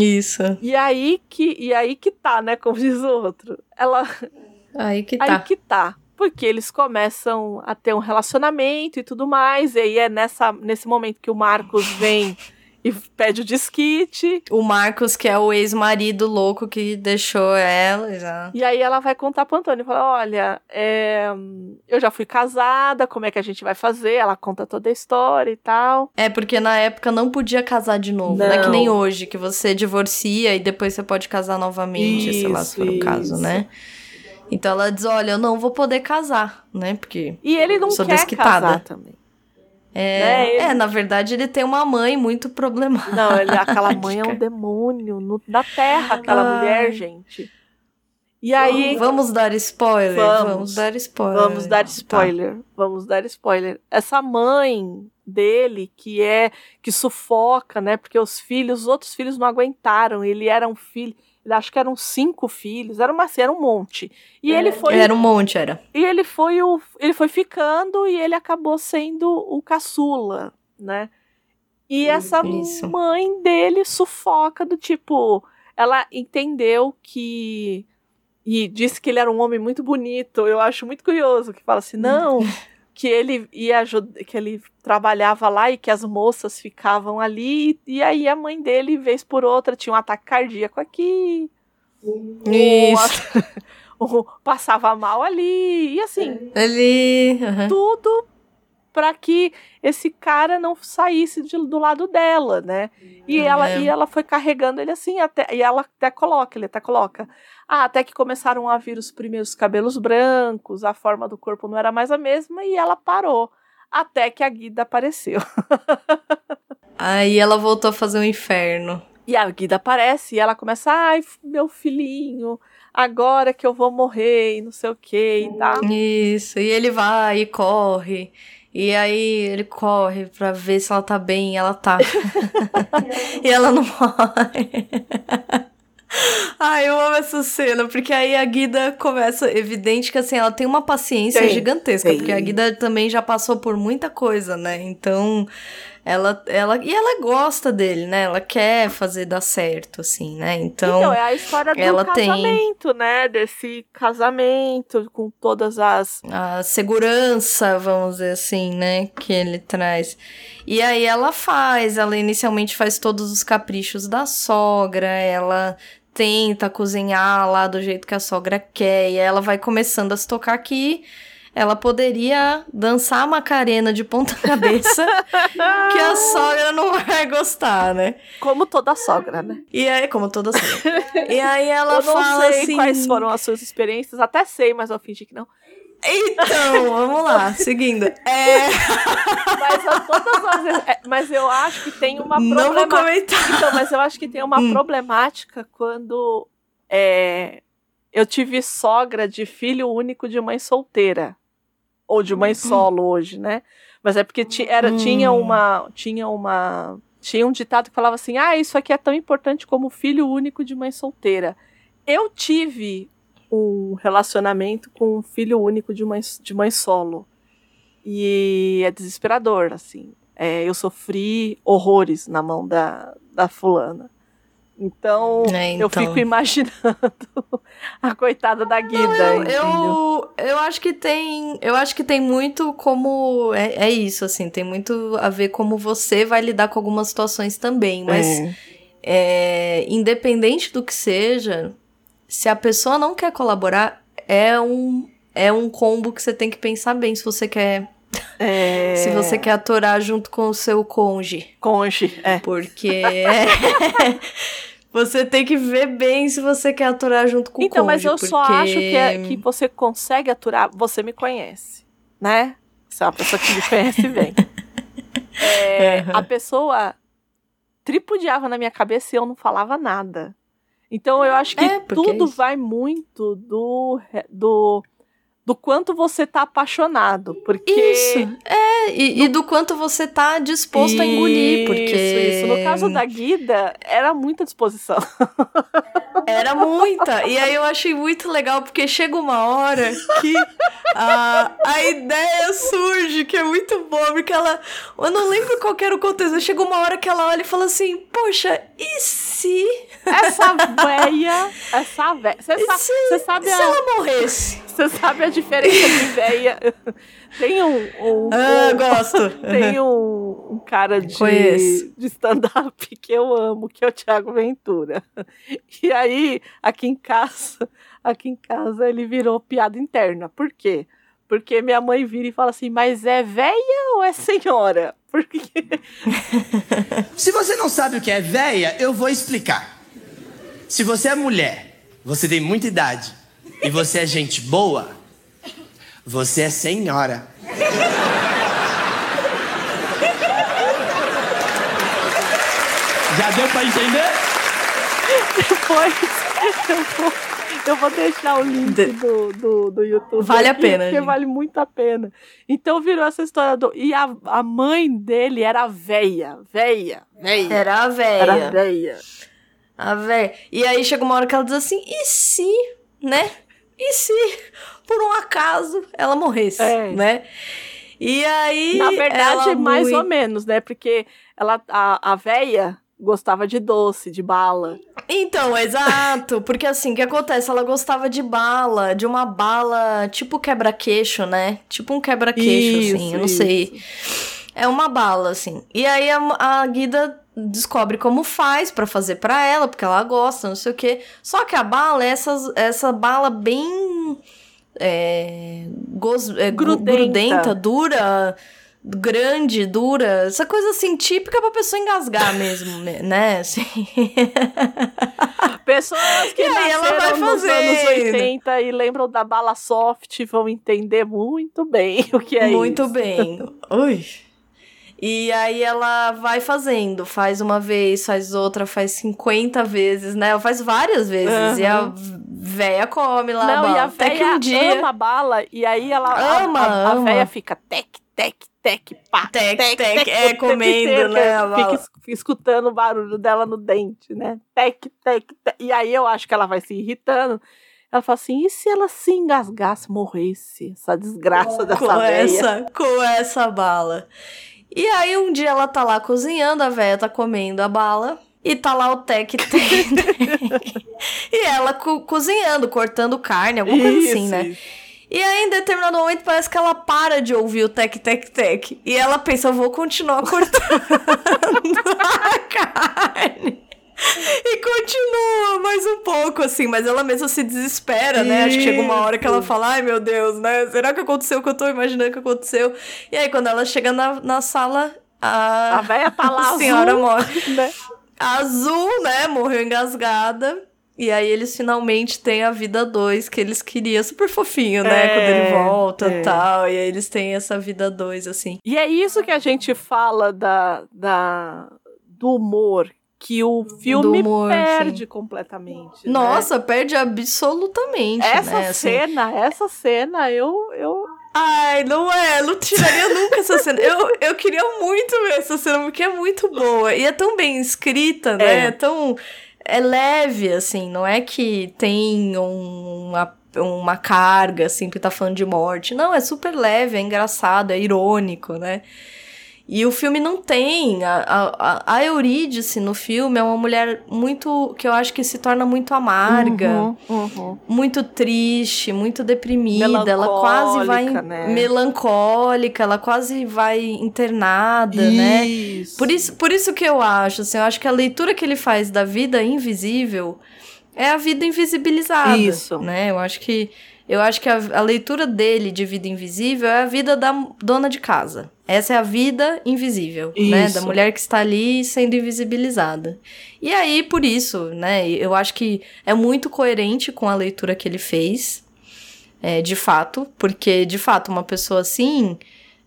Isso. E aí que e aí que tá, né, como diz o outro. Ela Aí que Aí tá. que tá. Porque eles começam a ter um relacionamento e tudo mais. E aí é nessa, nesse momento que o Marcos vem e pede o disquite. O Marcos, que é o ex-marido louco que deixou ela já. E aí ela vai contar pro Antônio. Fala, olha, é, eu já fui casada, como é que a gente vai fazer? Ela conta toda a história e tal. É, porque na época não podia casar de novo. Não, é que Não. nem hoje, que você divorcia e depois você pode casar novamente, sei lá, se for o Isso, caso, isso. né? Então ela diz: Olha, eu não vou poder casar, né? Porque. E ele não Sou quer desquitada. casar também. É, Né, ele- é, na verdade, ele tem uma mãe muito problemática. Não, ele, aquela mãe é um demônio no, na terra, aquela Ai. mulher, gente. E aí. Vamos dar spoiler? Vamos. dar spoiler. Vamos dar Tá. spoiler. Vamos dar spoiler. Essa mãe dele que é que sufoca, né? Porque os filhos, os outros filhos não aguentaram. Ele era um filho, acho que eram cinco filhos, era uma, era um monte. E ele foi Era um monte, era. e ele foi o ele foi ficando e ele acabou sendo o caçula, né? E essa Isso. mãe dele sufoca do tipo, ela entendeu que e disse que ele era um homem muito bonito. Eu acho muito curioso que fala assim, não, que ele ia que ele trabalhava lá e que as moças ficavam ali e aí a mãe dele vez por outra tinha um ataque cardíaco aqui, Isso. o- passava mal ali e assim Ali. aham. tudo para que esse cara não saísse de- do lado dela, né? E ela É. e ela foi carregando ele assim até e ela até coloca, ele até coloca. Ah, até que começaram a vir os primeiros cabelos brancos, a forma do corpo não era mais a mesma e ela parou. Até que a Guida apareceu. Aí ela voltou a fazer o inferno. E a Guida aparece e ela começa, ai, meu filhinho, agora que eu vou morrer e não sei o que e tal. Isso. E ele vai e corre. E aí ele corre pra ver se ela tá bem e ela tá. e ela não morre. Ai, eu amo essa cena, porque aí a Guida começa, evidente que assim, ela tem uma paciência Tem, gigantesca, tem. porque a Guida também já passou por muita coisa, né? Então, ela, ela, e ela gosta dele, né? Ela quer fazer dar certo, assim, né? Então, Então, é a história do ela tem- casamento, né? Desse casamento com todas as. a segurança, vamos dizer assim, né, que ele traz. E aí ela faz, ela inicialmente faz todos os caprichos da sogra, ela tenta cozinhar lá do jeito que a sogra quer, e ela vai começando a se tocar que ela poderia dançar Macarena de ponta cabeça, que a sogra não vai gostar, né? Como toda sogra, né? E aí, como toda sogra. e aí ela eu não fala sei assim... quais foram as suas experiências, até sei, mas eu fingi que não. Então, vamos lá, seguindo. É... Mas, eu, todas as, é, mas eu acho que tem uma Não vou problemática. comentar. Então, mas eu acho que tem uma Hum. problemática quando é, eu tive sogra de filho único de mãe solteira. Ou de mãe solo hoje, né? Mas é porque ti- era, Hum. tinha uma. Tinha uma. Tinha um ditado que falava assim: ah, isso aqui é tão importante como filho único de mãe solteira. Eu tive um relacionamento com um filho único de mãe, de mãe solo. E é desesperador, assim. É, eu sofri horrores na mão da, da fulana. Então, É, eu então. fico imaginando a coitada da Guida. Eu, entendeu? eu, eu acho que tem. Eu acho que tem muito como. É, é isso, assim, tem muito a ver como você vai lidar com algumas situações também. Mas É. é, independente do que seja, se a pessoa não quer colaborar, é um, é um combo que você tem que pensar bem se você quer. É, Se você quer atorar junto com o seu conge. Conge, é. Porque você tem que ver bem se você quer aturar junto com Então, o mas cônjuge. eu só porque- acho que, é- que você consegue aturar. Você me conhece, né? Você é uma pessoa que me conhece bem. É, a pessoa tripudiava na minha cabeça e eu não falava nada. Então eu acho que É, é tudo vai muito do, do, do quanto você tá apaixonado. Porque. Isso. É, e, e do quanto você tá disposto a engolir, porque. Isso, isso. No caso da Guida, era muita disposição. Era muita. E aí eu achei muito legal, porque chega uma hora que a, a ideia surge, que é muito boa, porque ela. Eu não lembro qual era o contexto. Chega uma hora que ela olha e fala assim: Poxa, e se. Essa véia. Essa véia. Você E sa- se, sabe se a. ela morresse? Você sabe a diferença de véia? Tem um. um- Ah, um- gosto. tem um, um cara de, Conheço. de stand-up que eu amo, que é o Thiago Ventura. E aí, aqui em casa, aqui em casa ele virou piada interna. Por quê? Porque minha mãe vira e fala assim, mas é véia ou é senhora? Porque Se você não sabe o que é véia, eu vou explicar. Se você é mulher, você tem muita idade e você é gente boa, você é senhora. Já deu pra entender? depois eu vou, eu vou deixar o link do, do, do YouTube. Vale a aqui, pena, Porque gente. vale muito a pena. Então virou essa história do. E a, a mãe dele era véia. Véia. Véia. Era a Era véia. véia. A véia. E aí chega uma hora que ela diz assim: e se, né? E se, por um acaso, ela morresse, É. né? E aí. Na verdade, mais muito- ou menos, né? Porque ela, a, a véia gostava de doce, de bala. Então, exato. Porque assim, o que acontece? Ela gostava de bala, de uma bala tipo quebra-queixo, né? Tipo um quebra-queixo, assim, eu não Isso, sei. É uma bala, assim. E aí a, a Guida descobre como faz pra fazer pra ela, porque ela gosta, não sei o quê. Só que a bala é essas, essa bala bem. É, gos, é, Grudenta. grudenta, dura, grande, dura. Essa coisa assim, típica pra pessoa engasgar mesmo, né? Assim. Pessoas que E aí ela vai nos anos fazendo. 80 e lembram da bala soft vão entender muito bem o que é Muito isso. bem. Ui. E aí ela vai fazendo, faz uma vez, faz outra, faz 50 vezes, né? Ela faz várias vezes. E a véia come lá a Não, bala. e a Até que véia um dia. ama bala e aí ela a- Ama, a, a, ama. véia fica tec, tec, tec, pá. Tec, tec, é, o tempo comendo, inteiro, né, a. Fica es- escutando o barulho dela no dente, né? Tec, tec, tec. E aí eu acho que ela vai se irritando. Ela fala assim: e se ela se engasgasse, morresse? Essa desgraça dessa com véia. essa, com essa bala. E aí um dia ela tá lá cozinhando, a véia tá comendo a bala. E tá lá o tec. E ela co- cozinhando, cortando carne, alguma coisa Isso, assim, né? isso. E aí, em determinado momento, parece que ela para de ouvir o tec, tec, tec. E ela pensa, eu vou continuar cortando a carne. E continua mais um pouco, assim, mas ela mesma se desespera, né? Acho que chega uma hora que ela fala, ai meu Deus, né? Será que aconteceu o que eu tô imaginando que aconteceu? E aí, quando ela chega na, na sala, a, A véia tá lá a senhora azul, morre. né? Azul, né? Morreu engasgada. E aí eles finalmente têm a vida dois que eles queriam. Super fofinho, né? É, Quando ele volta é. e tal. E aí eles têm essa vida dois, assim. E é isso que a gente fala da, da, do humor, que o filme humor, perde completamente. né? Nossa, perde absolutamente, Essa né? Assim, cena, essa cena, eu, eu. Ai, não é, não tiraria nunca essa cena. Eu, eu queria muito ver essa cena, porque é muito boa. E é tão bem escrita, né? É. É tão. É leve, assim, não é que tem um- uma, uma carga, assim, porque tá falando de morte. Não, é super leve, é engraçado, é irônico, né? E o filme não tem. A, a, a Eurídice no filme é uma mulher muito. que eu acho que se torna muito amarga, Uhum, uhum. muito triste, muito deprimida. Ela quase vai. Melancólica, né? Melancólica, ela quase vai internada, né? Isso. Por isso, por isso que eu acho, assim, eu acho que a leitura que ele faz da vida invisível é a vida invisibilizada. Isso. Né? Eu acho que. Eu acho que a, a leitura dele de vida invisível é a vida da dona de casa. Essa é a vida invisível, né? Da Isso. mulher que está ali sendo invisibilizada. E aí, por isso, né? Eu acho que é muito coerente com a leitura que ele fez, é, de fato, porque, de fato, uma pessoa assim,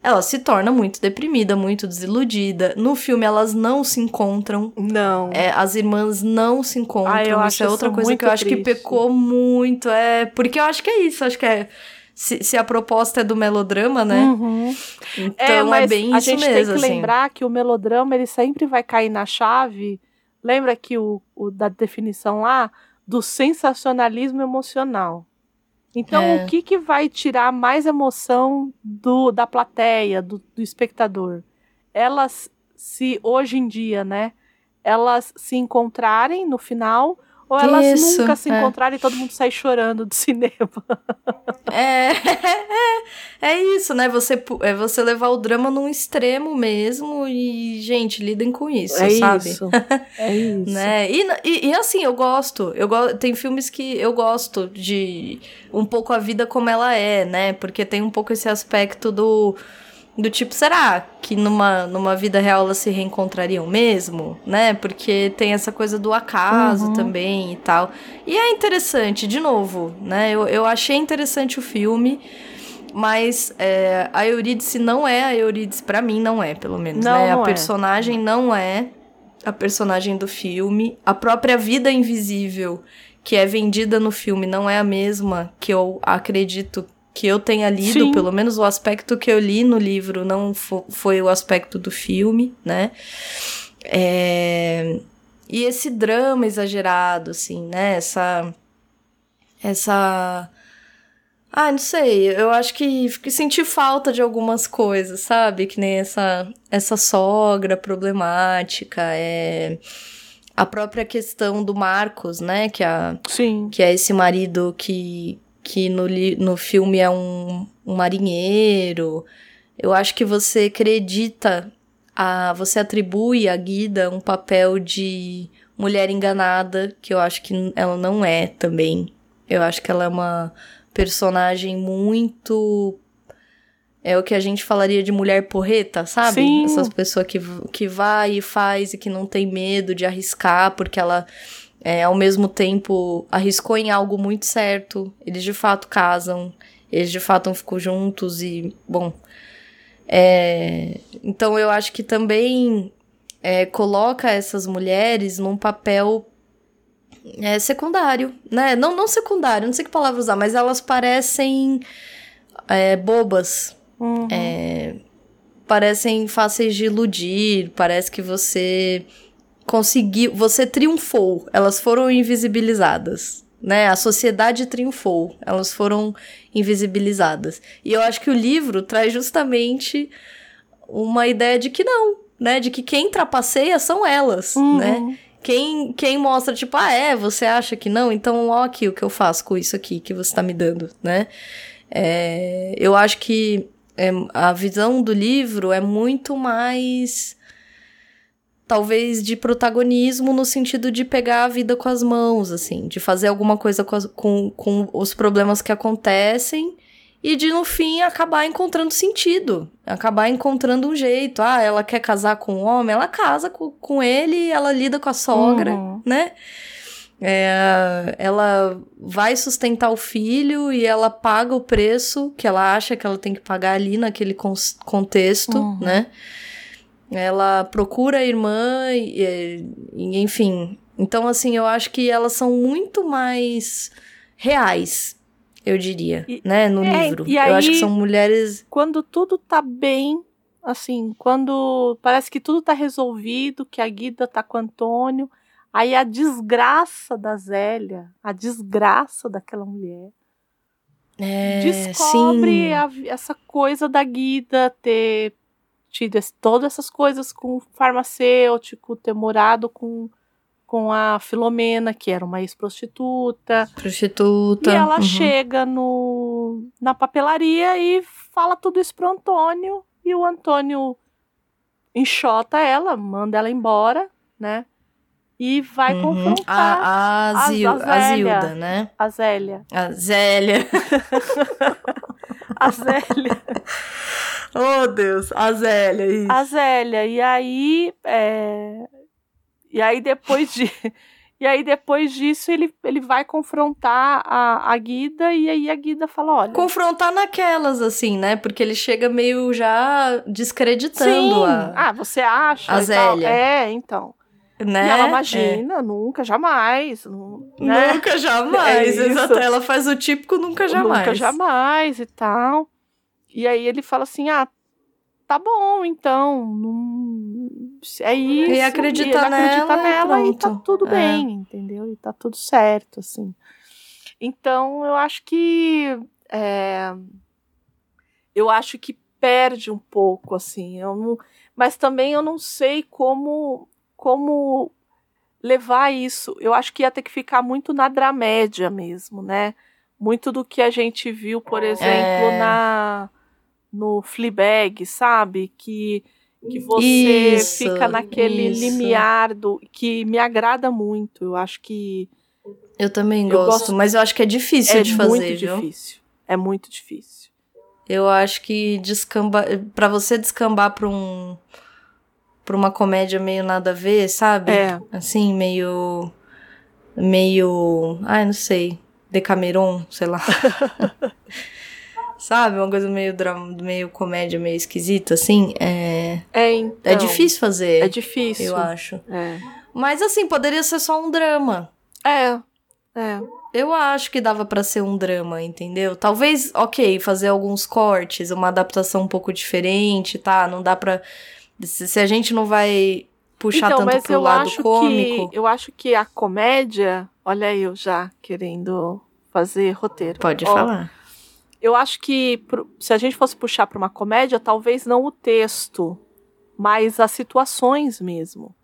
ela se torna muito deprimida, muito desiludida. No filme, elas não se encontram. Não. É, as irmãs não se encontram. Ah, eu isso é outra coisa que eu acho que triste. pecou muito. É, porque eu acho que é isso. Acho que é. Se, se a proposta é do melodrama, né? Uhum. Então É, é, bem a isso gente mesmo. tem que assim. lembrar que o melodrama ele sempre vai cair na chave. Lembra que o, o da definição lá do sensacionalismo emocional. Então, É. o que, que vai tirar mais emoção do, da plateia, do, do espectador? Elas se hoje em dia, né? Elas se encontrarem no final ou elas Isso, nunca se é. encontrarem e todo mundo sai chorando do cinema. É, é isso, né? Você, é você levar o drama num extremo mesmo e, gente, lidem com isso, sabe? isso. É isso. Né? E, e, e assim, eu gosto. Eu go tem filmes que eu gosto de um pouco a vida como ela é, né? Porque tem um pouco esse aspecto do. Do tipo, será que numa, numa vida real elas se reencontrariam mesmo? Né? Porque tem essa coisa do acaso Uhum. também e tal. E é interessante, de novo, né? Eu, eu achei interessante o filme. Mas é, a Eurídice não é a Eurídice, pra mim não é, pelo menos. Não, né? não a é. personagem não é a personagem do filme. A própria vida invisível que é vendida no filme não é a mesma que eu acredito que eu tenha lido, Sim. pelo menos o aspecto que eu li no livro não fo- foi o aspecto do filme, né? É, E esse drama exagerado, assim, né? Essa. Essa. Ah, não sei. Eu acho que, que senti falta de algumas coisas, sabe? Que nem essa, essa sogra problemática, é. A própria questão do Marcos, né? Que a, Sim. que é esse marido que, que no, no filme é um, um marinheiro. Eu acho que você acredita, a, você atribui a Guida um papel de mulher enganada, que eu acho que ela não é também. Eu acho que ela é uma personagem muito. É o que a gente falaria de mulher porreta, sabe? Sim. Essas pessoas que, que vai e faz e que não tem medo de arriscar, porque ela é, ao mesmo tempo arriscou em algo muito certo. Eles de fato casam, eles de fato ficam juntos e, bom. é, então eu acho que também é, coloca essas mulheres num papel é, secundário, né? Não, não secundário, não sei que palavra usar, mas elas parecem é, bobas, Uhum. é, parecem fáceis de iludir, parece que você conseguiu, você triunfou, elas foram invisibilizadas, né? A sociedade triunfou, elas foram invisibilizadas. E eu acho que o livro traz justamente uma ideia de que não, né? De que quem trapaceia são elas, Uhum. né? Quem, quem mostra, tipo, ah, é, você acha que não? Então, ó aqui o que eu faço com isso aqui que você tá me dando, né? É, eu acho que é, a visão do livro é muito mais talvez de protagonismo no sentido de pegar a vida com as mãos, assim, de fazer alguma coisa com, as- com, com os problemas que acontecem e de no fim acabar encontrando sentido, acabar encontrando um jeito. Ah, ela quer casar com um homem, ela casa com, com ele, ela lida com a sogra, Uhum. né? É, ela vai sustentar o filho e ela paga o preço que ela acha que ela tem que pagar ali naquele cons- contexto, Uhum. né? Ela procura a irmã, e, e, enfim. Então, assim, eu acho que elas são muito mais reais, eu diria, E- né? No é, livro. Eu acho que aí- são mulheres. Quando tudo tá bem, assim, quando parece que tudo tá resolvido, que a Guida tá com o Antônio, aí a desgraça da Zélia, a desgraça daquela mulher, É, descobre a essa coisa da Guida ter tido todas essas coisas com o farmacêutico, ter morado com, com a Filomena, que era uma ex-prostituta. Prostituta. E ela uhum. chega no, na papelaria e fala tudo isso pro Antônio. E o Antônio enxota ela, manda ela embora, né? E vai Uhum. confrontar A, a, a Zil, a Zélia. Zilda, né? a Zélia. A Zélia. A Zélia. oh, Deus. A Zélia, isso. a Zélia. E aí. é, E aí depois de. E aí, depois disso, ele, ele vai confrontar a, a Guida, e aí a Guida fala: olha. Confrontar naquelas, assim, né? Porque ele chega meio já descreditando Sim. a. Ah, você acha? a e tal. Zélia. É, então. Né? E ela É. imagina, nunca, jamais. né? Nunca jamais. É exato. Ela faz o típico nunca jamais. Nunca jamais e tal. E aí ele fala assim: ah, tá bom, então. Não... É isso. E acredita ele acredita nela e nela e tá tudo É. bem, entendeu? E tá tudo certo, assim. Então eu acho que. é, Eu acho que perde um pouco, assim. Eu não... Mas também eu não sei como. Como levar isso. Eu acho que ia ter que ficar muito na dramédia mesmo, né? Muito do que a gente viu, por exemplo, É. na no Fleabag, sabe? Que que você Isso, fica naquele isso. limiar do que me agrada muito. Eu acho que Eu também Eu gosto, gosto- mas eu acho que é difícil é de fazer, muito viu? difícil. É muito difícil. Eu acho que descamba para você descambar pra um pra uma comédia meio nada a ver, sabe? É. Assim, meio meio, ai, não sei, Decameron, sei lá. sabe? Uma coisa meio drama, meio comédia, meio esquisita assim, é É, então, é difícil fazer, É difícil. eu acho. É. Mas assim, poderia ser só um drama. É. É. Eu acho que dava pra ser um drama, entendeu? Talvez, ok, fazer alguns cortes, uma adaptação um pouco diferente, tá? Não dá pra. Se, a gente não vai puxar então, tanto pro lado cômico. que eu acho que a comédia, olha aí eu já querendo fazer roteiro. Pode Ó, falar. Eu acho que se a gente fosse puxar para uma comédia, talvez não o texto, mas as situações mesmo.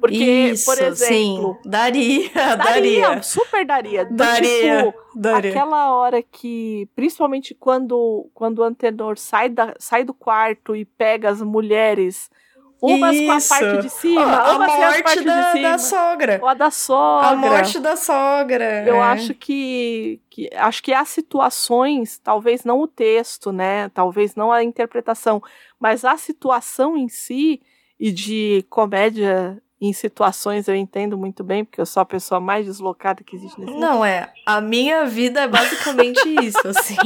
Porque, Isso, por exemplo, sim. Daria, daria, daria. super daria. Daria, tipo, daria. aquela hora que, principalmente quando, quando o Antenor sai, da, sai do quarto e pega as mulheres, umas com a Isso. parte de cima, a a morte da, cima. da sogra. Ou a da sogra. A morte da sogra. Eu é. acho que, que acho que as situações, talvez não o texto, né? Talvez não a interpretação, mas a situação em si e de comédia em situações eu entendo muito bem, porque eu sou a pessoa mais deslocada que existe nesse mundo. Não, é. A minha vida é basicamente isso, assim.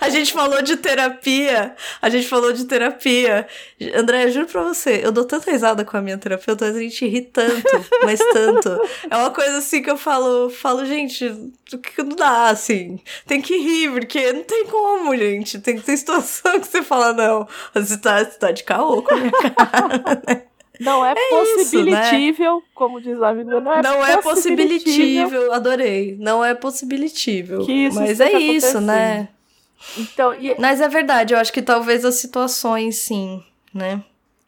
a gente falou de terapia. A gente falou de terapia. André, juro pra você, eu dou tanta risada com a minha terapeuta, a gente ri tanto, mas tanto. É uma coisa assim que eu falo, falo, gente, o que não dá, assim. Tem que rir, porque não tem como, gente. Tem que ter situação que você fala, não, você tá, você tá de caô com a minha cara. Não é, isso, possibilitível, como diz amigo meu, não é não é possibilitível. adorei. Não é possibilitível. Que isso Mas é isso, né? Então, e, Mas é verdade, eu acho que talvez as situações, sim, né?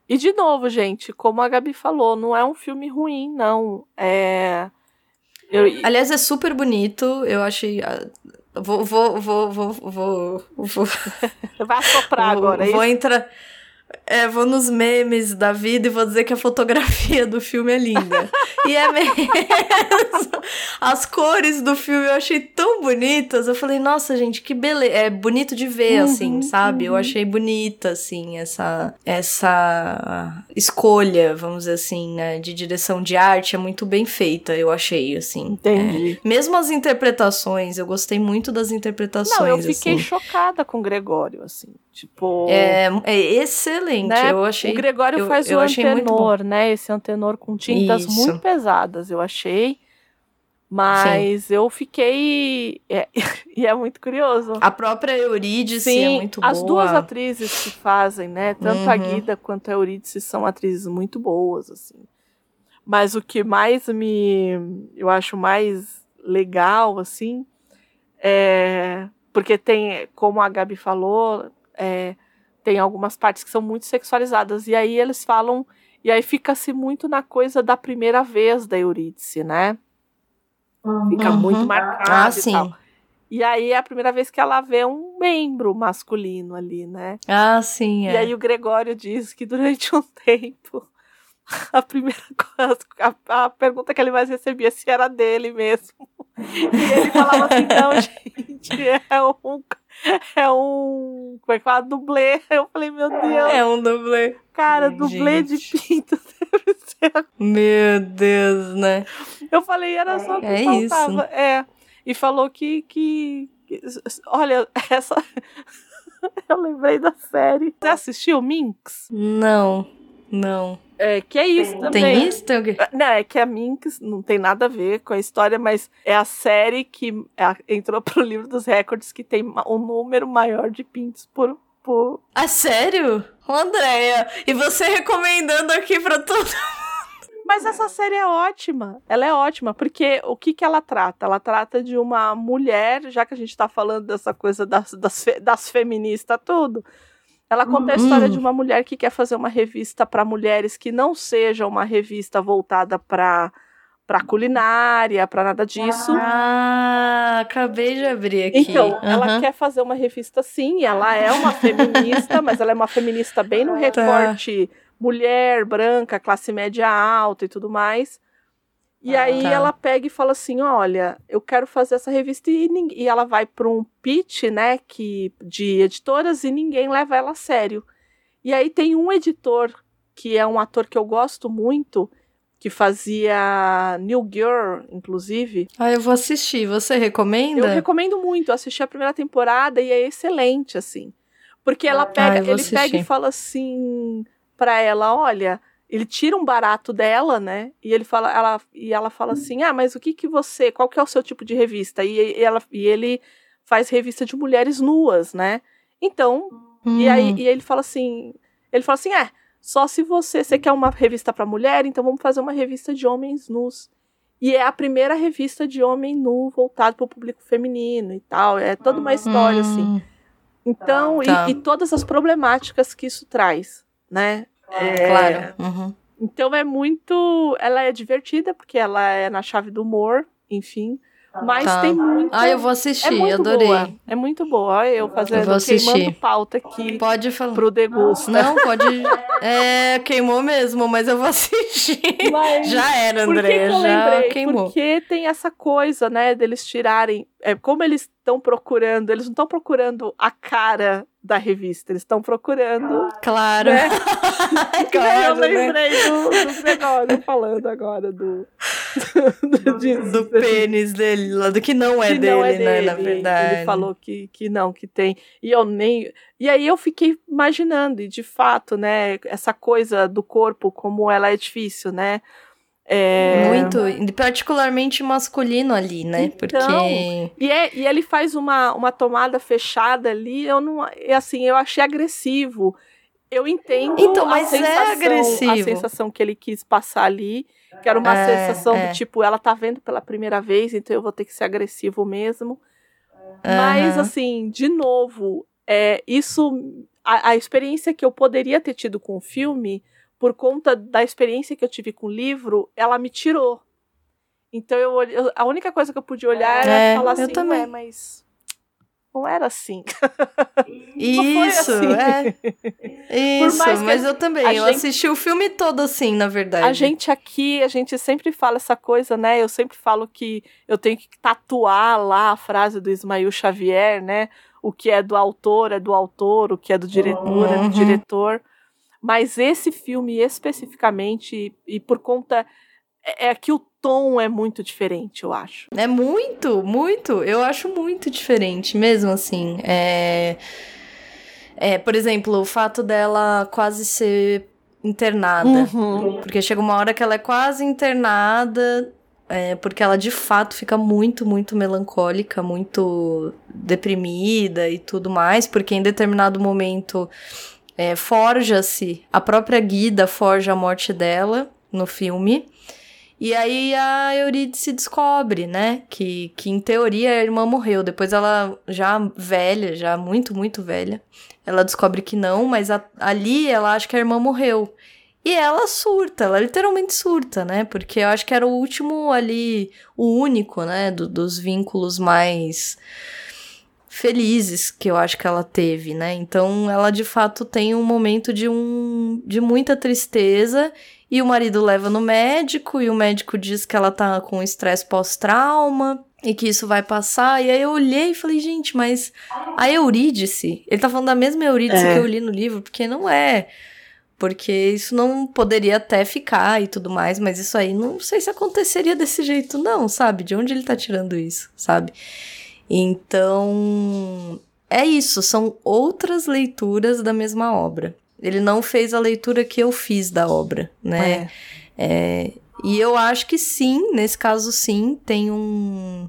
e de novo, gente, como a Gabi falou, não é um filme ruim, não. É. Eu, Aliás, é super bonito, eu achei. ah, Vou, vou, vou, vou, vou, vou, vai assoprar vou, agora, é vou isso? entrar. É, vou nos memes da vida e vou dizer que a fotografia do filme é linda. e é mesmo. As cores do filme eu achei tão bonitas. Eu falei, nossa, gente, que beleza. É bonito de ver, Uhum, assim, sabe? Eu achei bonita, assim, essa, essa escolha, vamos dizer assim, né, de direção de arte. É muito bem feita, eu achei, assim. Entendi. Mesmo as interpretações, eu gostei muito das interpretações. Não, eu fiquei assim. chocada com o Gregório, assim. Tipo. É, é excelente, né? eu achei. o Gregório eu- faz eu o antenor, né? Esse antenor com tintas Isso. muito pesadas, eu achei. Mas eu fiquei. é, e é muito curioso. A própria Eurídice é muito boa. as duas atrizes que fazem, né? Tanto a Uhum. Guida quanto a Eurídice são atrizes muito boas, assim. Mas o que mais me. Eu acho mais legal, assim, é. Porque tem, como a Gabi falou, é, tem algumas partes que são muito sexualizadas. E aí eles falam. E aí fica-se muito na coisa da primeira vez da Eurídice, né? Fica Uhum. muito marcado Ah, e sim. tal. E aí é a primeira vez que ela vê um membro masculino ali, né? Ah, sim, E é. aí o Gregório diz que durante um tempo a primeira coisa, a, a pergunta que ele mais recebia se era dele mesmo. E ele falava assim, não, gente, é um. É um. Como é que fala? Dublê. Eu falei, meu Deus, É um dublê. cara, dublê de gente. pinto deve ser. Meu Deus, né? Eu falei, era só o que É faltava. É. E falou que, que. que- Olha, essa. Eu lembrei da série. Você assistiu Minx? Não, não. É, que é isso também. Tem isso? Tem? Não, é que a Minx não tem nada a ver com a história, mas é a série que é- entrou pro livro dos recordes que tem um número maior de pintos por. por... Ah, sério? Andréia, e você recomendando aqui pra todo Mas essa série é ótima. Ela é ótima, porque o que, que ela trata? Ela trata de uma mulher, já que a gente tá falando dessa coisa das, das, das feministas, tudo. Ela conta a história Hum. de uma mulher que quer fazer uma revista para mulheres que não seja uma revista voltada para para culinária, para nada disso. Ah, acabei de abrir aqui. Então, ela Aham. quer fazer uma revista sim, ela é uma feminista, mas ela é uma feminista bem no recorte mulher, branca, classe média alta e tudo mais. E aí tá. ela pega e fala assim: olha, eu quero fazer essa revista e, e ela vai para um pitch, né, que, de editoras e ninguém leva ela a sério. E aí tem um editor, que é um ator que eu gosto muito, que fazia New Girl, inclusive. Ah, eu vou assistir. Você recomenda? Eu recomendo muito. Eu assisti a primeira temporada e é excelente, assim. Porque ela pega, Ah, eu vou ele pega assistir. e fala assim pra ela, olha, ele tira um barato dela, né? E ele fala, ela e ela fala assim: "Ah, mas o que que você, qual que é o seu tipo de revista?" E, e ela e ele faz revista de mulheres nuas, né? Então, e aí Hum. e ele fala assim, ele fala assim: "É, só se você, você quer uma revista pra mulher, então vamos fazer uma revista de homens nus." E é a primeira revista de homem nu voltado para o público feminino e tal. É toda uma história, assim. Hum. Então, e- Tá. e, todas as problemáticas que isso traz, né? É, Claro. Uhum. Então é muito. Ela é divertida, porque ela é na chave do humor, enfim. Mas Tá. tem muito. Ah, eu vou é assistir, muito adorei. boa. É muito boa. Olha eu fazendo, vou assistir. queimando pauta aqui Pode falar. pro degusto. Não, pode. É, queimou mesmo, mas eu vou assistir. Mas- Já era, Por que, que André. eu Já lembrei? queimou. Porque tem essa coisa, né, deles tirarem. É, como eles estão procurando, eles não estão procurando a cara da revista, eles estão procurando. Claro. Né? Claro, eu né? lembrei do, do Gregório falando agora do. do, disso. Do pênis dele, lá do que não é que dele, não é né? Na dele. verdade. Ele falou que, que não, que tem. E eu nem. E aí eu fiquei imaginando, e de fato, né, essa coisa do corpo, como ela é difícil, né? É, Muito, particularmente masculino ali, né? Então, Porque. E, é- e ele faz uma, uma tomada fechada ali, eu não. é Assim, eu achei agressivo. Eu entendo Então, a mas é sensação, agressivo. a sensação que ele quis passar ali, que era uma É, sensação é. do tipo, ela tá vendo pela primeira vez, então eu vou ter que ser agressivo mesmo. Mas, Aham. assim, de novo, é, isso. A, a experiência que eu poderia ter tido com o filme, por conta da experiência que eu tive com o livro, ela me tirou. Então, eu, eu- a única coisa que eu podia olhar era É, falar eu assim, também. ué, mas. Não era assim. Isso, assim. é. Isso, mas eu também. Eu gente- assisti o filme todo assim, na verdade. A gente aqui, a gente sempre fala essa coisa, né? Eu sempre falo que eu tenho que tatuar lá a frase do Ismael Xavier, né? O que é do autor é do autor, o que é do diretor é Uhum. do diretor. Mas esse filme especificamente, e, e por conta. É, é que o tom é muito diferente, eu acho. É muito, muito. Eu acho muito diferente, mesmo assim. É, é, por exemplo, o fato dela quase ser internada. Uhum. Porque chega uma hora que ela é quase internada, é, porque ela de fato fica muito, muito melancólica, muito deprimida e tudo mais, porque em determinado momento é, forja-se, a própria Guida forja a morte dela no filme. E aí a Eurídice descobre, né, que, que em teoria a irmã morreu. Depois ela, já velha, já muito, muito velha, ela descobre que não, mas a, ali ela acha que a irmã morreu. E ela surta, ela literalmente surta, né? Porque eu acho que era o último ali, o único, né, do, dos vínculos mais felizes que eu acho que ela teve, né? Então ela de fato tem um momento de um de muita tristeza e o marido leva no médico e o médico diz que ela tá com estresse pós-trauma e que isso vai passar. E aí eu olhei e falei, gente, mas a Eurídice, ele tá falando da mesma Eurídice É. que eu li no livro, porque não é. Porque isso não poderia até ficar e tudo mais, mas isso aí não sei se aconteceria desse jeito, não, sabe? De onde ele tá tirando isso, sabe? Então, é isso, são outras leituras da mesma obra. Ele não fez a leitura que eu fiz da obra, né? É, e eu acho que sim, nesse caso sim, tem um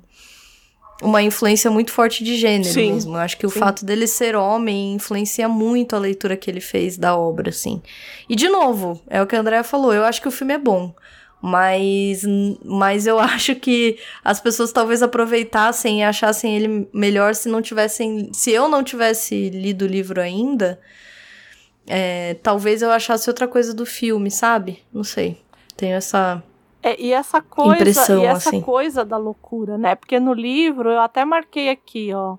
uma influência muito forte de gênero Sim, mesmo. Eu acho que o sim. fato dele ser homem influencia muito a leitura que ele fez da obra, assim. E de novo, é o que a Andrea falou, eu acho que o filme é bom. Mas, mas eu acho que as pessoas talvez aproveitassem e achassem ele melhor se não tivessem. Se eu não tivesse lido o livro ainda, é, talvez eu achasse outra coisa do filme, sabe? Não sei. Tenho essa. É, e essa coisa, Impressão, e essa assim. coisa da loucura, né? Porque no livro eu até marquei aqui, ó.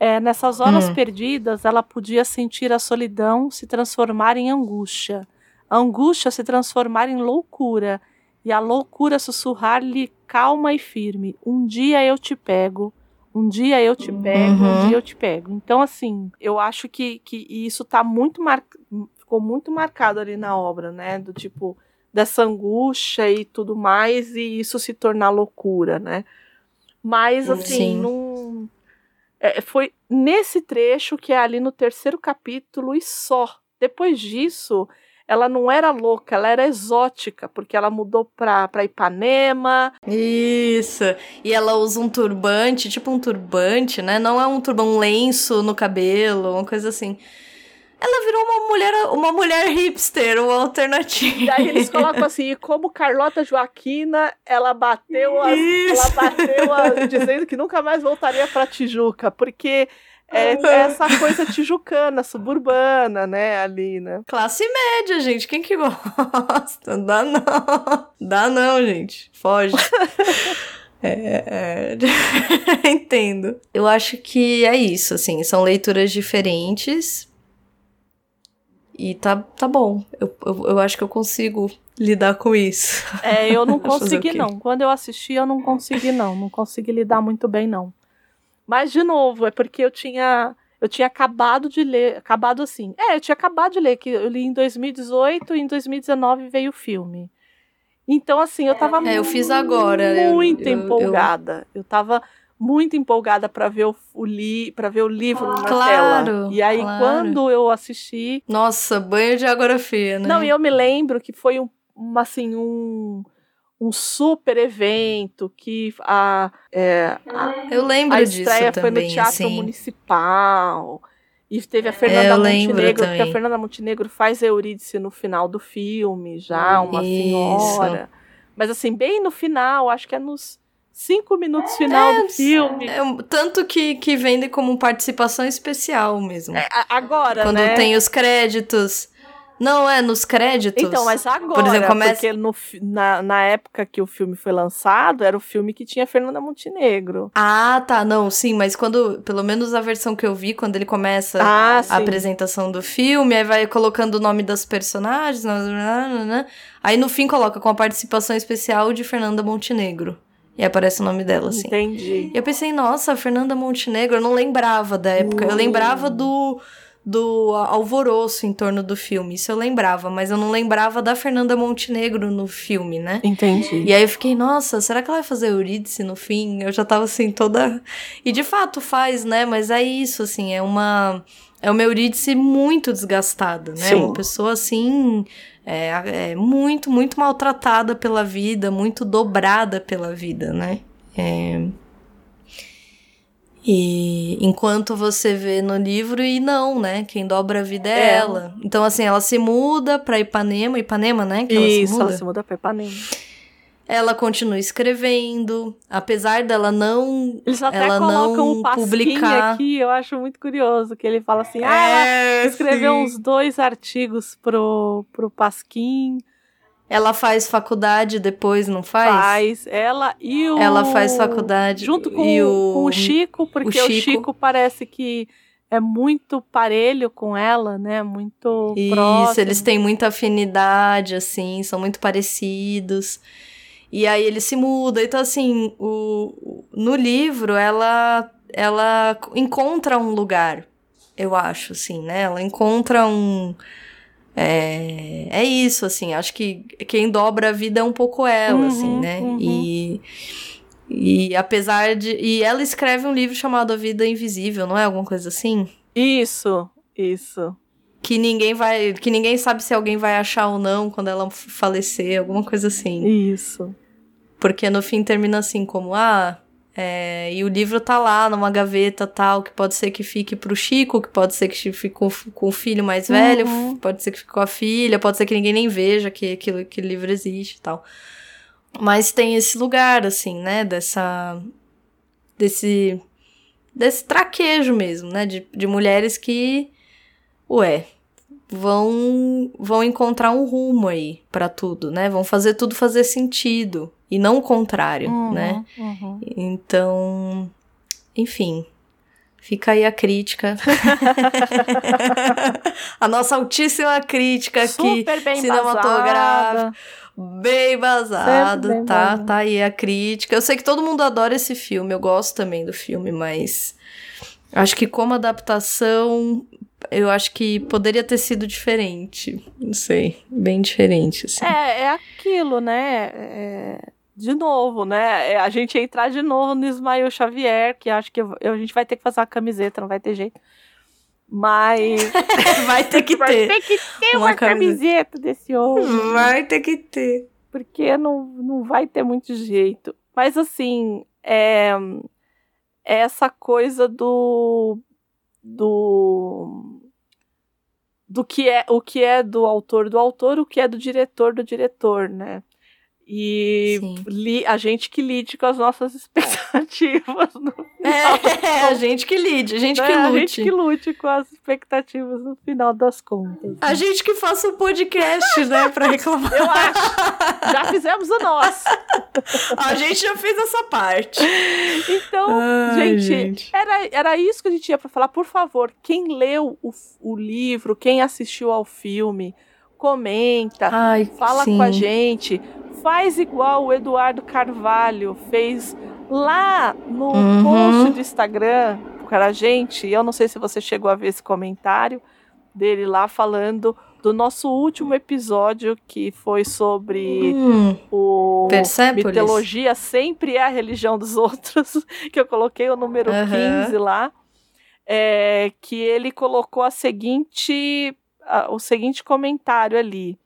é, nessas horas Hum. perdidas, ela podia sentir a solidão se transformar em angústia, a angústia se transformar em loucura, e a loucura sussurrar-lhe calma e firme: Um dia eu te pego, um dia eu te pego, um Uhum. dia eu te pego. Então, assim, eu acho que, que isso tá muito mar... ficou muito marcado ali na obra, né? Do tipo, dessa angústia e tudo mais, e isso se tornar loucura, né? Mas, assim, Sim. não. é, foi nesse trecho que é ali no terceiro capítulo e só. Depois disso, ela não era louca, ela era exótica, porque ela mudou pra, pra Ipanema. Isso. E ela usa um turbante, tipo um turbante, né? Não é um turbante, um lenço no cabelo, uma coisa assim. Ela virou uma mulher, uma mulher hipster, uma alternativa. E aí eles colocam assim, e como Carlota Joaquina, ela bateu, as, Isso. ela bateu a- dizendo que nunca mais voltaria pra Tijuca, porque é, é essa coisa tijucana, suburbana, né, ali, né? Classe média, gente. Quem que gosta? Dá não. Dá não, gente. Foge. É, é... Entendo. Eu acho que é isso, assim. São leituras diferentes. E tá, tá bom. Eu, eu, eu acho que eu consigo lidar com isso. É, eu não consegui, não. Quando eu assisti, eu não consegui, não. Não consegui lidar muito bem, não. Mas, de novo, é porque eu tinha. Eu tinha acabado de ler. Acabado assim. É, eu tinha acabado de ler, que eu li em 2018 e em 2019 veio o filme. Então, assim, eu tava É, eu fiz agora, eu- muito eu- eu- empolgada. Eu, tava muito empolgada pra ver o, o li, para ver o livro na Claro, tela. E aí, claro. quando eu assisti, Nossa, banho de água fria, né? não, e eu me lembro que foi um, uma, assim, um, um super evento que a, é, a, Eu lembro a disso estreia foi também, no Teatro assim. Municipal. E teve a Fernanda eu lembro Montenegro, porque a também. Fernanda Montenegro faz Eurídice no final do filme, já, uma Isso. senhora. Mas assim, bem no final, acho que é nos cinco minutos final É, do filme. É, tanto que, que vendem como participação especial mesmo. A- Agora, Quando né? tem os créditos. Não, é nos créditos. Então, mas agora, exemplo, começa- porque no, na, na época que o filme foi lançado, era o filme que tinha Fernanda Montenegro. Ah, tá, não, sim, mas quando, pelo menos a versão que eu vi, quando ele começa Ah, a apresentação do filme, aí vai colocando o nome das personagens, nananana, aí no fim coloca com a participação especial de Fernanda Montenegro. E aparece o nome dela, assim. Entendi. E eu pensei, nossa, Fernanda Montenegro, eu não lembrava da época. Eu lembrava do, do alvoroço em torno do filme, isso eu lembrava, mas eu não lembrava da Fernanda Montenegro no filme, né? Entendi. E aí eu fiquei, nossa, será que ela vai fazer Eurídice no fim? Eu já tava assim, toda. E de fato faz, né? Mas é isso, assim, é uma. É uma Eurídice muito desgastada, né? Sim. Uma pessoa assim. É, é muito, muito maltratada pela vida, muito dobrada pela vida, né? É... E enquanto você vê no livro, e não, né? Quem dobra a vida é, É. ela. Então, assim, ela se muda pra Ipanema, Ipanema, né? Que ela se Isso, muda. ela se muda pra Ipanema. ela continua escrevendo, apesar dela não Eles até ela colocam não um publicar. aqui, eu acho muito curioso, que ele fala assim, ah, ela É, escreveu sim. uns dois artigos pro, pro Pasquim, Ela faz faculdade depois, não faz? faz, ela e o... Ela faz faculdade Junto com, e com o Chico, porque o Chico. Chico. parece que é muito parelho com ela, né? Muito Isso, próximo. eles têm muita afinidade, assim, são muito parecidos. E aí ele se muda. Então, assim, o, o- no livro ela, ela encontra um lugar, eu acho, assim, né? Ela encontra um. É, é isso, assim, acho que quem dobra a vida é um pouco ela, Uhum, assim, né? uhum. E. E apesar de. E ela escreve um livro chamado A Vida Invisível, não é? Alguma coisa assim? Isso, isso. que ninguém vai, que ninguém sabe se alguém vai achar ou não quando ela falecer, alguma coisa assim. Isso. Porque no fim termina assim como ah, é, e o livro tá lá numa gaveta tal, que pode ser que fique pro Chico, que pode ser que fique com, com o filho mais velho, Uhum. pode ser que fique com a filha, pode ser que ninguém nem veja que aquilo, que livro existe e tal. Mas tem esse lugar assim, né, dessa desse desse traquejo mesmo, né, de, de mulheres que ué, vão vão encontrar um rumo aí pra tudo, né? Vão fazer tudo fazer sentido e não o contrário, Uhum, né? uhum. Então, enfim, fica aí a crítica. a nossa altíssima crítica aqui, Super bem cinematográfica. bem vazado, Sempre bem tá? Tá aí a crítica. Eu sei que todo mundo adora esse filme, eu gosto também do filme, mas acho que como adaptação, eu acho que poderia ter sido diferente. Não sei, bem diferente, assim. É, é aquilo, né? É, de novo, né? É a gente entrar de novo no Ismael Xavier, que acho que eu- a gente vai ter que fazer uma camiseta, não vai ter jeito. Mas Vai ter que vai ter. ter que ter uma uma, camiseta. camiseta desse homem. Vai ter que ter. porque não, não vai ter muito jeito. Mas assim, é, é essa coisa do do do que é o que é do autor do autor, o que é do diretor do diretor, né? E li, a gente que lide com as nossas expectativas no É, a gente que lide, a gente que né? A lute. gente que lute com as expectativas no final das contas. A gente que faça um podcast, né, pra reclamar. Eu acho. Já fizemos o nosso. A gente já fez essa parte. Então, Ai, gente, Era, era isso que a gente tinha pra falar. Por favor, quem leu o, o livro, quem assistiu ao filme, comenta, Ai, fala sim. com a gente. Faz igual o Eduardo Carvalho fez lá no Uhum. post do Instagram para a gente. Eu não sei se você chegou a ver esse comentário dele lá falando do nosso último episódio que foi sobre Hum, o Persépolis? mitologia sempre é a religião dos outros, que eu coloquei o número Aham. 15 lá, é, que ele colocou a seguinte, a- o seguinte comentário ali.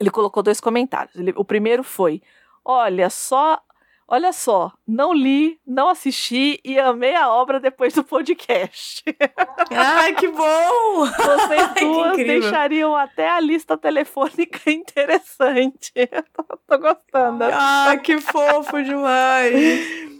Ele colocou dois comentários. Ele- o primeiro foi: Olha só, olha só, não li, não assisti e amei a obra depois do podcast. Ai, que bom! Vocês duas deixariam até a lista telefônica interessante. Tô gostando. Ah, que fofo demais!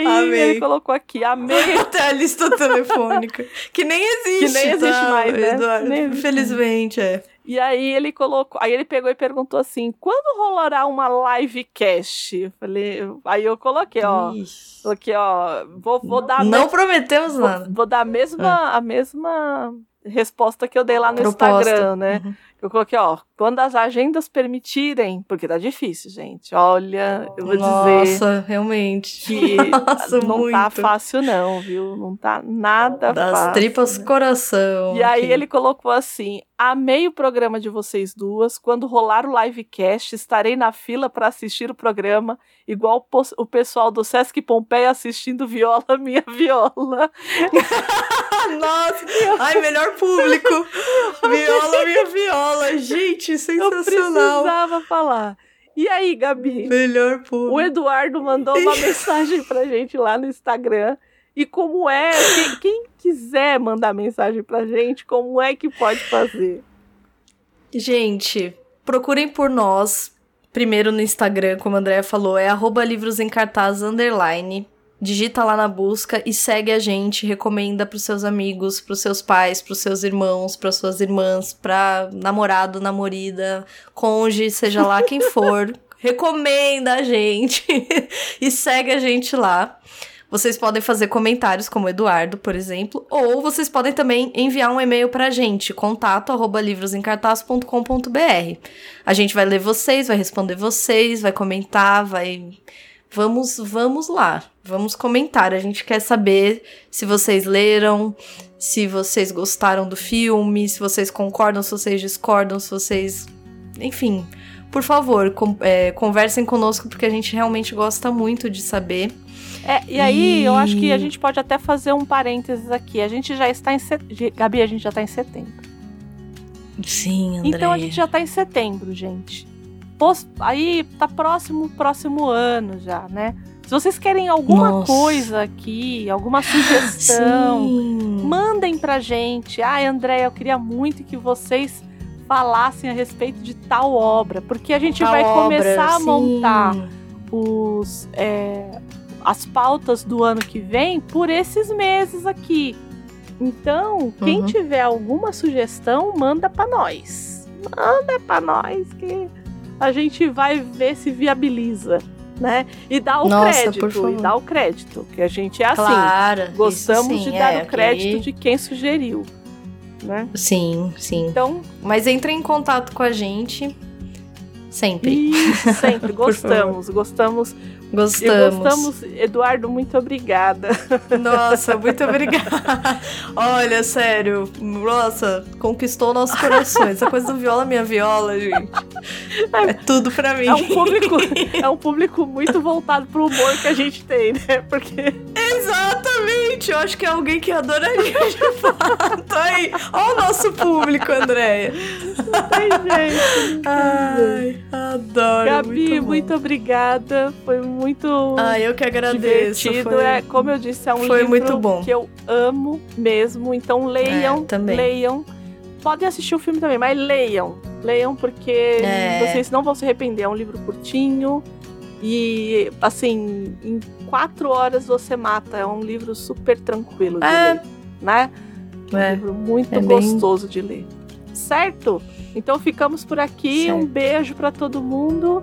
E aí Amei. ele colocou aqui, amei. Até a lista telefônica. Que nem existe. Que nem existe tá, mais, né? Eduardo? Nem existe. Infelizmente, é. E aí ele colocou, aí ele pegou e perguntou assim: quando rolará uma livecast? Eu falei, aí eu coloquei, ó. Ixi. Coloquei, ó, vou, vou dar Não mes- prometemos vou, nada. vou dar a mesma, a mesma resposta que eu dei lá no Proposta. Instagram, né? Uhum. Eu coloquei, ó, quando as agendas permitirem, porque tá difícil, gente. Olha, eu vou dizer Nossa, realmente. que Nossa, não muito. tá fácil não, viu? Não tá nada Das fácil. tripas coração. E aí ele colocou assim: amei o programa de vocês duas. Quando rolar o livecast, estarei na fila para assistir o programa, igual o pessoal do Sesc Pompeia assistindo Viola Minha Viola. Nossa, ai, melhor público. Viola, minha viola. Gente, Eu sensacional. precisava falar. E aí, Gabi? Melhor público. O Eduardo mandou uma mensagem pra gente lá no Instagram. E como é? Quem, quem quiser mandar mensagem pra gente, como é que pode fazer? Gente, procurem por nós primeiro no Instagram, como a Andrea falou, é arroba livros em cartaz underline. Digita lá na busca e segue a gente, recomenda pros seus amigos, pros seus pais, pros seus irmãos, pras suas irmãs, pra namorado, namorida, conge, seja lá quem for. recomenda a gente e segue a gente lá. Vocês podem fazer comentários, como Eduardo, por exemplo, ou vocês podem também enviar um e-mail pra gente, contato arroba livrosencartaz.com.br. A gente vai ler vocês, vai responder vocês, vai comentar, vai. Vamos, vamos lá, vamos comentar. A gente quer saber se vocês leram, se vocês gostaram do filme, se vocês concordam, se vocês discordam, se vocês. Enfim, por favor, com, é, conversem conosco porque a gente realmente gosta muito de saber. É, e aí eu acho que a gente pode até fazer um parênteses aqui. A gente já está em setembro. Gabi, a gente já está em setembro. Sim, André. Então a gente já está em setembro, gente. Aí tá próximo, próximo ano já, né? Se vocês querem alguma Nossa. coisa aqui, alguma sugestão, Sim. mandem pra gente. Ai, André, eu queria muito que vocês falassem a respeito de tal obra, porque a gente Tal vai obra, começar a sim. montar os, é, as pautas do ano que vem por esses meses aqui. Então, quem Uhum. tiver alguma sugestão, manda pra nós. Manda pra nós que a gente vai ver se viabiliza, né? E dá o Nossa, crédito, por favor. e dá o crédito, que a gente é assim. Claro. Gostamos sim, de dar é, o crédito aquele- de quem sugeriu, né? Sim, sim. Então, Mas entre em contato com a gente sempre. isso, sempre Por gostamos, gostamos. E Gostamos. Eduardo, muito obrigada. Nossa, muito obrigada. Olha, sério, nossa, conquistou nossos corações. Essa coisa do viola, minha viola, gente. É tudo pra mim. É um público, é um público muito voltado pro humor que a gente tem, né? Porque Exatamente, eu acho que é alguém que adoraria de fato. Aí, ó o nosso público, Andréia. tem gente. Ai, adoro. Gabi, muito, muito, obrigada. Foi muito Ai, eu que agradeço. divertido. foi- É, como eu disse, é um foi livro muito bom. que eu amo mesmo. Então leiam, É, também. leiam. Podem assistir o filme também, mas leiam. Leiam porque É. vocês não vão se arrepender. É um livro curtinho. E, assim, em quatro horas você mata. É um livro super tranquilo de É. ler, né? É um É. livro muito É bem- gostoso de ler. Certo? Então ficamos por aqui. Certo. Um beijo pra todo mundo.